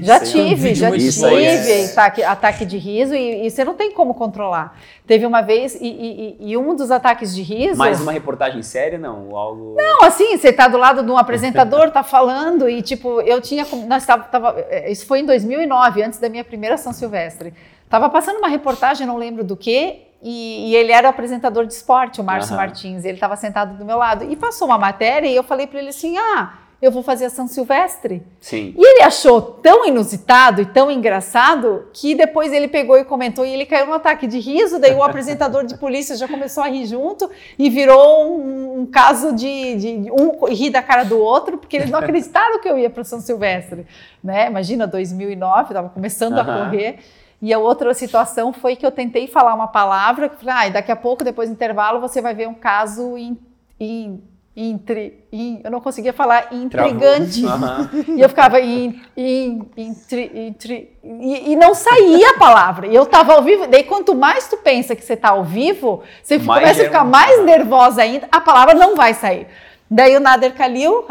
Já, tive, já tive é. ataque, ataque de riso e, e, você não tem como controlar. Teve uma vez, e, e, e, um dos ataques de riso.
Mais uma reportagem séria, não? Algo...
Não, assim, você tá do lado de um apresentador, tá falando, e tipo, eu tinha. Nós tava, tava, é, isso foi em 2009, antes da minha primeira São Silvestre. Tava passando uma reportagem, não lembro do que, e, e, ele era o apresentador de esporte, o Márcio uhum. Martins. Ele estava sentado do meu lado. E passou uma matéria e eu falei para ele assim: ah, eu vou fazer a São Silvestre.
Sim.
E ele achou tão inusitado e tão engraçado que depois ele pegou e comentou e ele caiu no ataque de riso. Daí o apresentador de polícia já começou a rir junto e virou um, um caso de, de, um rir da cara do outro, porque eles não acreditaram que eu ia para São Silvestre. Né? Imagina, 2009, estava começando uhum. a correr. E a outra situação foi que eu tentei falar uma palavra, que ah, daqui a pouco, depois do intervalo, você vai ver um caso em, em Intri, in, eu não conseguia falar intrigante. Uhum. E eu ficava in, in, intri, intri, e, e, não saía a palavra. E eu estava ao vivo. Daí, quanto mais tu pensa que você está ao vivo, você mais começa a ficar mais nervosa ainda, a palavra não vai sair. Daí o Nader Khalil,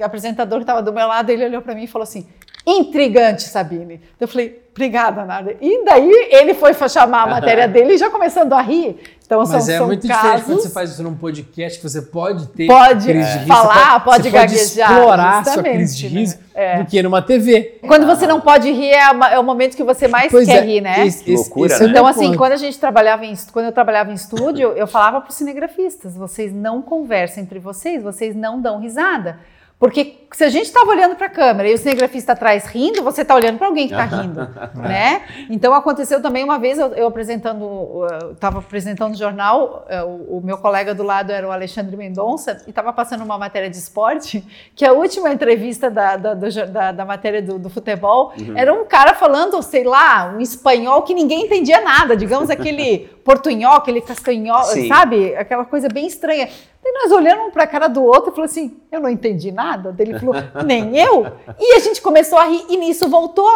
apresentador que estava do meu lado, ele olhou para mim e falou assim: intrigante, Sabine. Eu falei, obrigada, Nader. E daí ele foi chamar a matéria dele e já começando a rir. Então,
Mas
são,
é
são
muito
casos...
diferente quando você faz isso num podcast, que você pode ter
pode crise de riso. Falar, pode, pode gaguejar.
Pode explorar sua crise de riso né? é. do que numa TV.
Quando você não pode rir, é, é o momento que você mais pois quer é, rir, né?
Esse, loucura,
esse, né? Então, assim, quando a gente trabalhava em, quando eu trabalhava em estúdio, eu falava para os cinegrafistas, vocês não conversam entre vocês, vocês não dão risada. Porque se a gente estava olhando para a câmera e o cinegrafista atrás rindo, você está olhando para alguém que está rindo, né? Então aconteceu também uma vez eu, eu apresentando, estava apresentando o jornal, é, o, o, meu colega do lado era o Alexandre Mendonça e estava passando uma matéria de esporte, que a última entrevista da, da, do, da, da matéria do, do futebol uhum. era um cara falando, sei lá, um espanhol que ninguém entendia nada, digamos aquele portunhol, aquele castanhol, sabe? Aquela coisa bem estranha. E nós olhamos um para a cara do outro e falou assim: eu não entendi nada. Ele falou, nem eu. E a gente começou a rir e nisso voltou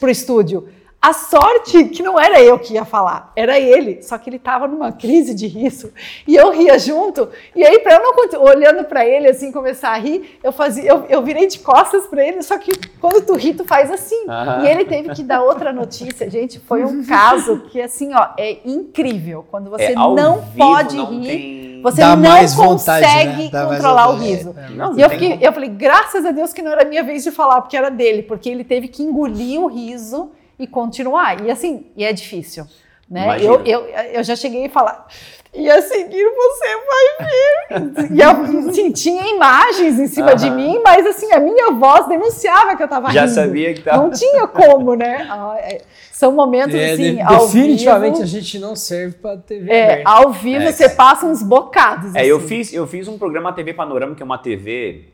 pro estúdio. A sorte que não era eu que ia falar, era ele. Só que ele estava numa crise de riso e eu ria junto. E aí, para eu não olhando para ele assim começar a rir, eu fazia, eu, eu virei de costas para ele. Só que quando tu ri, tu faz assim. E ele teve que dar outra notícia, gente. Foi um caso que assim, ó, é incrível quando você é, não pode não rir. Tem você Dá não consegue vontade, né? controlar o riso. É, não, e eu, fiquei, eu falei, graças a Deus que não era minha vez de falar, porque era dele, porque ele teve que engolir o riso e continuar. E assim, e é difícil. Né? Eu, eu, eu já cheguei a falar, e a seguir você vai ver. E eu, assim, tinha imagens em cima de mim, mas assim, a minha voz denunciava que eu estava rindo.
Já sabia que estava.
Não tinha como, né? Ah, é, são momentos é, assim,
de, Definitivamente vivo, a gente não serve para TV
é, aberta. Ao vivo é. você passa uns bocados.
É, assim. eu, fiz, eu fiz um programa TV Panorama, que é uma TV...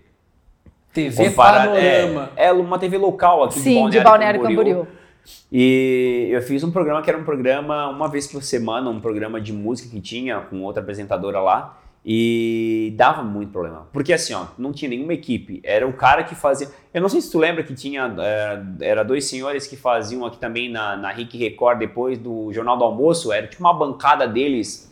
TV Panorama.
É, é, uma TV local aqui
Sim, de Balneário, de Balneário Camboriú. Camboriú.
E eu fiz um programa que era um programa, uma vez por semana, um programa de música que tinha com outra apresentadora lá. E dava muito problema. Porque assim, ó, não tinha nenhuma equipe. Era o cara que fazia. Eu não sei se tu lembra que tinha. Era, é, era dois senhores que faziam aqui também na, na Rick Record depois do Jornal do Almoço. Era tipo uma bancada deles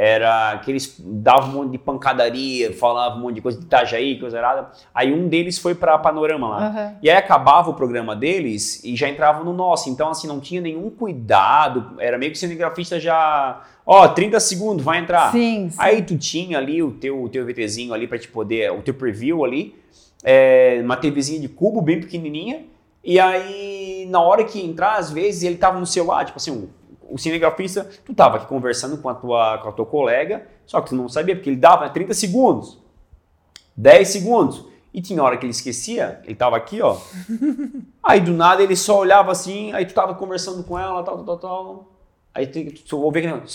era que eles davam um monte de pancadaria, falavam um monte de coisa de Itajaí, coisa errada. Aí um deles foi para Panorama lá.
Aham.
E aí acabava o programa deles e já entrava no nosso. Então, assim, não tinha nenhum cuidado. Era meio que o cinegrafista já. Ó, 30 segundos, vai entrar.
Sim, sim.
Aí tu tinha ali o teu, o teu VTzinho ali pra te poder, o teu preview ali, é, uma TVzinha de cubo bem pequenininha, e aí na hora que entrar, às vezes ele tava no celular, tipo assim, o, cinegrafista, tu tava aqui conversando com a, tua, com a tua colega, só que tu não sabia, porque ele dava né, 30 segundos, 10 segundos, e tinha hora que ele esquecia, ele tava aqui, ó, aí do nada ele só olhava assim, aí tu tava conversando com ela, tal, tal, tal, tal, aí tu, tu ouvia aquele...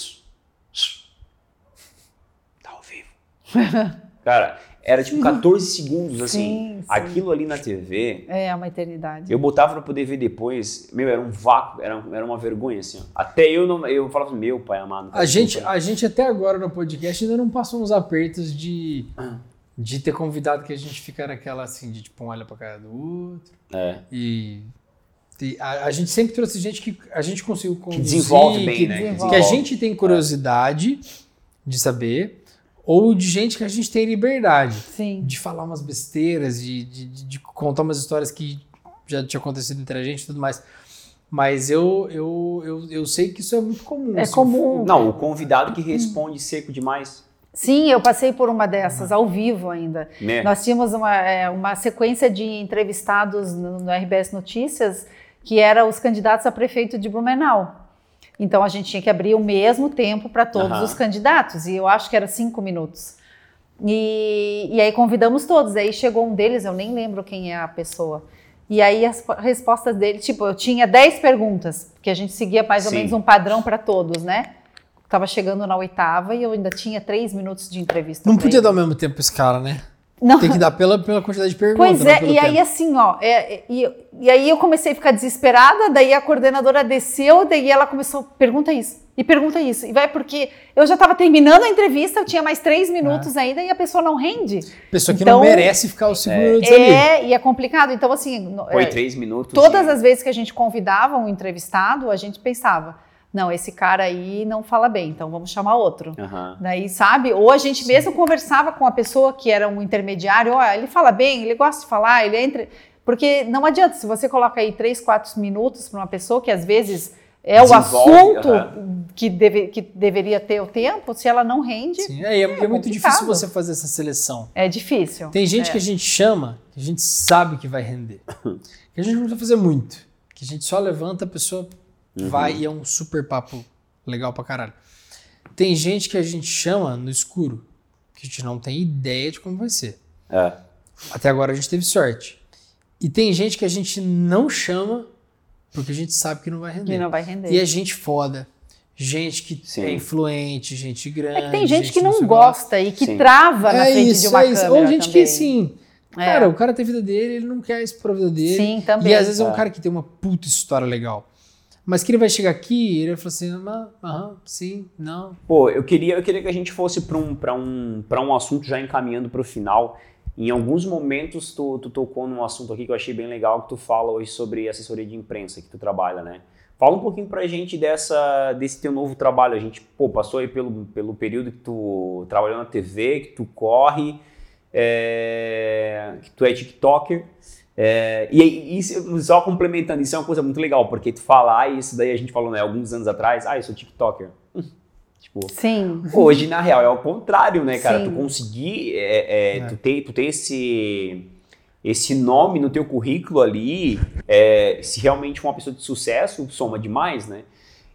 Tá ao vivo. Cara, era tipo 14 segundos, assim.
Sim, sim.
Aquilo ali na TV,
É uma eternidade.
eu botava pra poder ver depois. Meu, era um vácuo, era, era uma vergonha, assim. ó. Até eu não. Eu falava, assim, meu pai amado.
A gente, a gente até agora no podcast ainda não passou uns apertos de,
Ah.
de ter convidado que a gente fica naquela assim, de tipo, um olha pra cara do outro.
É.
E, e a, a gente sempre trouxe gente que a gente conseguiu conduzir,
desenvolve bem,
que,
né? Que
que a
desenvolve.
gente tem curiosidade de saber, ou de gente que a gente tem liberdade
Sim.
de falar umas besteiras, de, de, de- contar umas histórias que já tinha acontecido entre a gente e tudo mais. Mas eu, eu, eu, eu sei que isso é muito comum.
É
assim,
comum.
Não, o convidado que responde seco demais.
Sim, eu passei por uma dessas, ao vivo ainda.
Né?
Nós tínhamos uma, é, uma sequência de entrevistados no, no RBS Notícias que era os candidatos a prefeito de Blumenau. Então a gente tinha que abrir o mesmo tempo para todos
Aham.
os candidatos, e eu acho que era cinco minutos. E, e aí convidamos todos, aí chegou um deles, eu nem lembro quem é a pessoa. E aí as po- respostas dele, tipo, eu tinha 10 perguntas, porque a gente seguia mais ou
Sim.
menos um padrão para todos, né? Tava chegando na oitava e eu ainda tinha três minutos de entrevista.
Não podia
ele.
dar ao mesmo tempo esse cara, né?
Não,
Tem que dar pela, pela quantidade de perguntas.
Pois é, e aí
tempo.
assim, ó, é, é, e, e aí eu comecei a ficar desesperada, daí a coordenadora desceu, daí ela começou, pergunta isso, e pergunta isso, e vai porque eu já estava terminando a entrevista, eu tinha mais três minutos ainda e a pessoa não rende.
Pessoa que
Então-
não merece ficar os cinco minutos ali.
É, e é complicado, então assim...
Foi
é,
três minutos.
Todas
e-
as vezes que a gente convidava um entrevistado, a gente pensava, não, esse cara aí não fala bem, então vamos chamar outro.
Aham.
Daí, sabe? Ou a gente mesmo conversava com a pessoa que era um intermediário, ó, ele fala bem, ele gosta de falar, ele entra. Porque não adianta, se você coloca aí três, quatro minutos para uma pessoa que às vezes é o
Desenvolve,
assunto
aham.
que, deve, que deveria ter o tempo, se ela não rende,
Sim, é, e é, é muito
complicado.
difícil você fazer essa seleção.
é difícil.
Tem gente
É.
que a gente chama, que a gente sabe que vai render. Que a gente não precisa fazer muito. Que a gente só levanta, a pessoa
Uhum.
vai e é um super papo legal pra caralho. Tem gente que a gente chama no escuro, que a gente não tem ideia de como vai ser.
É.
Até agora a gente teve sorte. E tem gente que a gente não chama porque a gente sabe que não vai render.
E não vai render.
E é gente foda. Gente que
Sim.
é influente, gente grande.
É que tem gente que não
o que lá.
gosta e que
Sim.
trava na
É
frente
isso,
de uma
é isso.
câmera
Ou gente
também.
que sim.
É.
Cara, o cara tem a vida dele, ele não quer isso pra vida dele.
Sim, também.
E às vezes é um
É.
cara que tem uma puta história legal. Mas que ele vai chegar aqui e ele vai falar assim, ah, aham, sim, não.
Pô, eu queria, eu queria que a gente fosse para um, um, um assunto já encaminhando para o final. Em alguns momentos tu, tu tocou num assunto aqui que eu achei bem legal, que tu fala hoje sobre assessoria de imprensa que tu trabalha, né? Fala um pouquinho pra gente dessa, desse teu novo trabalho. A gente, pô, passou aí pelo, pelo período que tu trabalhou na TV, que tu corre, é, que tu é TikToker. É, e aí, isso, só complementando, isso é uma coisa muito legal, porque tu fala, ah, isso daí a gente falou, né, alguns anos atrás, ah, eu sou TikToker. Hum, tipo,
Sim.
Hoje, na real, é o contrário, né, cara?
Sim.
Tu conseguir, é, é,
É.
Tu, ter, tu ter esse, esse nome no teu currículo ali, é, se realmente uma pessoa de sucesso, soma demais, né?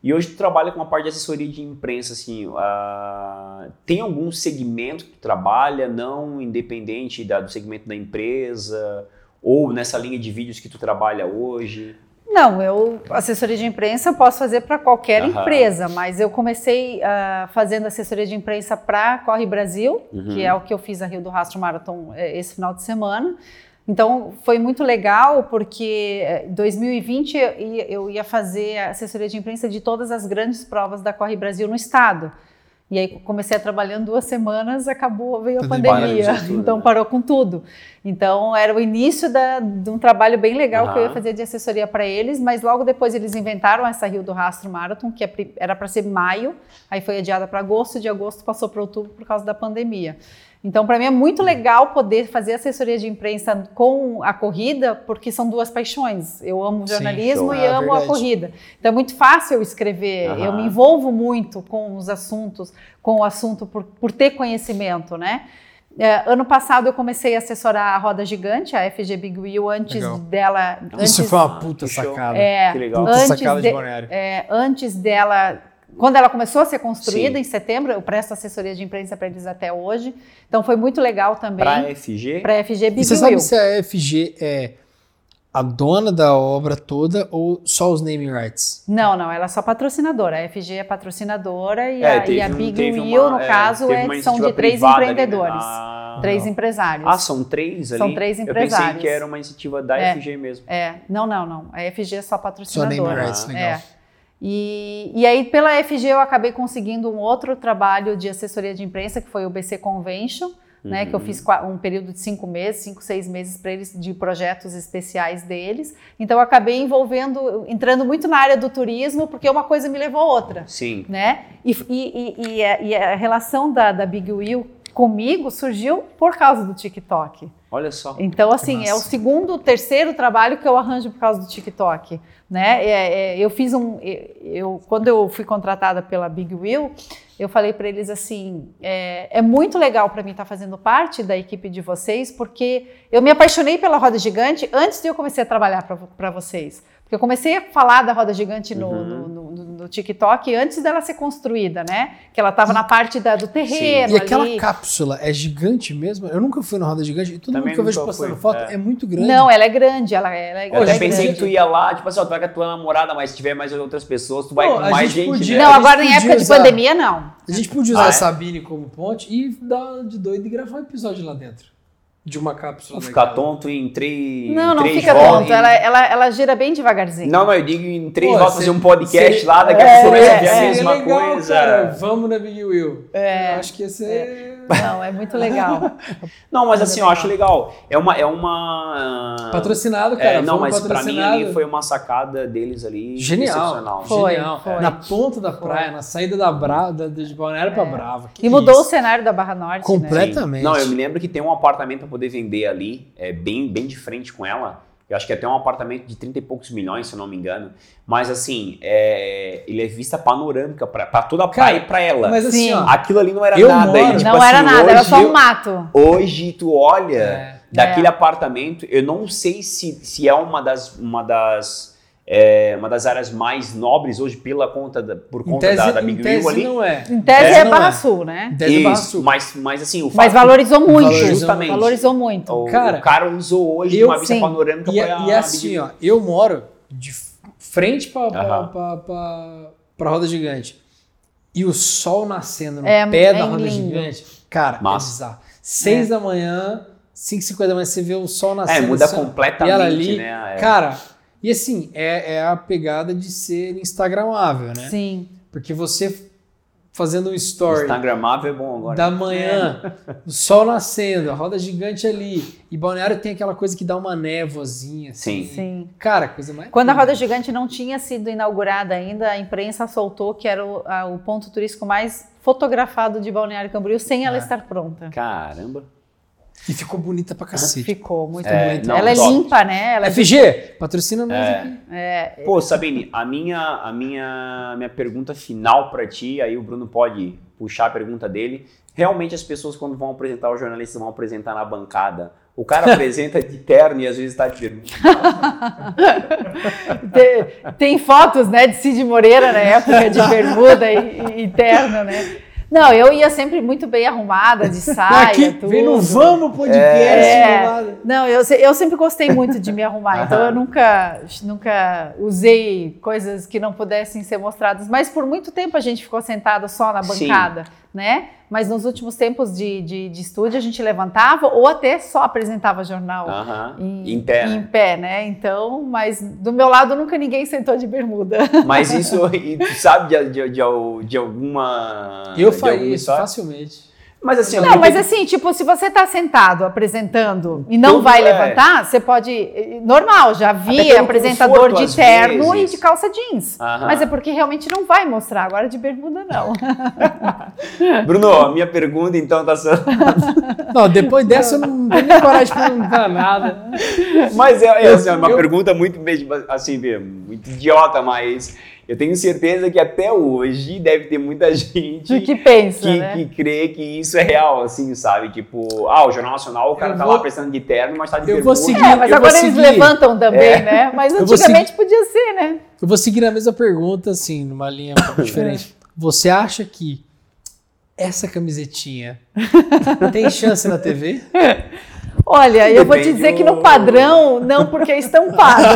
E hoje tu trabalha com uma parte de assessoria de imprensa, assim, ah, tem algum segmento que tu trabalha, não independente da- do segmento da empresa, ou nessa linha de vídeos que tu trabalha hoje?
Não, eu assessoria de imprensa eu posso fazer para qualquer
Aham.
empresa, mas eu comecei ah, fazendo assessoria de imprensa para Corre Brasil,
Uhum.
que é o que eu fiz a Rio do Rastro Marathon eh, esse final de semana. Então foi muito legal porque eh, em 2020 eu ia- fazer assessoria de imprensa de todas as grandes provas da Corre Brasil no estado. E aí comecei a trabalhar duas semanas, acabou, veio a pandemia,
tudo,
então
né?
parou com tudo. Então era o início da- de um trabalho bem legal que eu ia fazer de assessoria para eles, mas logo depois eles inventaram essa Rio do Rastro Marathon, que é era para ser maio, aí foi adiada para agosto, de agosto passou para outubro por causa da pandemia. Então, para mim é muito legal poder fazer assessoria de imprensa com a corrida, porque são duas paixões. Eu amo
Sim,
jornalismo
show.
e
É,
amo a
verdade.
corrida. Então é muito fácil eu escrever,
Aham.
eu me envolvo muito com os assuntos, com o assunto por, por ter conhecimento, né? É, ano passado eu comecei a assessorar a Roda Gigante, a FG Big Wheel, antes
Legal.
dela.
Isso
antes,
foi uma puta sacada.
é,
Que legal.
Puta
antes
sacada de
de- é, antes dela, quando ela começou a ser construída
Sim.
em setembro, eu presto assessoria de imprensa para eles até hoje. Então foi muito legal também
Pra FG,
para a FG
E
Big
você sabe se a FG é a dona da obra toda ou só os naming rights?
Não, não, ela é só patrocinadora. A FG é patrocinadora e,
É,
a,
teve
e a
um-
Big
uma-
no
é,
caso, é- são de três
né?
empreendedores,
Ah,
três empresários.
Ah, são três ali?
São três
Eu
empresários.
pensei que era uma iniciativa da
É.
FG mesmo.
É, não, não, não. A FG é só
Só
patrocinadora.
naming rights, legal.
E, e aí, pela FG, eu acabei conseguindo um outro trabalho de assessoria de imprensa, que foi o BC Convention, né, que eu
Uhum.
fiz qua- um período de cinco meses, cinco, seis meses para eles, de projetos especiais deles. Então, eu acabei envolvendo, entrando muito na área do turismo, porque uma coisa me levou a outra
Sim.
né? E, e- e- a, e a relação da, da Big Wheel comigo surgiu por causa do TikTok.
Olha só.
Então, assim, é o segundo, terceiro trabalho que eu arranjo por causa do TikTok, né? É, é, eu fiz um, eu, quando eu fui contratada pela Big Wheel, eu falei para eles assim, é, é muito legal para mim estar fazendo parte da equipe de vocês, porque eu me apaixonei pela roda gigante antes de eu começar a trabalhar para vocês. Porque eu comecei a falar da roda gigante no,
Uhum.
no, no- TikTok antes dela ser construída, né? Que ela estava na parte da- do terreno
E aquela
ali.
cápsula é gigante mesmo? Eu nunca fui na roda gigante e todo
Também
mundo que eu vejo postando
fui,
foto
é.
é. muito grande.
Não, ela é grande, ela, ela é
Eu até
ela é
pensei
grande.
que tu ia lá, tipo assim, ó, tu vai com a tua namorada, mas se tiver mais outras pessoas, tu vai
Pô,
com
a
mais
gente
gente,
podia-
né?
Não, agora em época
podia
de
usar-
pandemia, não.
A gente podia usar
Ah, é?
a Sabine como ponte e dar de doido e gravar um episódio lá dentro. De uma cápsula.
Vou ficar tonto em três
Não, não
três
fica
voltas.
tonto. Ela, ela, ela gira bem devagarzinho.
Não, não, eu digo em três
Pô,
voltas um podcast
seria-
lá, daqui a
é,
pouco começa a ver
é,
a
seria
mesma
legal,
coisa.
cara. Vamos na Big Wheel.
É,
Eu acho que ia ser.
Não, é muito legal.
Não, mas
Mas
assim,
é
eu
legal.
acho legal. É uma. É uma
Patrocinado, cara.
é, não, mas pra mim ali foi uma sacada deles ali.
Genial.
Excepcional.
Foi,
Genial.
foi.
Na ponta da praia, na saída da Brava, da, de Balneário pra Brava. Que
E mudou o
isso?
cenário da Barra Norte, né?
Completamente.
Não, eu me lembro que tem um apartamento pra poder vender ali, é bem, bem de frente com ela. Eu acho que é até um apartamento de 30 e poucos milhões, se eu não me engano. Mas assim, é, ele é vista panorâmica pra, pra toda a praia e pra ela.
Mas assim, ó.
Aquilo ali não era
Eu
nada.
moro-
e, tipo
Não era
assim,
nada, era só
eu-
um mato.
Hoje tu olha
É.
daquele apartamento, eu não sei se, se é uma das, uma das, é, uma das áreas mais nobres hoje pela conta da, por conta
tese,
da, da
em
Big
tese
Wheel ali.
não é.
Em tese
É,
é, Barra
é.
Sul, né?
Em tese é Barra
Isso,
Sul.
mas, mas assim, o
Mas
fato-
valorizou muito.
Valorizou
Justamente.
Valorizou muito.
O
Cara,
o cara usou hoje
eu-
uma vista
sim.
panorâmica
E,
pra
é- e é assim, ó, eu moro de frente pra, pra roda gigante. E o sol nascendo no
É-
pé
é
da roda
lindo.
gigante. Cara,
Massa.
é bizarro. Seis da manhã, 5, 50 da manhã, você vê o sol
É,
nascendo.
muda
assim, ó,
completamente,
e ela ali,
né? É.
Cara, e assim, é, é a pegada de ser instagramável, né?
Sim.
Porque você fazendo um story
Instagramável é bom agora.
da manhã, o sol nascendo, a roda gigante ali. E Balneário tem aquela coisa que dá uma névoazinha. Assim.
Sim.
Sim.
Cara, coisa mais.
Quando a. Roda Gigante não tinha sido inaugurada ainda, a imprensa soltou que era o, a- o ponto turístico mais fotografado de Balneário Camboriú sem ela
Ah.
estar pronta.
Caramba.
E ficou bonita pra cacete.
Ficou muito
É,
bonita.
não,
ela é
top.
limpa, né? Ela é
FG, patrocina nós
É.
aqui.
é,
Pô, Sabine, a minha, a minha, minha pergunta final pra ti, aí o Bruno pode puxar a pergunta dele. Realmente as pessoas quando vão apresentar, os jornalistas vão apresentar na bancada. O cara apresenta de terno e às vezes tá de bermuda.
Tem, tem fotos, né, de Cid Moreira na época de bermuda e, e terno, né? Não, eu ia sempre muito bem arrumada, de saia,
aqui,
tudo.
vem no Vamos Podcast.
É. Não, eu, eu sempre gostei muito de me arrumar, então eu nunca, nunca usei coisas que não pudessem ser mostradas. Mas por muito tempo a gente ficou sentada só na
Sim.
Né? Mas nos últimos tempos de, de, de estúdio a gente levantava ou até só apresentava jornal em,
Em pé,
em pé, né? Então, mas do meu lado nunca ninguém sentou de bermuda.
Mas isso, sabe de, de, de, de alguma.
Eu faria isso facilmente.
Mas assim,
Não, mas
tem-
assim, tipo, se você tá sentado apresentando e não
Tudo
vai
é.
levantar, você pode. eh, Normal, já vi
pelo
apresentador
conforto,
de terno
vezes.
e de calça jeans.
Aham.
Mas é porque realmente não vai mostrar. Agora de bermuda, não.
Bruno, a minha pergunta então tá sendo.
Não, depois dessa eu não tenho nem coragem de perguntar nada.
Mas é, é, assim, é uma
Eu-
pergunta muito, mesmo, assim, muito idiota, mas eu tenho certeza que até hoje deve ter muita gente
que pensa,
que,
né?
que crê que isso é real, assim, sabe? Tipo, ah, o Jornal Nacional, o cara
Eu
tá
vou-
lá prestando de terno, mas tá de
eu vou seguir-
É, mas
eu
agora
vou
eles
seguir.
levantam também,
É.
né? Mas antigamente podia ser, né?
Eu vou seguir a mesma pergunta, assim, numa linha um pouco diferente. Você acha que essa camisetinha tem chance na TV?
Olha, eu vou te
Depende
dizer que no padrão, não porque é estampada.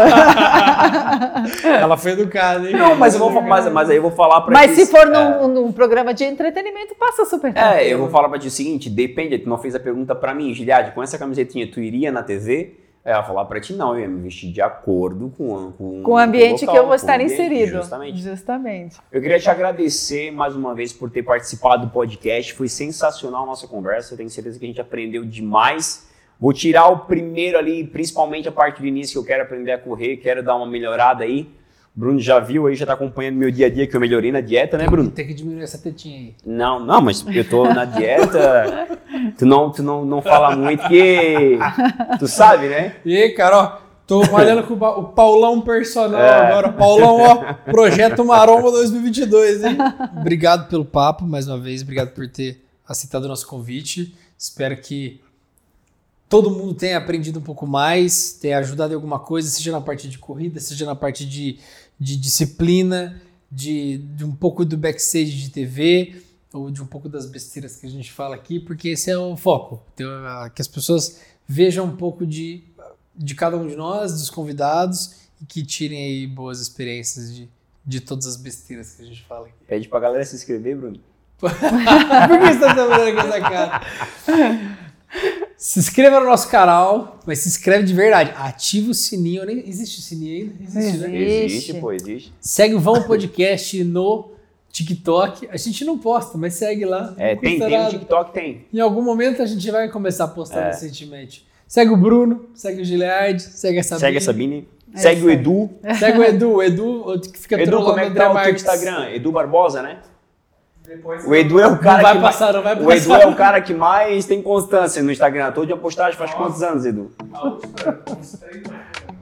Ela foi educada, hein?
Não, mas, eu vou, mas, mas aí eu vou falar pra
Mas se for
é.
num, num programa de entretenimento, passa super tranquilo.
É, eu vou falar pra ti o seguinte, depende, tu não fez a pergunta pra mim, Giliade, com essa camisetinha tu iria na TV? Ela falar pra ti, não, eu ia me vestir de acordo com, com,
Com o ambiente
local,
que eu vou
o
estar
ambiente,
inserido.
Justamente.
Justamente.
Eu queria te agradecer mais uma vez por ter participado do podcast. Foi sensacional a nossa conversa. Eu tenho certeza que a gente aprendeu demais. Vou tirar o primeiro ali, principalmente a parte do início que eu quero aprender a correr, quero dar uma melhorada aí. Bruno já viu aí, já tá acompanhando meu dia a dia que eu melhorei na dieta, né, Bruno?
Tem que diminuir essa tetinha aí.
Não, não, mas eu tô na dieta. Tu não, tu não, não fala muito que tu sabe, né?
E aí, cara, ó, tô malhando com o Paulão Personal
É.
agora. Paulão, ó, Projeto Maromba 2022, hein? Obrigado pelo papo, mais uma vez. Obrigado por ter aceitado o nosso convite. Espero que todo mundo tenha aprendido um pouco mais, tenha ajudado em alguma coisa, seja na parte de corrida, seja na parte de, de disciplina, de, de um pouco do backstage de TV, ou de um pouco das besteiras que a gente fala aqui, porque esse é o foco. Ah, que as pessoas vejam um pouco de, de cada um de nós, dos convidados, e que tirem aí boas experiências de, de todas as besteiras que a gente fala aqui.
Pede pra galera se inscrever, Bruno.
Por que você tá trabalhando com essa cara? Se inscreva no nosso canal, mas se inscreve de verdade. Ativa o sininho. Nem, existe sininho ainda? Existe, né?
Existe.
Pô, existe.
Segue o Vão Podcast no TikTok. A gente não posta, mas segue lá.
É, tem, tem no. TikTok, tem.
Em algum momento a gente vai começar a postar
É.
recentemente. Segue o Bruno, segue o Giliard, segue a Sabine.
Segue a Sabine.
É
segue
isso
o. Edu.
Segue o Edu. O Edu, o que fica
Edu,
trolando
como é que tá o teu. Instagram? Edu Barbosa, né?
Depois
O Edu é o
Não
cara
vai
que
passar, não vai
mais... O. Edu é o cara que mais tem constância no Instagram. Todo dia postagem faz quantos anos, Edu?
anos.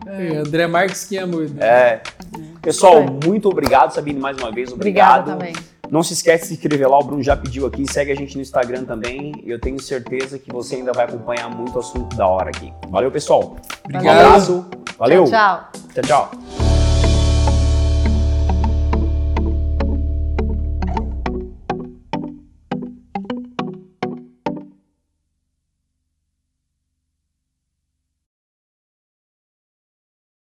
É, André Marques que ama o Edu.
É. Pessoal, muito obrigado, Sabine, mais uma vez.
Obrigada
Obrigado.
também.
Não se esquece de se inscrever lá, o Bruno já pediu aqui. Segue a gente no Instagram também. Eu tenho certeza que você ainda vai acompanhar muito assunto da hora aqui. Valeu, pessoal. Um
Obrigado.
abraço. Valeu.
Tchau, tchau.
tchau. tchau.